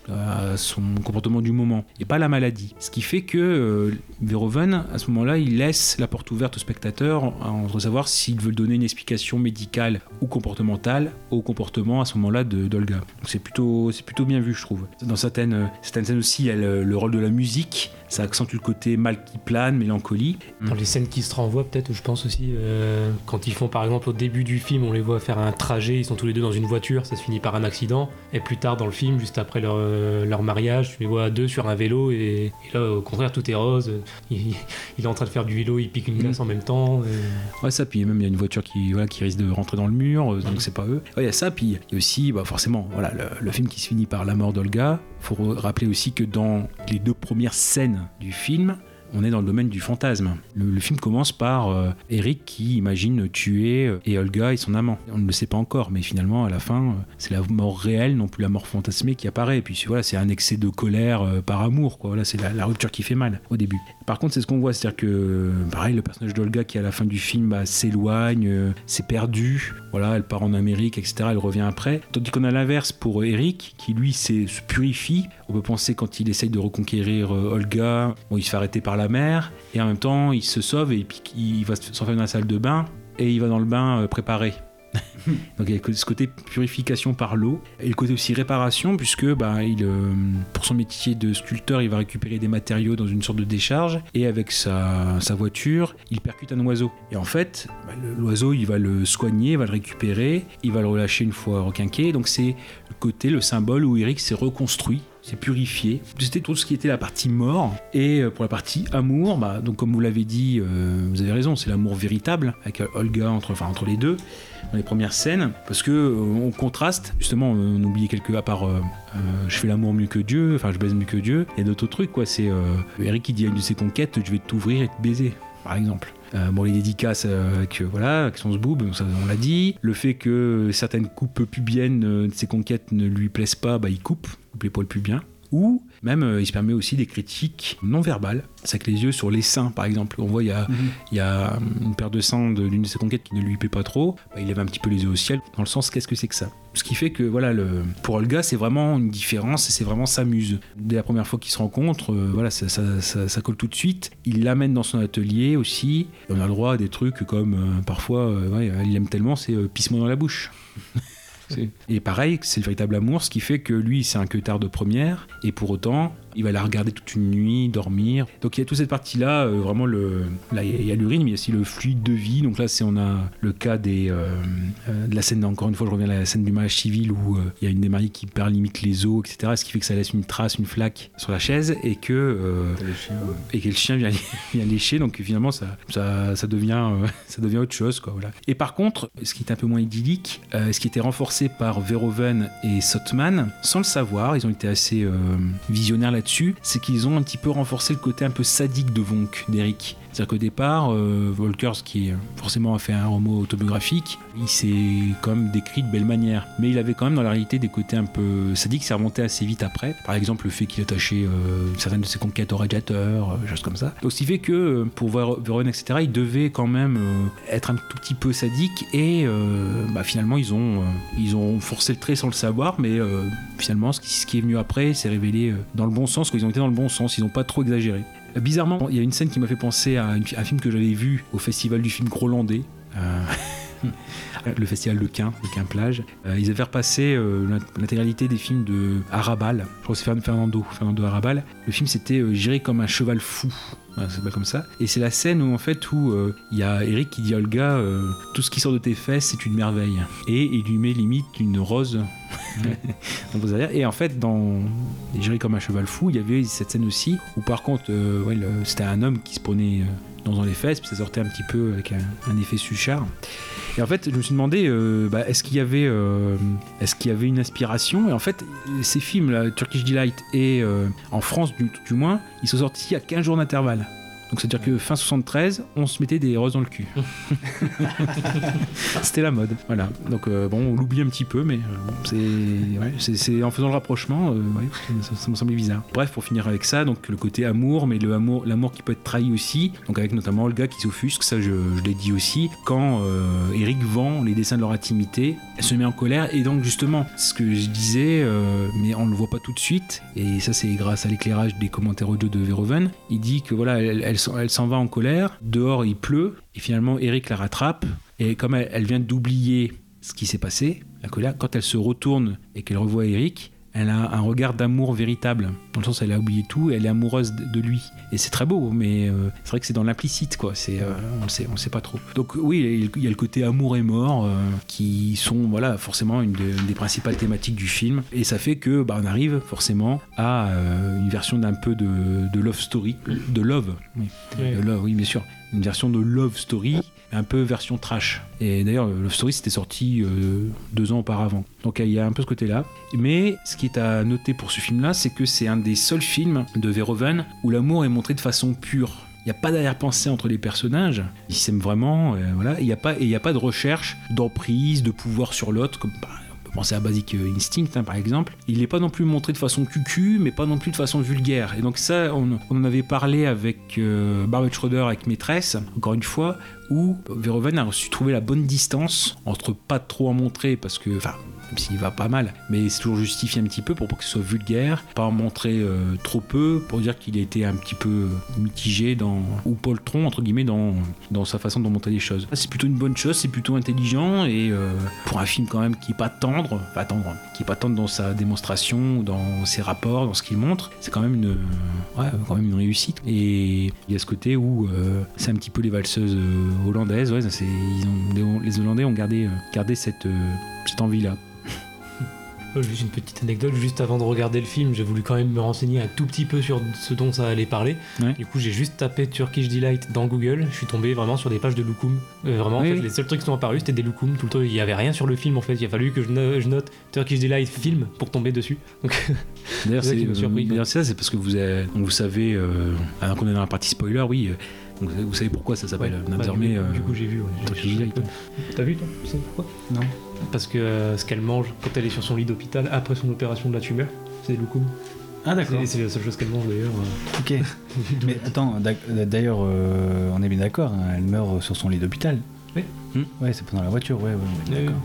à son comportement du moment et pas la maladie. Ce qui fait que euh, Verhoeven, à ce moment-là, il laisse la porte ouverte au spectateur entre savoir s'il veut donner une explication médicale ou comportementale au comportement à ce moment-là de d'Olga. Donc c'est plutôt, plutôt bien vu, je trouve. Dans certaines, euh, certaines scènes aussi, il y a le, le rôle de la musique. Ça accentue le côté mal qui plane, mélancolie. Dans les scènes qui se renvoient, peut-être, je pense aussi, euh, quand ils font par exemple au début du film, on les voit faire un trajet, ils sont tous les deux dans une voiture, ça se finit par un accident. Et plus tard dans le film, juste après leur, euh, leur mariage, tu les vois à deux sur un vélo, et, et là, au contraire, tout est rose. Il, il est en train de faire du vélo, il pique une glace en même temps. et- Ouais, ça, puis même il y a une voiture qui, voilà, qui risque de rentrer dans le mur, euh, donc c'est pas eux. Ouais, il y a ça, puis il y a aussi, bah, forcément, voilà, le, le film qui se finit par la mort d'Olga, faut rappeler aussi que dans les deux premières scènes du film, on est dans le domaine du fantasme. Le, film commence par euh, Eric qui imagine tuer euh, et Olga et son amant. On ne le sait pas encore, mais finalement, à la fin, euh, c'est la mort réelle, non plus la mort fantasmée qui apparaît. Et puis voilà, c'est un excès de colère par amour. Voilà, c'est la, rupture qui fait mal au début. Par contre, c'est ce qu'on voit, c'est-à-dire que, pareil, le personnage d'Olga qui à la fin du film bah, s'éloigne, s'est perdu. Voilà, elle part en Amérique, etc. Elle revient après. Tandis qu'on a l'inverse pour Eric, qui lui se purifie. On peut penser quand il essaye de reconquérir euh, Olga, bon, il se fait arrêter par la mer, et en même temps, il se sauve et puis il va s'enfermer dans la salle de bain, et il va dans le bain euh, préparé. Donc il y a ce côté purification par l'eau et le côté aussi réparation puisque bah, il, euh, pour son métier de sculpteur il va récupérer des matériaux dans une sorte de décharge et avec sa, sa voiture il percute un oiseau et en fait bah, l'oiseau il va le soigner, il va le récupérer, il va le relâcher une fois requinqué donc c'est le côté, le symbole où Eric s'est reconstruit c'est purifié. C'était tout ce qui était la partie mort. Et euh, pour la partie amour, bah, donc comme vous l'avez dit, euh, vous avez raison, c'est l'amour véritable avec euh, Olga entre, enfin, entre les deux dans les premières scènes, parce que on contraste. Justement, on oublie quelques à part euh, je fais l'amour mieux que Dieu, enfin je baise mieux que Dieu. Il y a d'autres trucs quoi. C'est Eric qui dit à une de ses conquêtes, je vais t'ouvrir et te baiser, par exemple. Euh, bon, les dédicaces euh, avec, euh, voilà, avec son zboob, ça, on l'a dit. Le fait que certaines coupes pubiennes euh, de ses conquêtes ne lui plaisent pas, bah, il coupe, il coupe les poils pubiens. Ou même, euh, il se permet aussi des critiques non verbales. C'est avec les yeux sur les seins, par exemple. On voit, il y a, il y a une paire de seins de l'une de ses conquêtes qui ne lui plaît pas trop. Bah, il lève un petit peu les yeux au ciel, dans le sens qu'est-ce que c'est que ça? Ce qui fait que, voilà, le, pour Olga, c'est vraiment une différence et c'est vraiment sa muse. Dès la première fois qu'ils se rencontrent, euh, voilà, ça, ça- ça- ça colle tout de suite. Il l'amène dans son atelier aussi. On a le droit à des trucs comme, euh, parfois, euh, ouais, il l'aime tellement, c'est euh, pissement dans la bouche. Et pareil, c'est le véritable amour, ce qui fait que lui, c'est un queutard de première, et pour autant, il va la regarder toute une nuit, dormir. Donc il y a toute cette partie-là, euh, vraiment, le, là, il y a- l'urine, mais il y a aussi le fluide de vie. Donc là, c'est on a le cas des, euh, euh, de la scène, encore une fois, je reviens à la scène du mariage civil où il y a une des mariées qui perd limite les os, etc. Ce qui fait que ça laisse une trace, une flaque sur la chaise, et que, euh, et que le chien vient, vient lécher. Donc finalement, ça, ça, ça devient, ça devient autre chose. Quoi, voilà. Et par contre, ce qui est un peu moins idyllique, ce qui était renforcé par Verhoeven et Sotman, sans le savoir, ils ont été assez visionnaires c'est qu'ils ont un petit peu renforcé le côté un peu sadique de Vonk, d'Eric. C'est-à-dire qu'au départ, euh, Volkers, qui forcément a fait un roman autobiographique, il s'est quand même décrit de belle manière. Mais il avait quand même dans la réalité des côtés un peu sadiques, c'est remonté assez vite après. Par exemple, le fait qu'il attachait euh, certaines de ses conquêtes au radiateur, euh, choses comme ça. Donc, ce qui fait que euh, pour Ver- Verhoeven, etc., il devait quand même euh, être un tout petit peu sadique et bah, finalement, ils ont, ils ont forcé le trait sans le savoir, mais finalement, ce qui, est venu après s'est révélé dans le bon sens, qu'ils ont été dans le bon sens, ils n'ont pas trop exagéré. Bizarrement, il y a une scène qui m'a fait penser à un film que j'avais vu au festival du film Grolandais. Euh, le festival de Quin, de Quin Plage. Euh, ils avaient repassé euh, l'int- l'intégralité des films de Arabal. Je crois que c'est Fern- Fernando, Fernando Arabal. Le film c'était euh, J'irai comme un cheval fou. Voilà, c'est pas comme ça. Et c'est la scène où en fait où euh, il y a Eric qui dit à Olga euh, tout ce qui sort de tes fesses c'est une merveille. Et il lui met limite une rose dans vos arrières. Et en fait dans J'irai comme un cheval fou il y avait cette scène aussi où par contre euh, ouais, c'était un homme qui se prenait euh, dans, dans les fesses puis ça sortait un petit peu avec un, un effet suchard. Et en fait, je me suis demandé, euh, bah, est-ce qu'il y avait, euh, est-ce y avait une inspiration Et en fait, ces films, Turkish Delight et euh, en France du, du moins, ils sont sortis à 15 jours d'intervalle. Donc c'est-à-dire que fin 73, on se mettait des roses dans le cul. C'était la mode, voilà. Donc euh, bon, on l'oublie un petit peu, mais euh, c'est, ouais, en faisant le rapprochement, euh, ouais, ça, ça me semblait bizarre. Bref, pour finir avec ça, donc le côté amour, mais le amour, l'amour qui peut être trahi aussi. Donc avec notamment Olga qui s'offusque, ça je, je l'ai dit aussi. Quand Eric vend les dessins de leur intimité, elle se met en colère et donc justement, ce que je disais, mais on le voit pas tout de suite. Et ça c'est grâce à l'éclairage des commentaires audio de Verhoeven. Il dit que voilà, elle, elle elle s'en va en colère. Dehors il pleut et finalement Eric la rattrape. Et comme elle, vient d'oublier ce qui s'est passé, la colère, quand elle se retourne et qu'elle revoit Eric, elle a un regard d'amour véritable. Dans le sens, elle a oublié tout et elle est amoureuse de lui. Et c'est très beau, mais euh, c'est vrai que c'est dans l'implicite, quoi. C'est, euh, on le sait, on le sait pas trop. Donc oui, il y a le côté amour et mort euh, qui sont, voilà, forcément une, de- une des principales thématiques du film. Et ça fait que, bah, on arrive forcément à une version d'un peu de, de love story, de love. Oui. Oui. De love, oui, bien sûr. Une version de love story un peu version trash. Et d'ailleurs, Love Story c'était sorti euh, deux ans auparavant. Donc il y a un peu ce côté-là. Mais ce qui est à noter pour ce film-là, c'est que c'est un des seuls films de Verhoeven où l'amour est montré de façon pure. Il n'y a pas d'arrière-pensée entre les personnages. Ils s'aiment vraiment. euh, voilà. Il n'y a, pas- a pas de recherche d'emprise, de pouvoir sur l'autre, comme bah, peut penser à Basic Instinct hein, par exemple. Il n'est pas non plus montré de façon cucu, mais pas non plus de façon vulgaire. Et donc ça, on, en avait parlé avec euh, Schroeder, avec Maîtresse, encore une fois, où Verhoeven a su trouver la bonne distance entre pas trop en montrer, parce que, même s'il va pas mal, mais c'est toujours justifié un petit peu pour pas que ce soit vulgaire, pas en montrer euh, trop peu, pour dire qu'il a été un petit peu mitigé dans, ou poltron, entre guillemets, dans, dans sa façon de montrer les choses. C'est plutôt une bonne chose, c'est plutôt intelligent, et euh, pour un film quand même qui est pas tendre, pas tendre, qui est pas tendre dans sa démonstration, dans ses rapports, dans ce qu'il montre, c'est quand même une, quand même une réussite. Et il y a ce côté où euh, c'est un petit peu les valseuses euh, hollandaises, ils ont- les, Hollandais ont gardé, euh, gardé cette, euh, cette envie-là. Euh, Juste une petite anecdote, juste avant de regarder le film, j'ai voulu quand même me renseigner un tout petit peu sur ce dont ça allait parler. Du coup, j'ai juste tapé Turkish Delight dans Google, je suis tombé vraiment sur des pages de Loukoum. Euh, vraiment, en fait, les seuls trucs qui sont apparus, c'était des Loukoum tout le temps. Il y avait rien sur le film en fait, il a fallu que je, no- je note Turkish Delight film pour tomber dessus. D'ailleurs, C'est ça c'est euh, ça, parce que vous, avez- donc vous savez, euh, alors qu'on est dans la partie spoiler, oui, euh, donc vous savez pourquoi ça s'appelle Ouais, bah, désormais. du, euh, du coup, j'ai vu. ouais, Turkish Delight. T'as vu toi? Tu sais pourquoi? Non. Parce que euh, ce qu'elle mange quand elle est sur son lit d'hôpital après son opération de la tumeur, c'est des loukoum. Ah, d'accord. C'est la seule chose qu'elle mange d'ailleurs. euh. Ok. Mais attends, d'ailleurs, euh, on est bien d'accord, hein, elle meurt sur son lit d'hôpital. Oui. Ouais, c'est pendant la voiture, ouais, ouais, ouais, Oui, d'accord.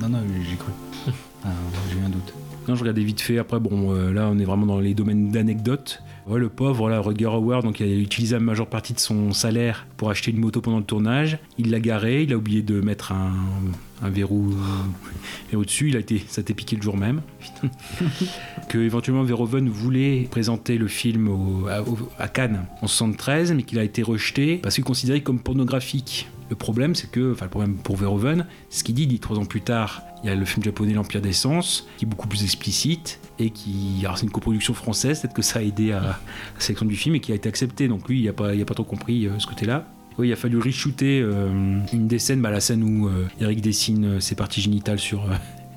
Non, non, j'ai cru. Ah, j'ai eu un doute. Non, je regardais vite fait. Après, bon, euh, là, on est vraiment dans les domaines d'anecdotes. Ouais, le pauvre, là, Rutger Hauer, donc il a utilisé la majeure partie de son salaire pour acheter une moto pendant le tournage. Il l'a garé, il a oublié de mettre un, un verrou, euh, verrou dessus. Il a été, ça t'est piqué le jour même. que éventuellement Verhoeven voulait présenter le film au- à, au- à Cannes en 73, mais qu'il a été rejeté parce qu'il considéré comme pornographique. Le problème, c'est que, enfin, le problème pour Verhoeven, ce qu'il dit, il dit trois ans plus tard, il y a le film japonais L'Empire des Sens, qui est beaucoup plus explicite et qui, alors c'est une coproduction française, peut-être que ça a aidé à la sélection du film et qui a été accepté. Donc lui, il n'a pas, il a pas trop compris euh, ce côté-là. Oui, il a fallu reshooter euh, une des scènes, bah, la scène où euh, Eric dessine euh, ses parties génitales sur,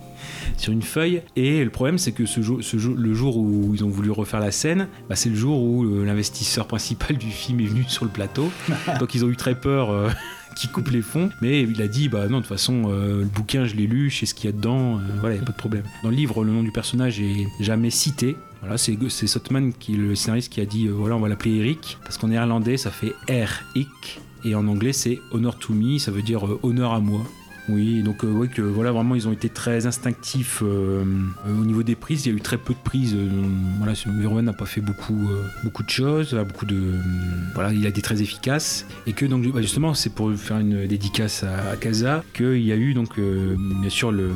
sur une feuille. Et le problème, c'est que ce jour, ce jour- le jour où ils ont voulu refaire la scène, bah, c'est le jour où euh, l'investisseur principal du film est venu sur le plateau. Donc ils ont eu très peur. euh, qui coupe les fonds, mais il a dit bah non de toute façon euh, le bouquin je l'ai lu, je sais ce qu'il y a dedans, voilà y a pas de problème. Dans le livre le nom du personnage est jamais cité, voilà c'est Sotman qui est le scénariste qui a dit voilà on va l'appeler Eric parce qu'en néerlandais ça fait R-Ick et en anglais c'est honor to me, ça veut dire euh, honneur à moi. Oui, donc euh, ouais, que voilà, vraiment, ils ont été très instinctifs euh, euh, au niveau des prises. Il y a eu très peu de prises. voilà, Verhoeven n'a pas fait beaucoup, beaucoup de choses, beaucoup de, voilà, il a été très efficace. Et que donc, bah, justement, c'est pour faire une dédicace à, Casa qu'il y a eu donc, bien sûr, le,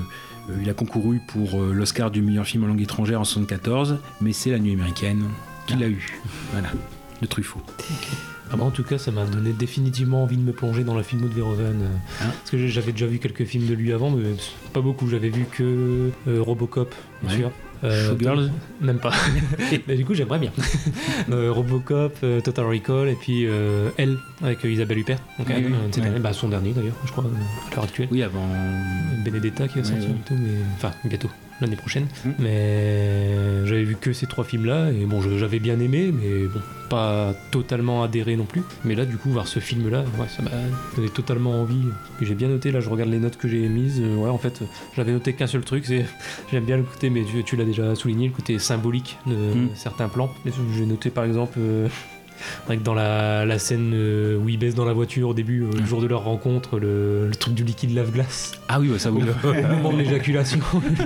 il a concouru pour l'Oscar du meilleur film en langue étrangère en 74, mais c'est La Nuit américaine qu'il a eu. Voilà, de Truffaut. Ah bah, en tout cas, ça m'a donné définitivement envie de me plonger dans la filmo de Verhoeven. euh, Hein Parce que j'avais déjà vu quelques films de lui avant, mais pas beaucoup. J'avais vu que euh, Robocop, bien Ouais. sûr. Euh, Showgirls Même pas. mais du coup, j'aimerais bien. Euh, Robocop, euh, Total Recall, et puis euh, Elle, avec Isabelle Huppert. Donc, Oui, elle, oui. cette Ouais. année. Bah, son dernier d'ailleurs, je crois, à l'heure actuelle. Oui, avant. Benedetta qui va sortir bientôt, mais enfin bientôt l'année prochaine. Mm. Mais j'avais vu que ces trois films-là et bon, j'avais bien aimé, mais bon, pas totalement adhéré non plus. Mais là, du coup, voir ce film-là, ouais, ça m'a donné totalement envie. J'ai bien noté. Là, je regarde les notes que j'ai émises. Euh, Ouais, en fait, j'avais noté qu'un seul truc, c'est j'aime bien le côté, mais tu, tu l'as déjà souligné, le côté symbolique de Mm. certains plans. J'ai noté par exemple. euh, que dans la, la scène euh, où ils baissent dans la voiture au début, euh, le jour de leur rencontre, le, le truc du liquide lave-glace. Ah oui, ça vous. Au moment de l'éjaculation,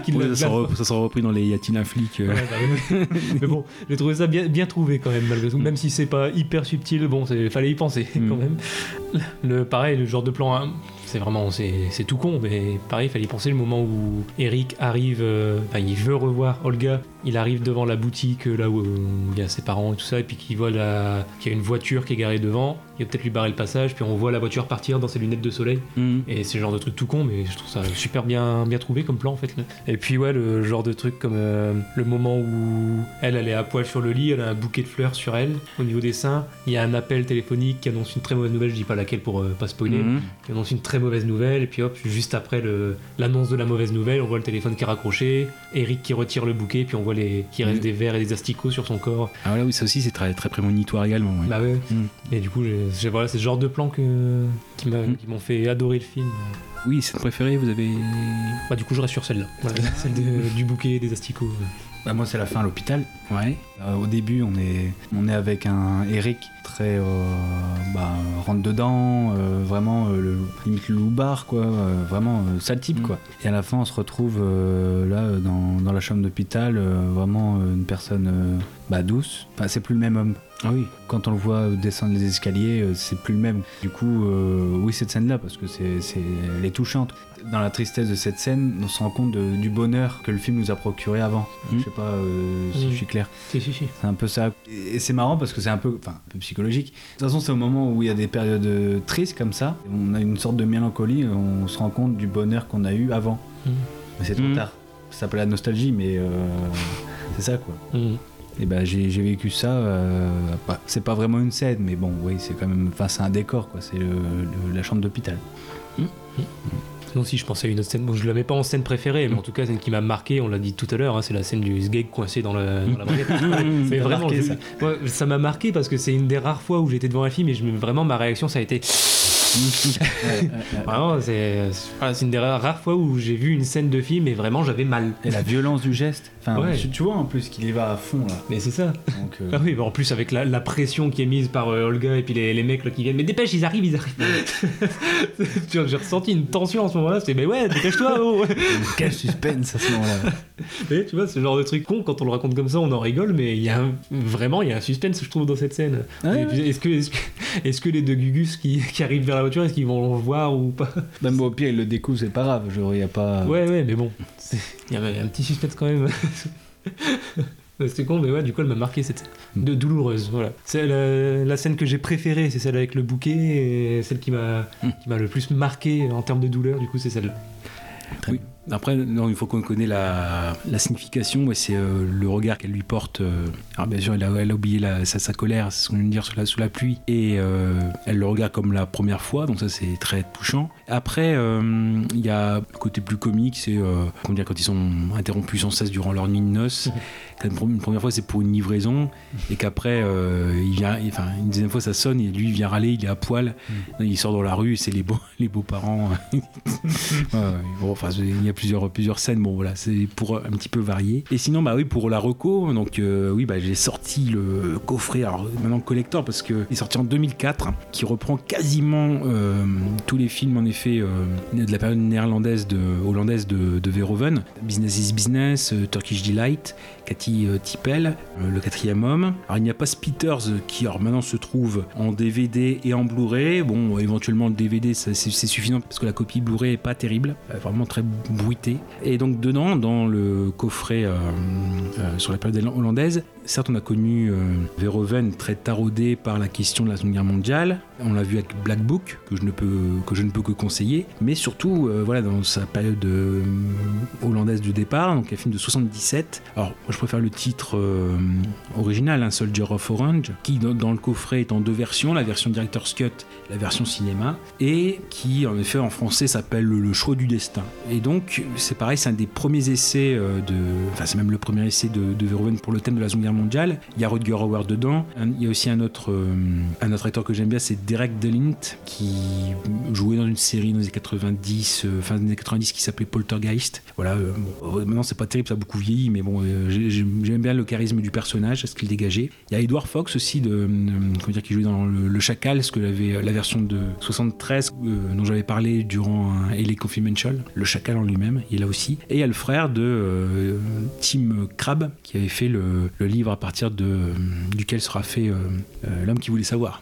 le Ouais, ça, sera, ça sera repris dans les Yatin un flic. euh. Ouais, bah. Mais bon, j'ai trouvé ça bien, bien trouvé quand même, malgré tout. Même si c'est pas hyper subtil, bon, il fallait y penser Mm. quand même. Le, pareil, le genre de plan, hein, c'est vraiment, c'est tout con, mais pareil, il fallait y penser le moment où Eric arrive, euh, il veut revoir Olga, il arrive devant la boutique euh, là où euh, il y a ses parents et tout ça, et puis qu'il voit la... qu'il y a une voiture qui est garée devant, il va peut-être lui barrer le passage, puis on voit la voiture partir dans ses lunettes de soleil, et c'est le genre de truc tout con, mais je trouve ça super bien, bien trouvé comme plan en fait. là. Et puis ouais, le genre de truc comme euh, le moment où elle, elle est à poil sur le lit, elle a un bouquet de fleurs sur elle, au niveau des seins, il y a un appel téléphonique qui annonce une très mauvaise nouvelle, je dis pas laquelle pour euh, pas spoiler, Mhm. qui annonce une très mauvaise nouvelle, et puis hop, juste après l'annonce de la mauvaise nouvelle, on voit le téléphone qui est raccroché, Eric qui retire le bouquet, puis on voit les qui reste Mhm. des verres et des asticots sur son corps. Ah voilà, oui, ça aussi c'est très, très prémonitoire également. ouais. Bah ouais. Mm. Et du coup, j'ai- voilà, c'est ce genre de plan que, qui m'ont fait adorer le film. Oui, scène préférée, vous avez. Bah du coup, je reste sur celle-là, Voilà, celle de- du bouquet et des asticots. Bah, moi, c'est la fin à l'hôpital. Ouais. Euh, au début, on est, on est avec un Eric très euh, bah, rentre dedans, euh, vraiment le, limite le loupard, quoi, vraiment sale type, quoi. Et à la fin, on se retrouve là dans, dans la chambre d'hôpital, vraiment une personne bah, douce. Enfin, c'est plus le même homme. Ah oui. Quand on le voit descendre les escaliers, euh, c'est plus le même. Du coup, euh, oui, cette scène-là, parce que c'est, c'est, elle est touchante. Dans la tristesse de cette scène, on se rend compte de- du bonheur que le film nous a procuré avant. Mm. Je sais pas euh, si Mm. je suis clair. Si, si, si. C'est un peu ça. Et et c'est marrant parce que c'est un peu, enfin, un peu psychologique. De toute façon, c'est au moment où il y a des périodes tristes comme ça. On a une sorte de mélancolie. On se rend compte du bonheur qu'on a eu avant. Mm. Mais c'est trop Mm. tard. Ça s'appelle la nostalgie, mais euh, c'est ça quoi. Et ben j'ai j'ai vécu ça. euh, c'est pas vraiment une scène, mais bon, oui, c'est quand même. Enfin, c'est un décor quoi. C'est la chambre d'hôpital. Non, si je pensais à une autre scène, bon, je la mets pas en scène préférée, mais en tout cas, celle qui m'a marqué, on l'a dit tout à l'heure, hein, c'est la scène du sgeg coincé dans, le, dans la baguette. mais vraiment, marqué, je- ça. ouais, m'a marqué parce que c'est une des rares fois où j'étais devant un film et je, vraiment ma réaction ça a été. Vraiment, c'est voilà, une des rares, rares fois où j'ai vu une scène de film et vraiment j'avais mal. Et la violence du geste. Enfin, Ouais. tu, tu vois en plus qu'il y va à fond là. Mais c'est ça. Donc, euh, Ah oui, bah en plus avec la, la pression qui est mise par euh, Olga et puis les, les mecs là, qui viennent, mais dépêche, ils arrivent, ils arrivent. J'ai ressenti une tension en ce moment-là, c'était mais ouais, dépêche-toi, oh Quel suspense à ce moment-là. Et tu vois, ce genre de truc con, quand on le raconte comme ça, on en rigole, mais il y a un- vraiment, il y a un suspense, je trouve, dans cette scène. Ouais, Et puis, Est-ce que, est-ce que, est-ce que les deux Gugus qui, qui arrivent vers la voiture, est-ce qu'ils vont le voir ou pas Même au pire, il le découvre, c'est pas grave. Genre, y a pas. Ouais, ouais, mais bon, c'est- il y a un petit suspense quand même. C'était con, mais ouais, du coup, elle m'a marqué cette scène. De douloureuse, voilà. C'est la, la scène que j'ai préférée, c'est celle avec le bouquet, et celle qui m'a qui m'a le plus marqué en termes de douleur, du coup, c'est celle-là. Oui. Après, non, une fois qu'on connaît la, la signification, c'est euh, le regard qu'elle lui porte. euh, alors bien sûr, elle a, elle a oublié la- sa, sa colère, c'est ce qu'on vient de dire sous la, sous la pluie, et euh, elle le regarde comme la première fois, donc ça c'est très touchant. Après, il y a le côté plus comique, c'est dire, quand ils sont interrompus sans cesse durant leur nuit de noces. Une première- fois, c'est pour une livraison, et qu'après, il vient, enfin, une deuxième fois, ça sonne, et lui, il vient râler, il est à poil, il sort dans la rue, c'est les beaux, les beaux-parents. Ouais, ouais. Bon, enfin, il y a plusieurs, plusieurs scènes, bon voilà, c'est pour un petit peu varier. Et sinon, bah oui, pour la reco, donc euh, oui, bah, j'ai sorti le coffret, alors maintenant collector, parce qu'il est sorti en 2004, hein, qui reprend quasiment euh, tous les films, en effet, euh, de la période néerlandaise, de, hollandaise de, de Verhoeven, Business is Business, Turkish Delight, Cathy euh, Tippel, euh, Le quatrième homme. Alors il n'y a pas Spitters euh, qui alors maintenant se trouve en DVD et en Blu-ray. Bon, éventuellement le DVD c'est suffisant parce que la copie Blu-ray est pas terrible, vraiment très bruitée. Et donc dedans, dans le coffret sur la période hollandaise, certes on a connu euh, Verhoeven très taraudé par la question de la Seconde Guerre mondiale. On l'a vu avec Black Book que je ne peux que conseiller, mais surtout euh, voilà dans sa période euh, hollandaise de départ, donc un film de 77. Alors moi je préfère le titre euh, original, hein, Soldier of Orange, qui dans, le coffret est en deux versions, la version Director's Cut, la version cinéma, et qui en effet en français s'appelle Le, choix du destin. Et donc c'est pareil, c'est un des premiers essais de, enfin c'est même le premier essai de, de Verhoeven pour le thème de la Seconde Guerre mondiale. Il y a Rutger Hauer dedans. Il y a aussi un autre, euh, un autre acteur que j'aime bien, c'est Derek Delint, qui jouait dans une série dans les années 90, euh, fin des années 90 qui s'appelait Poltergeist. Voilà, euh, euh, maintenant c'est pas terrible, ça a beaucoup vieilli, mais bon, j'ai- j'ai- j'aime bien le charisme du personnage, ce qu'il dégageait. Il y a Edward Fox aussi, de, comment dire, qui jouait dans le, Chacal, ce que l'avait la version de 73 euh, dont j'avais parlé durant un LA Confidential, le Chacal en lui-même, il est là aussi. Et il y a le frère de Tim Crabbe qui avait fait le, le livre à partir de, euh, duquel sera fait euh, euh, L'homme qui voulait savoir.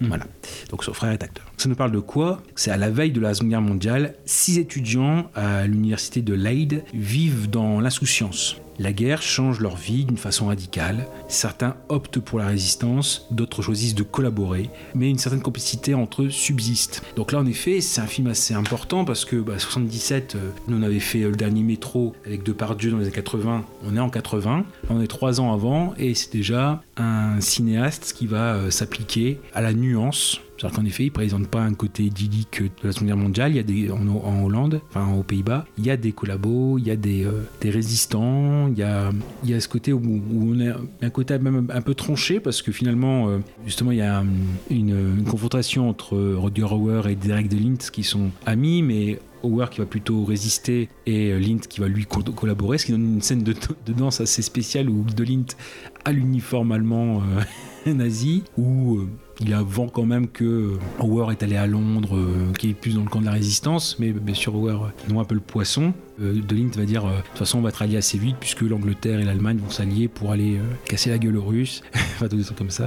Voilà. Donc son frère est acteur. Ça nous parle de quoi? C'est à la veille de la Seconde Guerre mondiale, six étudiants à l'université de Leyde vivent dans l'insouciance. La guerre change leur vie d'une façon radicale. Certains optent pour la résistance, d'autres choisissent de collaborer, mais une certaine complicité entre eux subsiste. Donc là, en effet, c'est un film assez important parce que bah, 77, euh, nous on avait fait euh, le dernier métro avec Depardieu dans les années 80. On est en 80, on est trois ans avant, et c'est déjà un cinéaste qui va euh, s'appliquer à la nuance c'est-à-dire qu'en effet, il ne présente pas un côté idyllique de la Seconde Guerre mondiale. Il y a des, en, Hollande, enfin aux Pays-Bas, il y a des collabos, il y a des, euh, résistants, il y a, ce côté où, on a un côté même un peu tranché parce que finalement, euh, justement, il y a une, une confrontation entre Roger Hauer et Derek DeLint qui sont amis, mais Hauer qui va plutôt résister et euh, Lint qui va lui co- collaborer, ce qui donne une scène de, de danse assez spéciale où DeLint a l'uniforme allemand euh, nazi, où euh, il a vent quand même que Hauer est allé à Londres, euh, qui est plus dans le camp de la résistance, mais bien sûr euh, noie un peu le poisson. Euh, de Lint va dire euh, de toute façon on va être alliés assez vite puisque l'Angleterre et l'Allemagne vont s'allier pour aller euh, casser la gueule aux Russes, enfin tous des trucs comme ça.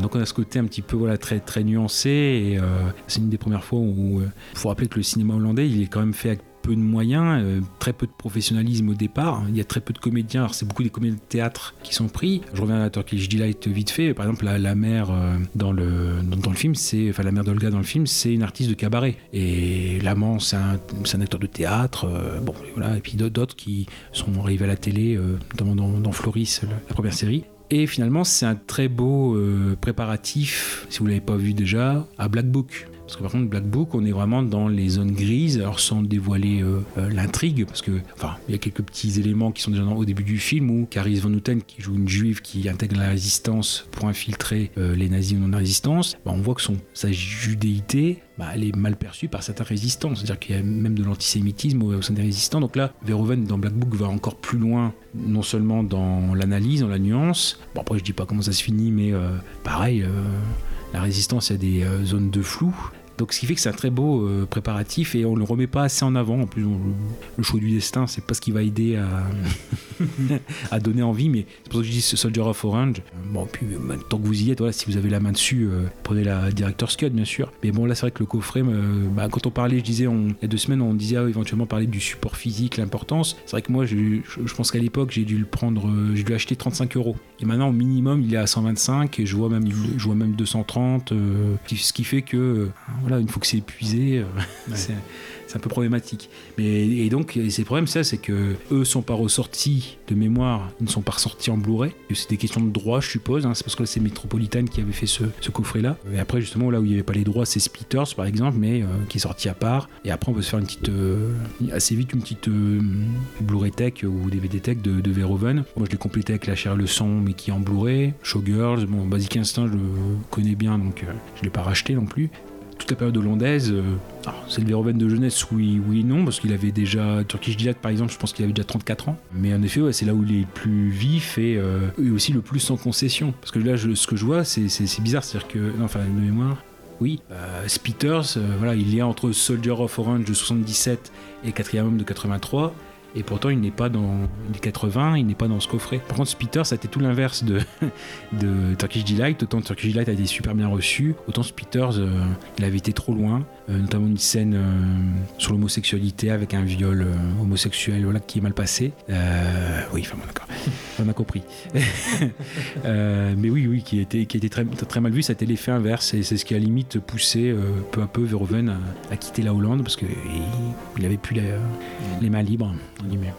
Donc on a ce côté un petit peu voilà très très nuancé et euh, c'est une des premières fois où il faut rappeler que le cinéma hollandais il est quand même fait avec peu de moyens, euh, très peu de professionnalisme au départ. Il y a très peu de comédiens. Alors c'est beaucoup des comédiens de théâtre qui sont pris. Je reviens à Turkish Delight vite fait. Par exemple, la, la mère euh, dans le dans, dans le film, c'est enfin la mère d'Olga dans le film, c'est une artiste de cabaret. Et l'amant, c'est un, un acteur de théâtre. euh, bon, voilà. Et puis d'autres- qui sont arrivés à la télé, euh, notamment dans, Floris, la, première série. Et finalement, c'est un très beau préparatif, si vous l'avez pas vu déjà, à Black Book. Parce que par contre, Black Book, on est vraiment dans les zones grises, sans dévoiler euh, euh, l'intrigue, parce que, enfin, il y a quelques petits éléments qui sont déjà dans- au début du film où Caris Van Houten, qui joue une juive qui intègre la résistance pour infiltrer euh, les nazis ou non-résistance, bah, on voit que son, sa judéité, bah, est mal perçue par certains résistants. C'est-à-dire qu'il y a même de l'antisémitisme au, sein des résistants. Donc là, Verhoeven, dans Black Book, va encore plus loin, non seulement dans l'analyse, dans la nuance. Bon, après, je dis pas comment ça se finit, mais pareil, la résistance, il a des zones de flou. Donc ce qui fait que c'est un très beau euh, préparatif et on le remet pas assez en avant. En plus, le choix du destin, c'est pas ce qui va aider à, donner envie, mais c'est pour ça que je dis Soldier of Orange. Bon, puis euh, tant que vous y êtes, si vous avez la main dessus, euh, prenez la Director's Cut, bien sûr. Mais bon, là, c'est vrai que le coffret, euh, bah, quand on parlait, je disais, on- il y a deux semaines, on disait ah, éventuellement parler du support physique, l'importance. C'est vrai que moi, je, pense qu'à l'époque, j'ai dû le prendre, euh, j'ai dû acheter 35 euros. Et maintenant, au minimum, il est à 125 et je vois même, je vois même 230, euh, qui- ce qui fait que, euh, voilà, une fois que c'est épuisé, euh, c'est c'est un peu problématique. Mais, et donc, et ces problèmes, ça, c'est que eux sont pas ressortis de mémoire, ils ne sont pas ressortis en Blu-ray. C'est des questions de droit, je suppose. hein. C'est parce que c'est Metropolitan qui avait fait ce, ce coffret-là. Et après, justement, là où il n'y avait pas les droits, c'est Splitters, par exemple, mais euh, qui est sorti à part. Et après, on peut se faire une petite, euh, assez vite, une petite euh, Blu-ray Tech ou DVD Tech de, de Verhoeven. Moi, je l'ai complété avec la chair et le son, mais qui est en Blu-ray. Showgirls, bon, Basic Instinct, je le connais bien, donc je l'ai pas racheté non plus toute la période hollandaise, euh, c'est le Verhoeven de jeunesse, oui, oui non, parce qu'il avait déjà, Turkish Delight par exemple, je pense qu'il avait déjà 34 ans. Mais en effet, ouais, c'est là où il est le plus vif et, euh, aussi le plus sans concession. Parce que là, ce que je vois, c'est bizarre, c'est-à-dire que, non, enfin, de mémoire, oui, euh, Spitters, euh, voilà, il est entre Soldier of Orange de 77 et Quatrième Homme de 83. Et pourtant, il n'est pas dans les 80, il n'est pas dans ce coffret. Par contre, Spitters, ça a été tout l'inverse de, de Turkish Delight. Autant Turkish Delight a été super bien reçu, autant Spitters, euh, il avait été trop loin. Euh, notamment une scène euh, sur l'homosexualité avec un viol euh, homosexuel voilà, qui est mal passé. Oui, enfin bon, d'accord, on a compris. Mais oui, oui, qui a été, qui été très, très mal vu, ça a été l'effet inverse. Et c'est ce qui a limite poussé peu à peu Verhoeven à, à quitter la Hollande parce qu'il il avait plus la- les mains libres.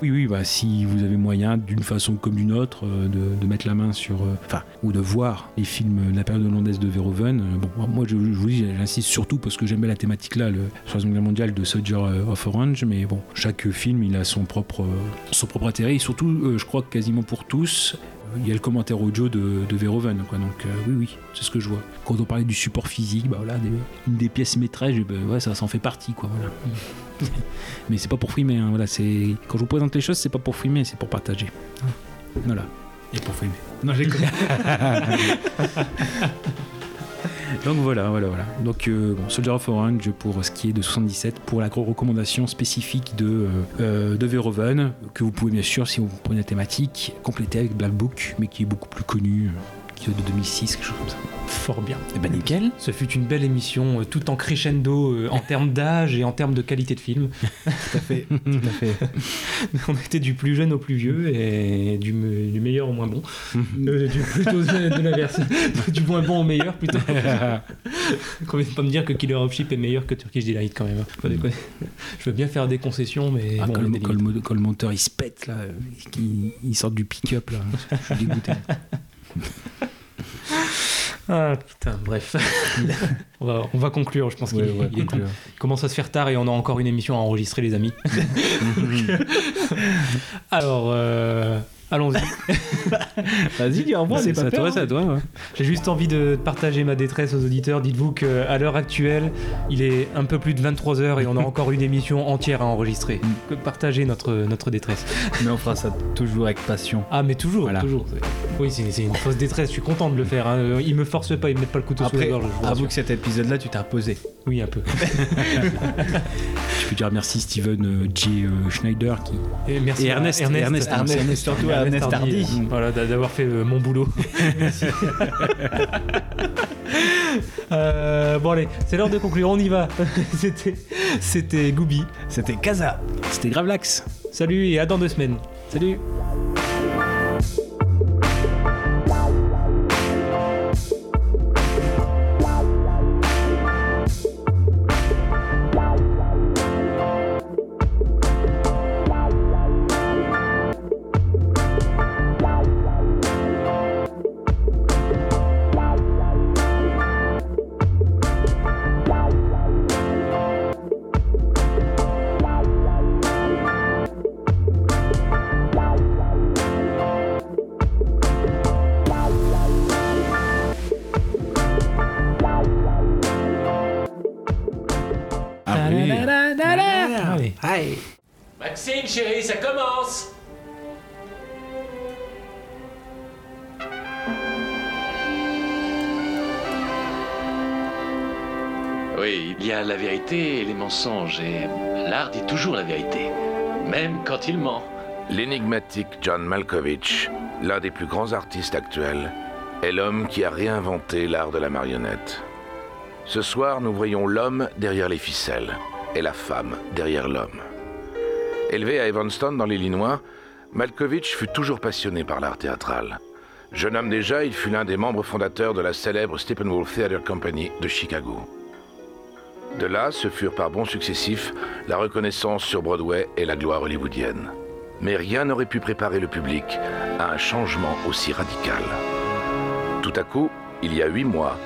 Oui, oui, bah, si vous avez moyen, d'une façon comme d'une autre, de, de mettre la main sur. Enfin, ou de voir les films de la période hollandaise de Verhoeven. bon, moi, je, je vous dis, j'insiste surtout parce que j'aime bien la thématique là, le, Seconde Guerre mondiale de Soldier of Orange. Mais bon, chaque film, il a son propre, son propre intérêt. Et surtout, euh, je crois que quasiment pour tous, il y a le commentaire audio de, de Verhoeven. Quoi. Donc, euh, oui, oui, c'est ce que je vois. Quand on parlait du support physique, bah, voilà, des- une des pièces maîtresses, ben, ouais, ça s'en fait partie. Quoi, voilà. Mais c'est pas pour frimer. hein, voilà, c'est quand je vous présente les choses, c'est pas pour frimer, c'est pour partager. Voilà. Et pour frimer. Non, j'ai Donc voilà, voilà, voilà. Donc euh, bon, Soldier of Orange pour ce qui est de 77 pour la recommandation spécifique de, euh, euh, de Verhoeven que vous pouvez bien sûr si vous prenez la thématique compléter avec Black Book mais qui est beaucoup plus connu, de 2006, quelque chose comme ça. Fort bien. Et ben nickel. Ce fut une belle émission, euh, tout en crescendo euh, en termes d'âge et en termes de qualité de film. Tout à fait. Tout à fait. On était du plus jeune au plus vieux et du, me- du meilleur au moins bon. Euh, du, plutôt de, l'inverse. du moins bon au meilleur plutôt. Qu'on vient pas me dire que Killer of Sheep est meilleur que Turkish Delight quand même. Faut pas déconner. Je veux bien faire des concessions, mais Ah, bon, quand, le, quand le limites. mo- quand le monteur il se pète là, il sort du pick-up là, je suis dégoûté. Ah putain, bref. on, va, on va conclure, je pense qu'il Ouais, commence à se faire tard et on a encore une émission à enregistrer, les amis. Alors, euh, allons-y. Vas-y, dis au revoir, C'est à pas toi, c'est à toi. ouais. J'ai juste envie de partager ma détresse aux auditeurs. Dites-vous qu'à l'heure actuelle, il est un peu plus de 23h et on a encore une émission entière à enregistrer. Que Partagez notre, notre détresse. Mais on fera ça toujours avec passion. Ah, mais toujours, Voilà. toujours. Oui, c'est une fausse détresse. Je suis content de le faire. Hein. Ils me forcent pas, ils me mettent pas le couteau sous la Après, gorge. je vous avoue rassure. que cet épisode-là, tu t'es reposé. Oui, un peu. Je peux dire merci Steven euh, J. euh, Schneider qui. Et merci Et Ernest, Ernest, Ernest, Ernest, Ernest, surtout à Euh, Voilà, d'a- d'avoir fait euh, mon boulot. Euh, bon allez, c'est l'heure de conclure, on y va. C'était, c'était Gooby. C'était Kaza. C'était Gravelax. Salut et à dans deux semaines. Salut. Chérie, ça commence Oui, il y a la vérité et les mensonges, et l'art dit toujours la vérité, même quand il ment. L'énigmatique John Malkovich, l'un des plus grands artistes actuels, est l'homme qui a réinventé l'art de la marionnette. Ce soir, nous voyons l'homme derrière les ficelles et la femme derrière l'homme. Élevé à Evanston, dans l'Illinois, Malkovich fut toujours passionné par l'art théâtral. Jeune homme déjà, il fut l'un des membres fondateurs de la célèbre Steppenwolf Theatre Company de Chicago. De là, ce furent par bons successifs la reconnaissance sur Broadway et la gloire hollywoodienne. Mais rien n'aurait pu préparer le public à un changement aussi radical. Tout à coup, il y a huit mois,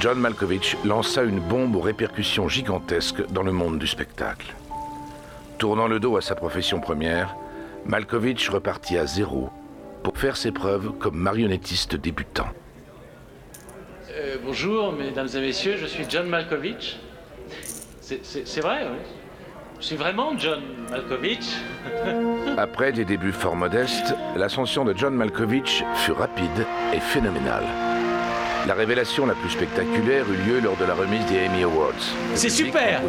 John Malkovich lança une bombe aux répercussions gigantesques dans le monde du spectacle. Tournant le dos à sa profession première, Malkovich repartit à zéro pour faire ses preuves comme marionnettiste débutant. Euh, bonjour, mesdames et messieurs, je suis John Malkovich. C'est- vrai, oui. Je suis vraiment John Malkovich. Après des débuts fort modestes, l'ascension de John Malkovich fut rapide et phénoménale. La révélation la plus spectaculaire eut lieu lors de la remise des Emmy Awards. C'est super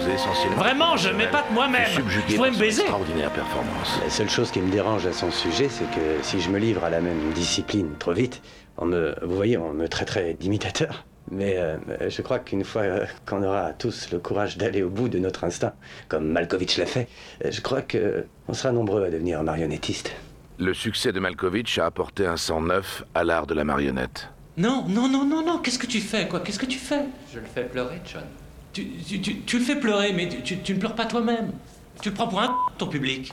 Vraiment, je m'épate moi-même. Je pourrais me baiser. extraordinaire performance. La seule chose qui me dérange à son sujet, c'est que si je me livre à la même discipline trop vite, on me, vous voyez, on me traiterait d'imitateur. Mais euh, je crois qu'une fois euh, qu'on aura tous le courage d'aller au bout de notre instinct, comme Malkovich l'a fait, euh, je crois que on sera nombreux à devenir marionnettiste. Le succès de Malkovich a apporté un sang neuf à l'art de la marionnette. Non, non, non, non, non, qu'est-ce que tu fais, quoi Qu'est-ce que tu fais? Je le fais pleurer, John. tu, tu- tu- tu le fais pleurer, mais tu, tu- tu ne pleures pas toi-même. Tu le prends pour un ton public.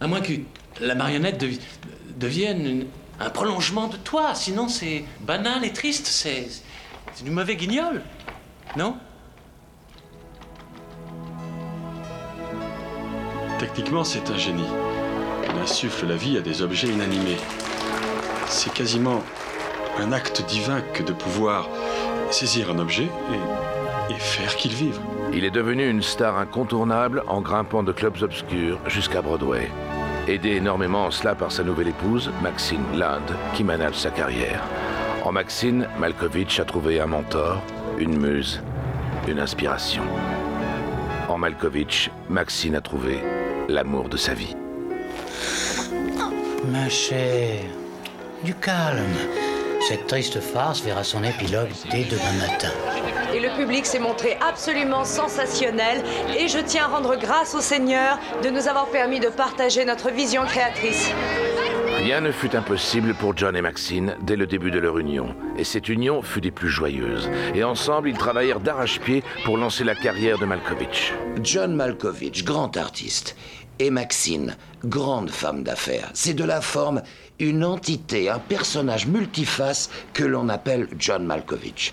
À moins que la marionnette devi- devienne une- un prolongement de toi. Sinon, c'est banal et triste. C'est c'est du mauvais guignol. Non? Techniquement, c'est un génie. Il insuffle la vie à des objets inanimés. C'est quasiment un acte divin que de pouvoir saisir un objet et, et faire qu'il vive. Il est devenu une star incontournable en grimpant de clubs obscurs jusqu'à Broadway. Aidé énormément en cela par sa nouvelle épouse, Maxine Land, qui manage sa carrière. En Maxine, Malkovich a trouvé un mentor, une muse, une inspiration. En Malkovich, Maxine a trouvé l'amour de sa vie. Ma chère, du calme. Cette triste farce verra son épilogue dès demain matin. Et le public s'est montré absolument sensationnel et je tiens à rendre grâce au Seigneur de nous avoir permis de partager notre vision créatrice. Rien ne fut impossible pour John et Maxine dès le début de leur union, et cette union fut des plus joyeuses. Et ensemble, ils travaillèrent d'arrache-pied pour lancer la carrière de Malkovich. John Malkovich, grand artiste, et Maxine, grande femme d'affaires. C'est de la forme une entité, un personnage multiface que l'on appelle John Malkovich.